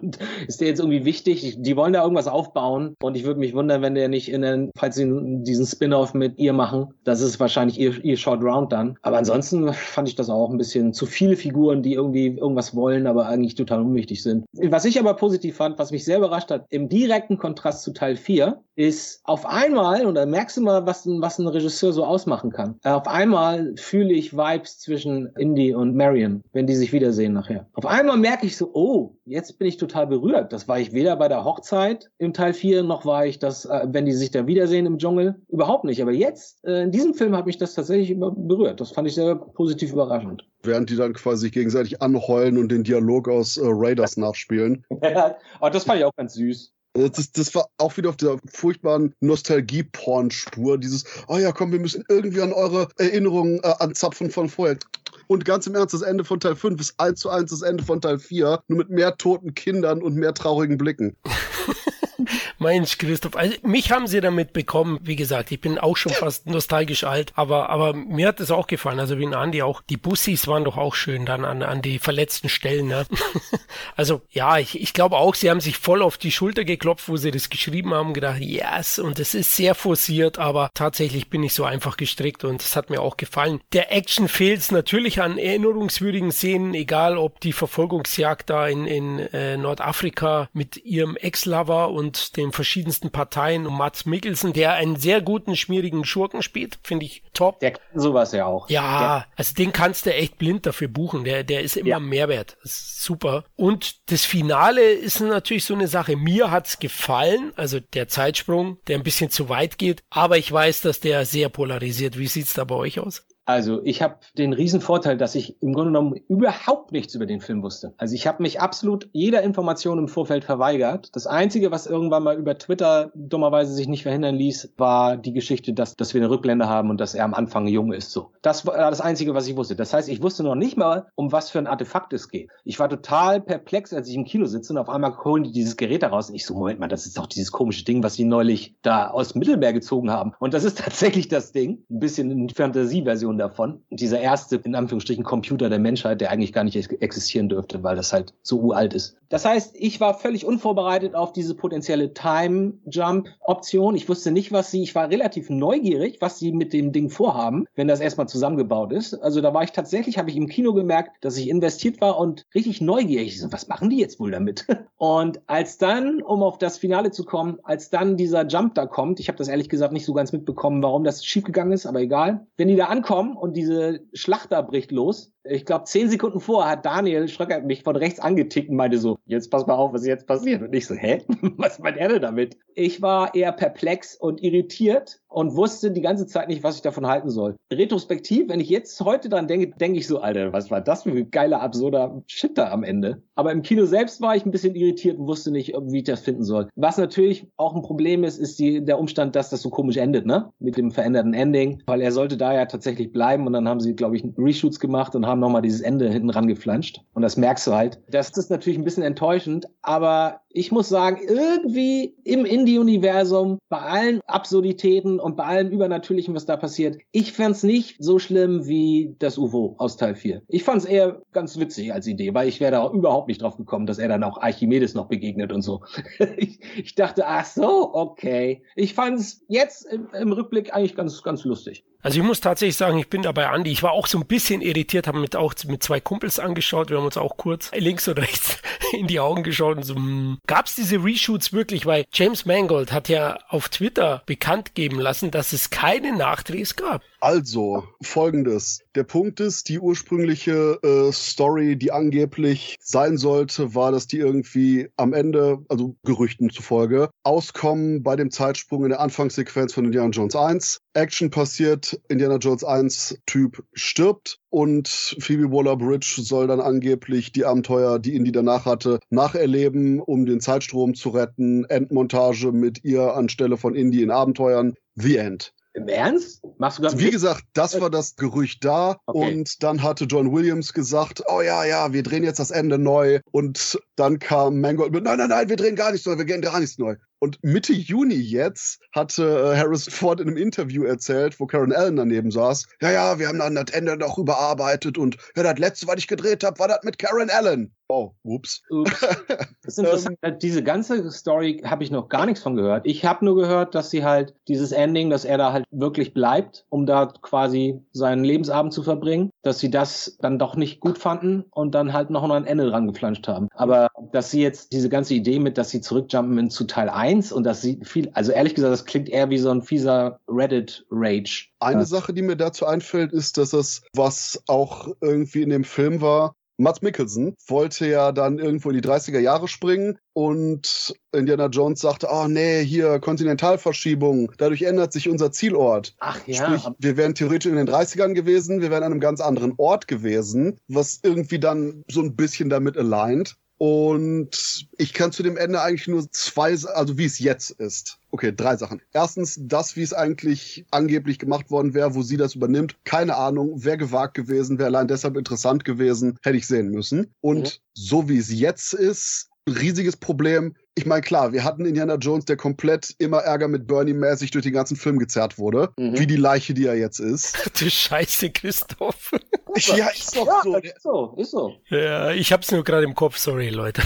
ist der jetzt irgendwie wichtig? Die wollen da irgendwas aufbauen und ich würde mich wundern, wenn der nicht in den, falls sie diesen Spin-off mit ihr machen, das ist wahrscheinlich ihr, ihr Short Round dann. Aber ansonsten fand ich das auch ein bisschen zu viele Figuren, die irgendwie irgendwas wollen, aber eigentlich total unwichtig sind. Was ich aber positiv fand, was mich sehr überrascht hat, im direkten Kontrast zu Teil 4, ist auf einmal, und da merkst du mal, was, was ein Regisseur so ausmachen kann. Auf einmal fühle ich Vibes zwischen Indy und Marion, wenn die sich wiedersehen nachher. Auf einmal merke ich so, oh, jetzt bin ich total berührt. Das war ich weder bei der Hochzeit im Teil 4, noch war ich das, äh, wenn die sich da wiedersehen im Dschungel. Überhaupt nicht. Aber jetzt, äh, in diesem Film hat mich das tatsächlich berührt. Das fand ich sehr positiv überraschend. Während die dann quasi gegenseitig anheulen und den Dialog aus äh, Raiders nachspielen. ja, aber das fand ich auch ganz süß. Das, das war auch wieder auf dieser furchtbaren Nostalgie-Porn-Spur. Dieses, oh ja, komm, wir müssen irgendwie an eure Erinnerungen äh, anzapfen von vorher. Und ganz im Ernst, das Ende von Teil 5 ist eins zu eins das Ende von Teil 4, nur mit mehr toten Kindern und mehr traurigen Blicken. Mensch, Christoph, also mich haben sie damit bekommen. Wie gesagt, ich bin auch schon fast nostalgisch alt, aber, aber mir hat es auch gefallen. Also wie ein Andi auch. Die Bussis waren doch auch schön dann an, an die verletzten Stellen. Ne? also ja, ich, ich glaube auch, sie haben sich voll auf die Schulter geklopft, wo sie das geschrieben haben, gedacht, yes, und es ist sehr forciert, aber tatsächlich bin ich so einfach gestrickt und es hat mir auch gefallen. Der Action fehlt natürlich an erinnerungswürdigen Szenen, egal ob die Verfolgungsjagd da in, in äh, Nordafrika mit ihrem Ex-Lover und und den verschiedensten Parteien und Mats Mikkelsen, der einen sehr guten, schmierigen Schurken spielt, finde ich top. Der kann sowas ja auch. Ja, Der, also den kannst du echt blind dafür buchen. Der, der ist immer Ja. Mehrwert. Super. Und das Finale ist natürlich so eine Sache. Mir hat's gefallen, also der Zeitsprung, der ein bisschen zu weit geht. Aber ich weiß, dass der sehr polarisiert. Wie sieht's da bei euch aus? Also ich habe den riesen Vorteil, dass ich im Grunde genommen überhaupt nichts über den Film wusste. Also ich habe mich absolut jeder Information im Vorfeld verweigert. Das Einzige, was irgendwann mal über Twitter dummerweise sich nicht verhindern ließ, war die Geschichte, dass, dass wir eine Rückblende haben und dass er am Anfang jung ist. So, Das war das Einzige, was ich wusste. Das heißt, ich wusste noch nicht mal, um was für ein Artefakt es geht. Ich war total perplex, als ich im Kino sitze und auf einmal holen die dieses Gerät daraus. Und ich so, Moment mal, das ist doch dieses komische Ding, was sie neulich da aus Mittelmeer gezogen haben. Und das ist tatsächlich das Ding. Ein bisschen in Fantasieversion davon. Dieser erste, in Anführungsstrichen, Computer der Menschheit, der eigentlich gar nicht ex- existieren dürfte, weil das halt so uralt ist. Das heißt, ich war völlig unvorbereitet auf diese potenzielle Time-Jump-Option. Ich wusste nicht, was sie, ich war relativ neugierig, was sie mit dem Ding vorhaben, wenn das erstmal zusammengebaut ist. Also da war ich tatsächlich, habe ich im Kino gemerkt, dass ich investiert war und richtig neugierig. Ich so, was machen die jetzt wohl damit? Und als dann, um auf das Finale zu kommen, als dann dieser Jump da kommt, ich habe das ehrlich gesagt nicht so ganz mitbekommen, warum das schiefgegangen ist, aber egal. Wenn die da ankommen und diese Schlacht da bricht los, ich glaube, zehn Sekunden vorher hat Daniel Schröcker mich von rechts angetickt und meinte so, jetzt pass mal auf, was jetzt passiert. Und ich so, hä? Was meint er denn damit? Ich war eher perplex und irritiert und wusste die ganze Zeit nicht, was ich davon halten soll. Retrospektiv, wenn ich jetzt heute dran denke, denke ich so, Alter, was war das für ein geiler, absurder Shit da am Ende. Aber im Kino selbst war ich ein bisschen irritiert und wusste nicht, wie ich das finden soll. Was natürlich auch ein Problem ist, ist die, der Umstand, dass das so komisch endet, ne? Mit dem veränderten Ending. Weil er sollte da ja tatsächlich bleiben und dann haben sie, glaube ich, Reshoots gemacht und haben nochmal dieses Ende hinten rangeflanscht. Und das merkst du halt. Das ist natürlich ein bisschen enttäuschend, aber ich muss sagen, irgendwie im Indie-Universum, bei allen Absurditäten und bei allem Übernatürlichen, was da passiert, ich fand's nicht so schlimm wie das UFO aus Teil 4. Ich fand's eher ganz witzig als Idee, weil ich wäre da überhaupt nicht drauf gekommen, dass er dann auch Archimedes noch begegnet und so. ich, ich dachte, ach so, okay. Ich fand's jetzt im, im Rückblick eigentlich ganz, ganz lustig. Also ich muss tatsächlich sagen, ich bin dabei Andi. Ich war auch so ein bisschen irritiert, haben mit auch mit zwei Kumpels angeschaut. Wir haben uns auch kurz links und rechts in die Augen geschaut und so, hm, gab's diese Reshoots wirklich? Weil James Mangold hat ja auf Twitter bekannt geben lassen, dass es keine Nachdrehs gab. Also, folgendes. Der Punkt ist, die ursprüngliche äh, Story, die angeblich sein sollte, war, dass die irgendwie am Ende, also Gerüchten zufolge, auskommen bei dem Zeitsprung in der Anfangssequenz von Indiana Jones 1. Action passiert, Indiana Jones 1 Typ stirbt und Phoebe Waller-Bridge soll dann angeblich die Abenteuer, die Indy danach hatte, nacherleben, um den Zeitstrom zu retten. Endmontage mit ihr anstelle von Indy in Abenteuern. The End. Im Ernst? Machst du gerade Wie gesagt, das war das Gerücht da. Okay. Und dann hatte John Williams gesagt, oh ja, ja, wir drehen jetzt das Ende neu. Und dann kam Mangold mit, nein, nein, nein, wir drehen gar nichts neu, wir drehen gar nichts neu. Und Mitte Juni jetzt hatte äh, Harrison Ford in einem Interview erzählt, wo Karen Allen daneben saß, ja, ja, wir haben dann das Ende noch überarbeitet und ja, das letzte, was ich gedreht habe, war das mit Karen Allen. Oh, ups. Ups. Das ist interessant. Diese ganze Story habe ich noch gar nichts von gehört. Ich habe nur gehört, dass sie halt dieses Ending, dass er da halt wirklich bleibt, um da quasi seinen Lebensabend zu verbringen, dass sie das dann doch nicht gut fanden und dann halt noch ein Ende dran geflanscht haben. Aber dass sie jetzt diese ganze Idee mit, dass sie zurückjumpen in zu Teil 1 und dass sie viel, also ehrlich gesagt, das klingt eher wie so ein fieser Reddit-Rage. Eine. Sache, die mir dazu einfällt, ist, dass es, was auch irgendwie in dem Film war, Mats Mikkelsen wollte ja dann irgendwo in die 30er Jahre springen und Indiana Jones sagte, oh nee, hier Kontinentalverschiebung, dadurch ändert sich unser Zielort. Ach ja, Sprich, wir wären theoretisch in den 30ern gewesen, wir wären an einem ganz anderen Ort gewesen, was irgendwie dann so ein bisschen damit aligned. Und ich kann zu dem Ende eigentlich nur zwei, also wie es jetzt ist. Okay, drei Sachen. Erstens, das, wie es eigentlich angeblich gemacht worden wäre, wo sie das übernimmt. Keine Ahnung, wäre gewagt gewesen, wäre allein deshalb interessant gewesen, hätte ich sehen müssen. Und Mhm. so wie es jetzt ist, riesiges Problem. Ich meine, klar, wir hatten Indiana Jones, der komplett immer Ärger mit Bernie-mäßig durch den ganzen Film gezerrt wurde. Mhm. Wie die Leiche, die er jetzt ist. Du Scheiße, Christoph. ja, ist doch ja, so. ist so, ist so. Ja, ich hab's nur gerade im Kopf, sorry, Leute.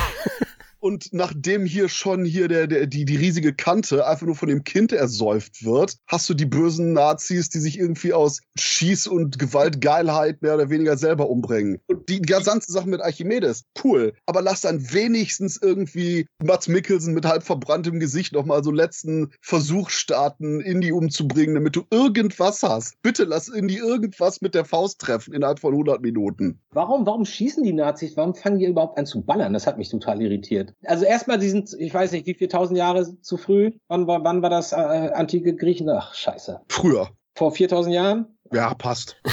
Und nachdem hier schon hier der, der, die, die riesige Kante einfach nur von dem Kind ersäuft wird, hast du die bösen Nazis, die sich irgendwie aus Schieß- und Gewaltgeilheit mehr oder weniger selber umbringen. Und die ganze Sache mit Archimedes, cool. Aber lass dann wenigstens irgendwie Mats Mikkelsen mit halb verbranntem Gesicht nochmal so letzten Versuch starten, Indy umzubringen, damit du irgendwas hast. Bitte lass Indy irgendwas mit der Faust treffen innerhalb von 100 Minuten. Warum, warum schießen die Nazis? Warum fangen die überhaupt an zu ballern? Das hat mich total irritiert. Also erstmal, die sind, ich weiß nicht, wie viel tausend Jahre zu früh. Wann war, wann war das äh, antike Griechen? Ach, scheiße. Früher. Vor 4000 Jahren? Ja, passt.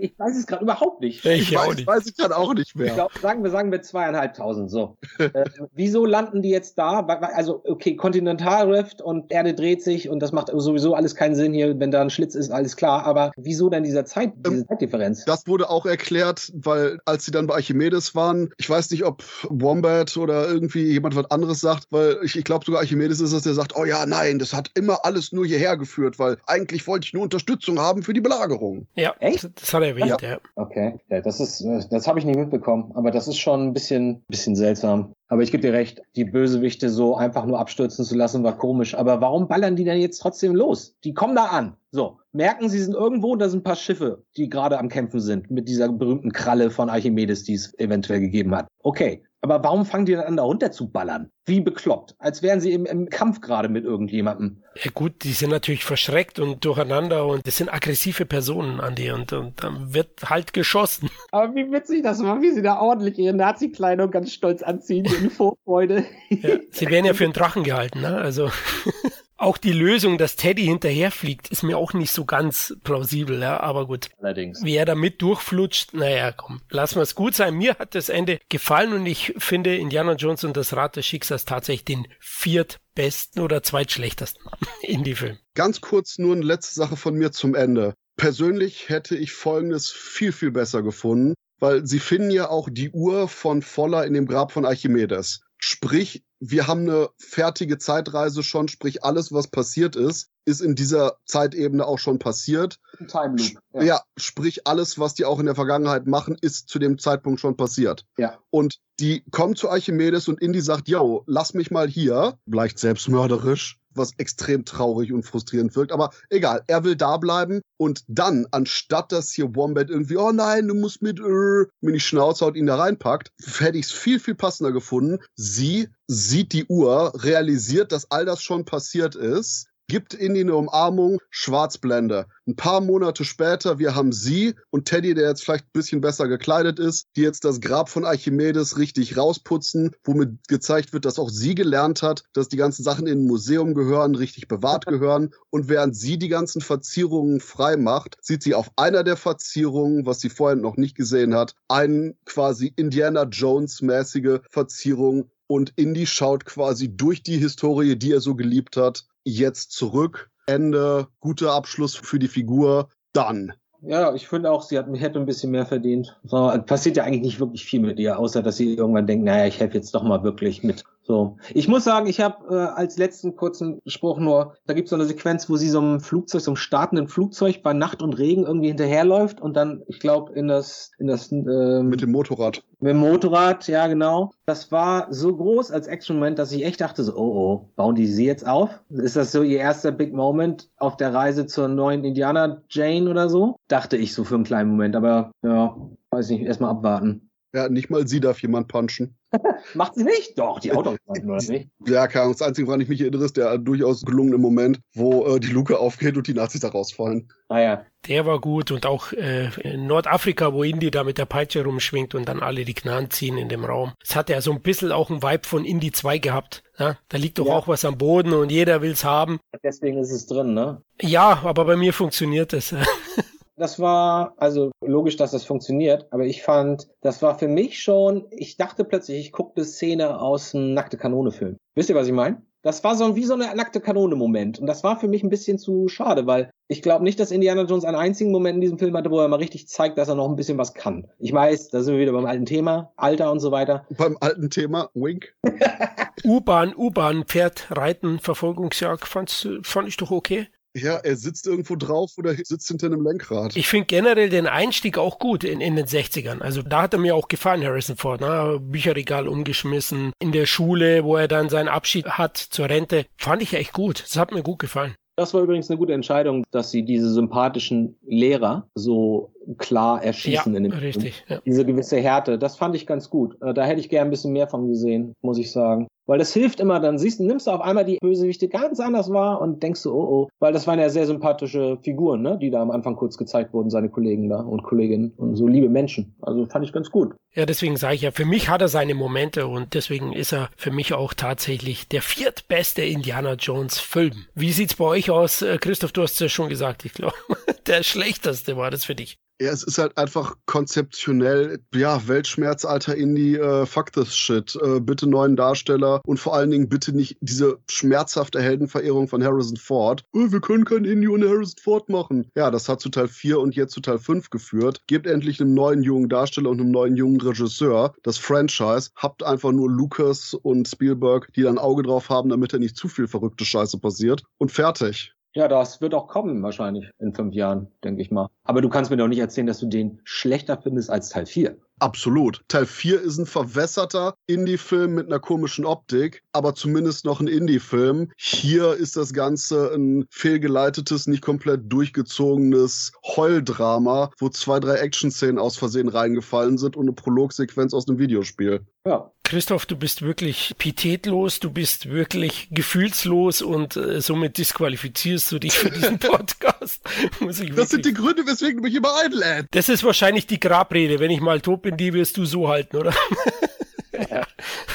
ich weiß es gerade überhaupt nicht. Ich, Ich weiß, nicht. weiß ich gerade auch nicht Ich mehr. glaub, sagen wir, sagen wir zweieinhalbtausend, so. äh, wieso landen die jetzt da? Also, okay, Kontinentalrift und Erde dreht sich und das macht sowieso alles keinen Sinn hier, wenn da ein Schlitz ist, alles klar. Aber wieso denn dieser Zeit, diese Zeitdifferenz? Das wurde auch erklärt, weil als sie dann bei Archimedes waren, ich weiß nicht, ob Wombat oder irgendwie jemand was anderes sagt, weil ich, ich glaube sogar Archimedes ist es, der sagt, oh ja, nein, das hat immer alles nur hierher geführt, weil eigentlich wollte ich nur Unterstützung haben für die Belagerung. Ja, Echt? das, das hat er erwähnt, ja. Okay, ja, das ist, äh, das habe ich nicht mitbekommen, aber das ist schon ein bisschen, bisschen seltsam. Aber ich gebe dir recht, die Bösewichte so einfach nur abstürzen zu lassen, war komisch. Aber warum ballern die denn jetzt trotzdem los? Die kommen da an. So, merken, sie sind irgendwo, da sind ein paar Schiffe, die gerade am Kämpfen sind, mit dieser berühmten Kralle von Archimedes, die es eventuell gegeben hat. Okay, aber warum fangen die dann an, da runter zu ballern? Wie bekloppt, als wären sie im, im Kampf gerade mit irgendjemandem. Ja gut, die sind natürlich verschreckt und durcheinander und das sind aggressive Personen, Andi, und, und dann wird halt geschossen. Aber wie witzig das war, wie sie da ordentlich ihre Nazi-Kleidung ganz stolz anziehen, in Vorfreude. Ja, sie werden ja für einen Drachen gehalten, ne? Also auch die Lösung, dass Teddy hinterherfliegt, ist mir auch nicht so ganz plausibel, ja, aber gut. Allerdings. Wie er damit durchflutscht, naja, komm, lassen wir es gut sein. Mir hat das Ende gefallen und ich finde Indiana Jones und das Rad des Schicksals tatsächlich den viertbesten oder zweitschlechtesten Indie-Film. Ganz kurz nur eine letzte Sache von mir zum Ende. Persönlich hätte ich Folgendes viel, viel besser gefunden, weil sie finden ja auch die Uhr von Voller in dem Grab von Archimedes. Sprich, wir haben eine fertige Zeitreise schon, sprich alles, was passiert ist, ist in dieser Zeitebene auch schon passiert. Time Loop. Ja. sprich alles, was die auch in der Vergangenheit machen, ist zu dem Zeitpunkt schon passiert. Ja. Und die kommen zu Archimedes und Indy sagt, yo, lass mich mal hier, leicht selbstmörderisch, was extrem traurig und frustrierend wirkt, aber egal, er will da bleiben und dann, anstatt dass hier Wombat irgendwie, oh nein, du musst mit, äh, mir die Schnauze haut, ihn da reinpackt, hätte ich es viel, viel passender gefunden. Sie sieht die Uhr, realisiert, dass all das schon passiert ist, gibt Indy eine Umarmung, Schwarzblende. Ein paar Monate später, wir haben sie und Teddy, der jetzt vielleicht ein bisschen besser gekleidet ist, die jetzt das Grab von Archimedes richtig rausputzen, womit gezeigt wird, dass auch sie gelernt hat, dass die ganzen Sachen in ein Museum gehören, richtig bewahrt gehören. Und während sie die ganzen Verzierungen frei macht, sieht sie auf einer der Verzierungen, was sie vorher noch nicht gesehen hat, einen quasi Indiana Jones-mäßige Verzierung. Und Indy schaut quasi durch die Historie, die er so geliebt hat, jetzt zurück. Ende, guter Abschluss für die Figur. Dann. Ja, ich finde auch, sie hat, hätte ein bisschen mehr verdient. So, passiert ja eigentlich nicht wirklich viel mit ihr, außer dass sie irgendwann denkt, naja, ich helfe jetzt doch mal wirklich mit. So, ich muss sagen, ich habe äh, als letzten kurzen Spruch nur, da gibt es so eine Sequenz, wo sie so einem Flugzeug, so einem startenden Flugzeug bei Nacht und Regen irgendwie hinterherläuft und dann, ich glaube, in das, in das ähm, Mit dem Motorrad. mit dem Motorrad, ja genau. Das war so groß als Action-Moment, dass ich echt dachte so, oh oh, bauen die sie jetzt auf? Ist das so ihr erster Big Moment auf der Reise zur neuen Indiana Jane oder so? Dachte ich so für einen kleinen Moment, aber ja, weiß nicht, erstmal abwarten. Ja, nicht mal sie darf jemand punchen. Macht sie nicht? Doch, die Autos oder nicht? Ja, keine Ahnung. Das Einzige, woran ich mich erinnere, ist der durchaus gelungene Moment, wo äh, die Luke aufgeht und die Nazis da rausfallen. Ah ja. Der war gut und auch äh, in Nordafrika, wo Indy da mit der Peitsche rumschwingt und dann alle die Knarren ziehen in dem Raum. Es hat ja so ein bisschen auch einen Vibe von Indy 2 gehabt. Ja? Da liegt doch Ja. auch was am Boden und jeder will's haben. Deswegen ist es drin, ne? Ja, aber bei mir funktioniert es. Das war, also logisch, dass das funktioniert, aber ich fand, das war für mich schon, ich dachte plötzlich, ich gucke eine Szene aus einem Nackte Kanone-Film. Wisst ihr, was ich meine? Das war so wie so eine nackte Kanone-Moment. Und das war für mich ein bisschen zu schade, weil ich glaube nicht, dass Indiana Jones einen einzigen Moment in diesem Film hatte, wo er mal richtig zeigt, dass er noch ein bisschen was kann. Ich weiß, da sind wir wieder beim alten Thema, Alter und so weiter. Beim alten Thema, Wink. U-Bahn, U-Bahn, Pferd, Reiten, Verfolgungsjagd, fand's, fand ich doch okay. Ja, er sitzt irgendwo drauf oder sitzt hinter einem Lenkrad. Ich finde generell den Einstieg auch gut in, in den 60ern. Also da hat er mir auch gefallen, Harrison Ford. Ne? Bücherregal umgeschmissen, in der Schule, wo er dann seinen Abschied hat zur Rente. Fand ich echt gut. Das hat mir gut gefallen. Das war übrigens eine gute Entscheidung, dass sie diese sympathischen Lehrer so klar erschießen Ja, in dem richtig, Film. ja. Diese gewisse Härte, das fand ich ganz gut. Äh, Da hätte ich gern ein bisschen mehr von gesehen, muss ich sagen. Weil das hilft immer, dann siehst du, nimmst du auf einmal die Bösewichte ganz anders wahr und denkst du, oh oh. Weil das waren ja sehr sympathische Figuren, ne, die da am Anfang kurz gezeigt wurden, seine Kollegen da und Kolleginnen und so liebe Menschen. Also fand ich ganz gut. Ja, deswegen sage ich ja, für mich hat er seine Momente und deswegen ist er für mich auch tatsächlich der viertbeste Indiana Jones Film. Wie sieht's bei euch aus? Äh, Christoph, du hast es ja schon gesagt, ich glaube, der schlechteste war das für dich. Ja, es ist halt einfach konzeptionell, ja, Weltschmerz, alter Indie, äh, fuck this shit. Äh, bitte neuen Darsteller und vor allen Dingen bitte nicht diese schmerzhafte Heldenverehrung von Harrison Ford. Oh, wir können kein Indie ohne Harrison Ford machen. Ja, das hat zu Teil 4 und jetzt zu Teil 5 geführt. Gebt endlich einem neuen jungen Darsteller und einem neuen jungen Regisseur das Franchise. Habt einfach nur Lucas und Spielberg, die da ein Auge drauf haben, damit da nicht zu viel verrückte Scheiße passiert. Und fertig. Ja, das wird auch kommen wahrscheinlich in fünf Jahren, denke ich mal. Aber du kannst mir doch nicht erzählen, dass du den schlechter findest als Teil 4. Absolut. Teil 4 ist ein verwässerter Indie-Film mit einer komischen Optik, aber zumindest noch ein Indie-Film. Hier ist das Ganze ein fehlgeleitetes, nicht komplett durchgezogenes Heuldrama, wo zwei, drei Action-Szenen aus Versehen reingefallen sind und eine Prologsequenz aus einem Videospiel. Ja. Christoph, du bist wirklich pitätlos, du bist wirklich gefühlslos und äh, somit disqualifizierst du dich für diesen Podcast. Muss ich Das sind die Gründe, weswegen du mich immer einlädst. das ist wahrscheinlich die Grabrede. Wenn ich mal tot bin, die wirst du so halten, oder?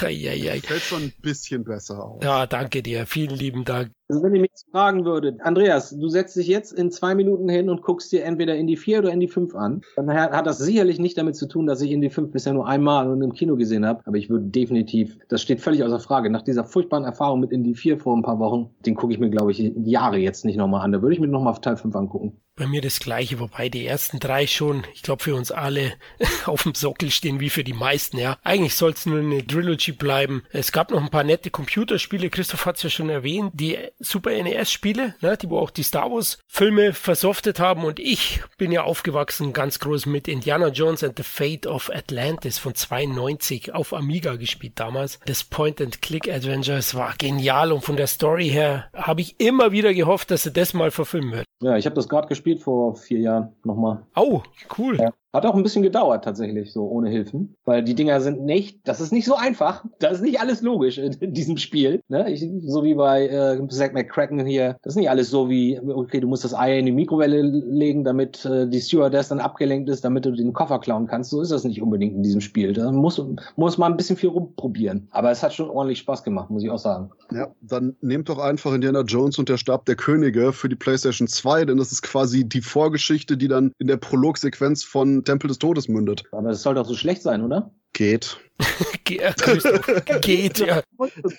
Eieiei. Fällt schon ein bisschen besser aus. Ja, danke dir. Vielen lieben Dank. Also wenn ihr mich jetzt fragen würdet, Andreas, du setzt dich jetzt in zwei Minuten hin und guckst dir entweder in die 4 oder in die 5 an, dann hat hat das sicherlich nicht damit zu tun, dass ich in die 5 bisher nur einmal und im Kino gesehen habe, aber ich würde definitiv, das steht völlig außer Frage, nach dieser furchtbaren Erfahrung mit in die 4 vor ein paar Wochen, den gucke ich mir, glaube ich, Jahre jetzt nicht nochmal an. Da würde ich mir nochmal Teil 5 angucken. Bei mir das gleiche, wobei die ersten drei schon, ich glaube, für uns alle auf dem Sockel stehen, wie für die meisten, ja. Eigentlich soll es nur eine Trilogy bleiben. Es gab noch ein paar nette Computerspiele, Christoph hat es ja schon erwähnt, die Super NES-Spiele, ne, die wo auch die Star Wars-Filme versoftet haben und ich bin ja aufgewachsen ganz groß mit Indiana Jones and the Fate of Atlantis von 92 auf Amiga gespielt damals. Das Point-and-Click-Adventure, war genial und von der Story her habe ich immer wieder gehofft, dass sie das mal verfilmen wird. Ja, ich habe das gerade gespielt vor vier Jahren nochmal. Oh, cool. Ja. Hat auch ein bisschen gedauert tatsächlich, so ohne Hilfen. Weil die Dinger sind nicht, das ist nicht so einfach. Das ist nicht alles logisch in, in diesem Spiel. Ne? Ich, so wie bei äh, Zack McCracken hier. Das ist nicht alles so wie, okay, du musst das Ei in die Mikrowelle legen, damit äh, die Stewardess dann abgelenkt ist, damit du den Koffer klauen kannst. So ist das nicht unbedingt in diesem Spiel. Da muss, muss man ein bisschen viel rumprobieren. Aber es hat schon ordentlich Spaß gemacht, muss ich auch sagen. Ja, dann nehmt doch einfach Indiana Jones und der Stab der Könige für die PlayStation 2, denn das ist quasi die Vorgeschichte, die dann in der Prologsequenz von Tempel des Todes mündet. Aber es soll doch so schlecht sein, oder? Geht. Ge äh, geht, ja.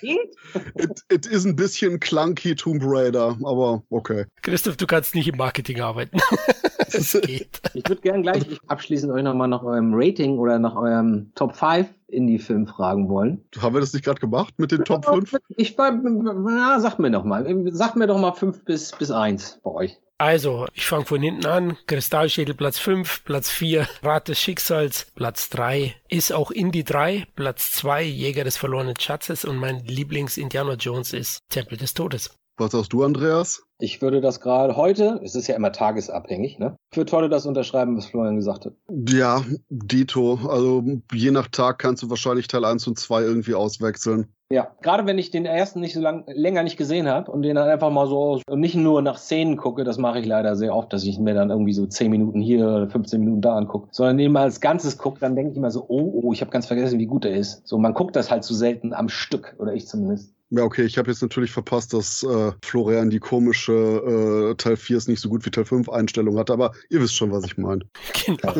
It, it ist ein bisschen clunky Tomb Raider, aber okay. Christoph, du kannst nicht im Marketing arbeiten. Es geht. Ich würde gerne gleich abschließend euch nochmal nach eurem Rating oder nach eurem Top 5 Indie-Film fragen wollen. Haben wir das nicht gerade gemacht mit den Top 5? Ich na, sag mir doch mal. Sag mir doch mal 5 bis, bis 1 bei euch. Also, ich fange von hinten an. Kristallschädel Platz 5, Platz 4, Rat des Schicksals, Platz 3, ist auch Indie 3, Platz 2, Jäger des verlorenen Schatzes und mein Lieblings-Indiana Jones ist Tempel des Todes. Was sagst du, Andreas? Ich würde das gerade heute, es ist ja immer tagesabhängig, ne? Ich würde heute das unterschreiben, was Florian gesagt hat. Ja, Dito. Also je nach Tag kannst du wahrscheinlich Teil 1 und 2 irgendwie auswechseln. Ja, gerade wenn ich den ersten nicht so lang, länger nicht gesehen habe und den dann einfach mal so nicht nur nach Szenen gucke, das mache ich leider sehr oft, dass ich mir dann irgendwie so 10 Minuten hier oder 15 Minuten da angucke, sondern den mal als Ganzes gucke, dann denke ich immer so, oh, oh, ich habe ganz vergessen, wie gut er ist. So, man guckt das halt zu selten am Stück, oder ich zumindest. Ja, okay, ich habe jetzt natürlich verpasst, dass äh, Florian die komische äh, Teil 4 ist nicht so gut wie Teil 5 Einstellung hatte, aber ihr wisst schon, was ich meine. Genau.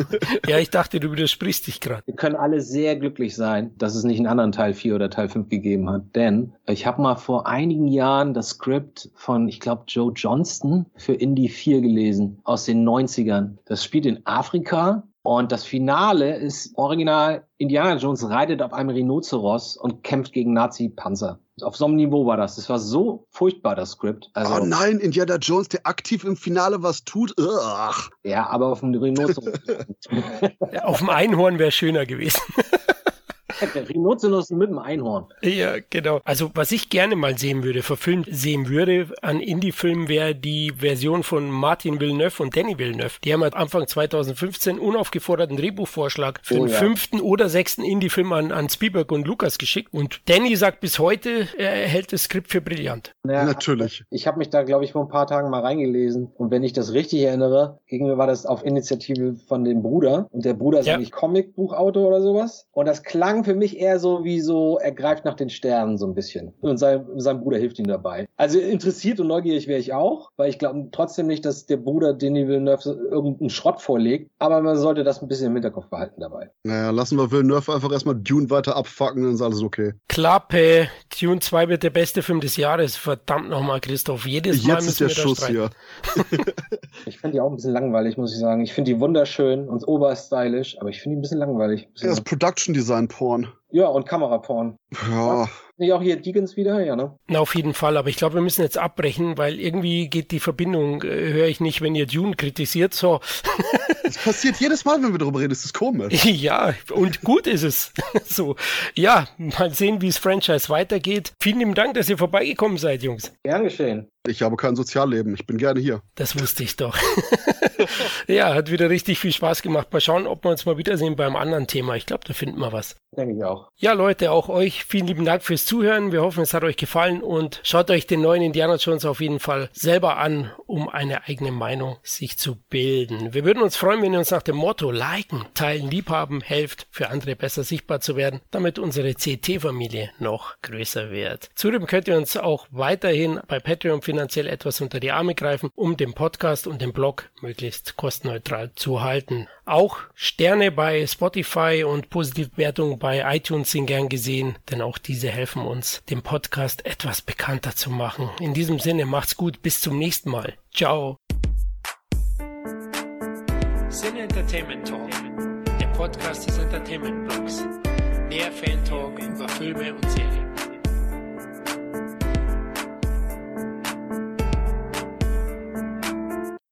Ja, ich dachte, du widersprichst dich gerade. Wir können alle sehr glücklich sein, dass es nicht einen anderen Teil 4 oder Teil 5 gegeben hat. Denn ich habe mal vor einigen Jahren das Skript von, ich glaube, Joe Johnston für Indie 4 gelesen, aus den 90ern. Das spielt in Afrika und das Finale ist original, Indiana Jones reitet auf einem Rhinoceros und kämpft gegen Nazi-Panzer. Auf so einem Niveau war das. Das war so furchtbar, das Skript. Also, oh nein, Indiana Jones, der aktiv im Finale was tut. Ugh. Ja, aber auf dem Rhinoceros. ja, auf dem Einhorn wäre schöner gewesen. Rhinoceros mit dem Einhorn. Ja, genau. Also was ich gerne mal sehen würde, verfilmt sehen würde an Indie-Filmen, wäre die Version von Martin Villeneuve und Danny Villeneuve. Die haben halt Anfang 2015 unaufgeforderten Drehbuchvorschlag für Oh den ja. fünften oder sechsten Indie-Film an, an Spielberg und Lucas geschickt. Und Danny sagt bis heute, er hält das Skript für brillant. Ja, Natürlich. Ich habe mich da, glaube ich, vor ein paar Tagen mal reingelesen. Und wenn ich das richtig erinnere, gegen mir war das auf Initiative von dem Bruder. Und der Bruder ist Ja. eigentlich Comicbuchautor oder sowas. Und das klang für mich eher so wie so, er greift nach den Sternen so ein bisschen. Und sein, sein Bruder hilft ihm dabei. Also interessiert und neugierig wäre ich auch, weil ich glaube trotzdem nicht, dass der Bruder Denis Villeneuve irgendeinen Schrott vorlegt. Aber man sollte das ein bisschen im Hinterkopf behalten dabei. Naja, lassen wir Villeneuve einfach erstmal Dune weiter abfacken, dann ist alles okay. Klappe, Dune 2 wird der beste Film des Jahres. Verdammt nochmal, Christoph. Jedes Mal Jetzt ist der wir Schuss hier. Ich finde die auch ein bisschen langweilig, muss ich sagen. Ich finde die wunderschön und oberstylisch, aber ich finde die ein bisschen langweilig. Ein bisschen Er ist Production Design Porn. Ja, und Kameraporn. Ja, Nicht auch hier Deacons wieder? Ja, ne? Na, auf jeden Fall, aber ich glaube, wir müssen jetzt abbrechen, weil irgendwie geht die Verbindung, äh, höre ich nicht, wenn ihr Dune kritisiert. So, das passiert jedes Mal, wenn wir darüber reden. Das ist komisch. ja, und gut ist es. so, ja, mal sehen, wie das Franchise weitergeht. Vielen lieben Dank, dass ihr vorbeigekommen seid, Jungs. Gern geschehen. Ich habe kein Sozialleben. Ich bin gerne hier. Das wusste ich doch. ja, hat wieder richtig viel Spaß gemacht. Mal schauen, ob wir uns mal wiedersehen beim anderen Thema. Ich glaube, da finden wir was. Denke ich auch. Ja, Leute, auch euch vielen lieben Dank fürs Zuhören. Wir hoffen, es hat euch gefallen und schaut euch den neuen Indiana Jones auf jeden Fall selber an, um eine eigene Meinung sich zu bilden. Wir würden uns freuen, wenn ihr uns nach dem Motto liken, teilen, liebhaben, helft, für andere besser sichtbar zu werden, damit unsere CT-Familie noch größer wird. Zudem könnt ihr uns auch weiterhin bei Patreon finanziell etwas unter die Arme greifen, um den Podcast und den Blog möglichst kostenneutral zu halten. Auch Sterne bei Spotify und Positivwertungen bei iTunes sind gern gesehen, denn auch diese helfen uns, den Podcast etwas bekannter zu machen. In diesem Sinne macht's gut, bis zum nächsten Mal. Ciao. Sin Entertainment Talk, der Podcast des Entertainment Blogs. Mehr Fan Talk über Filme und Serien.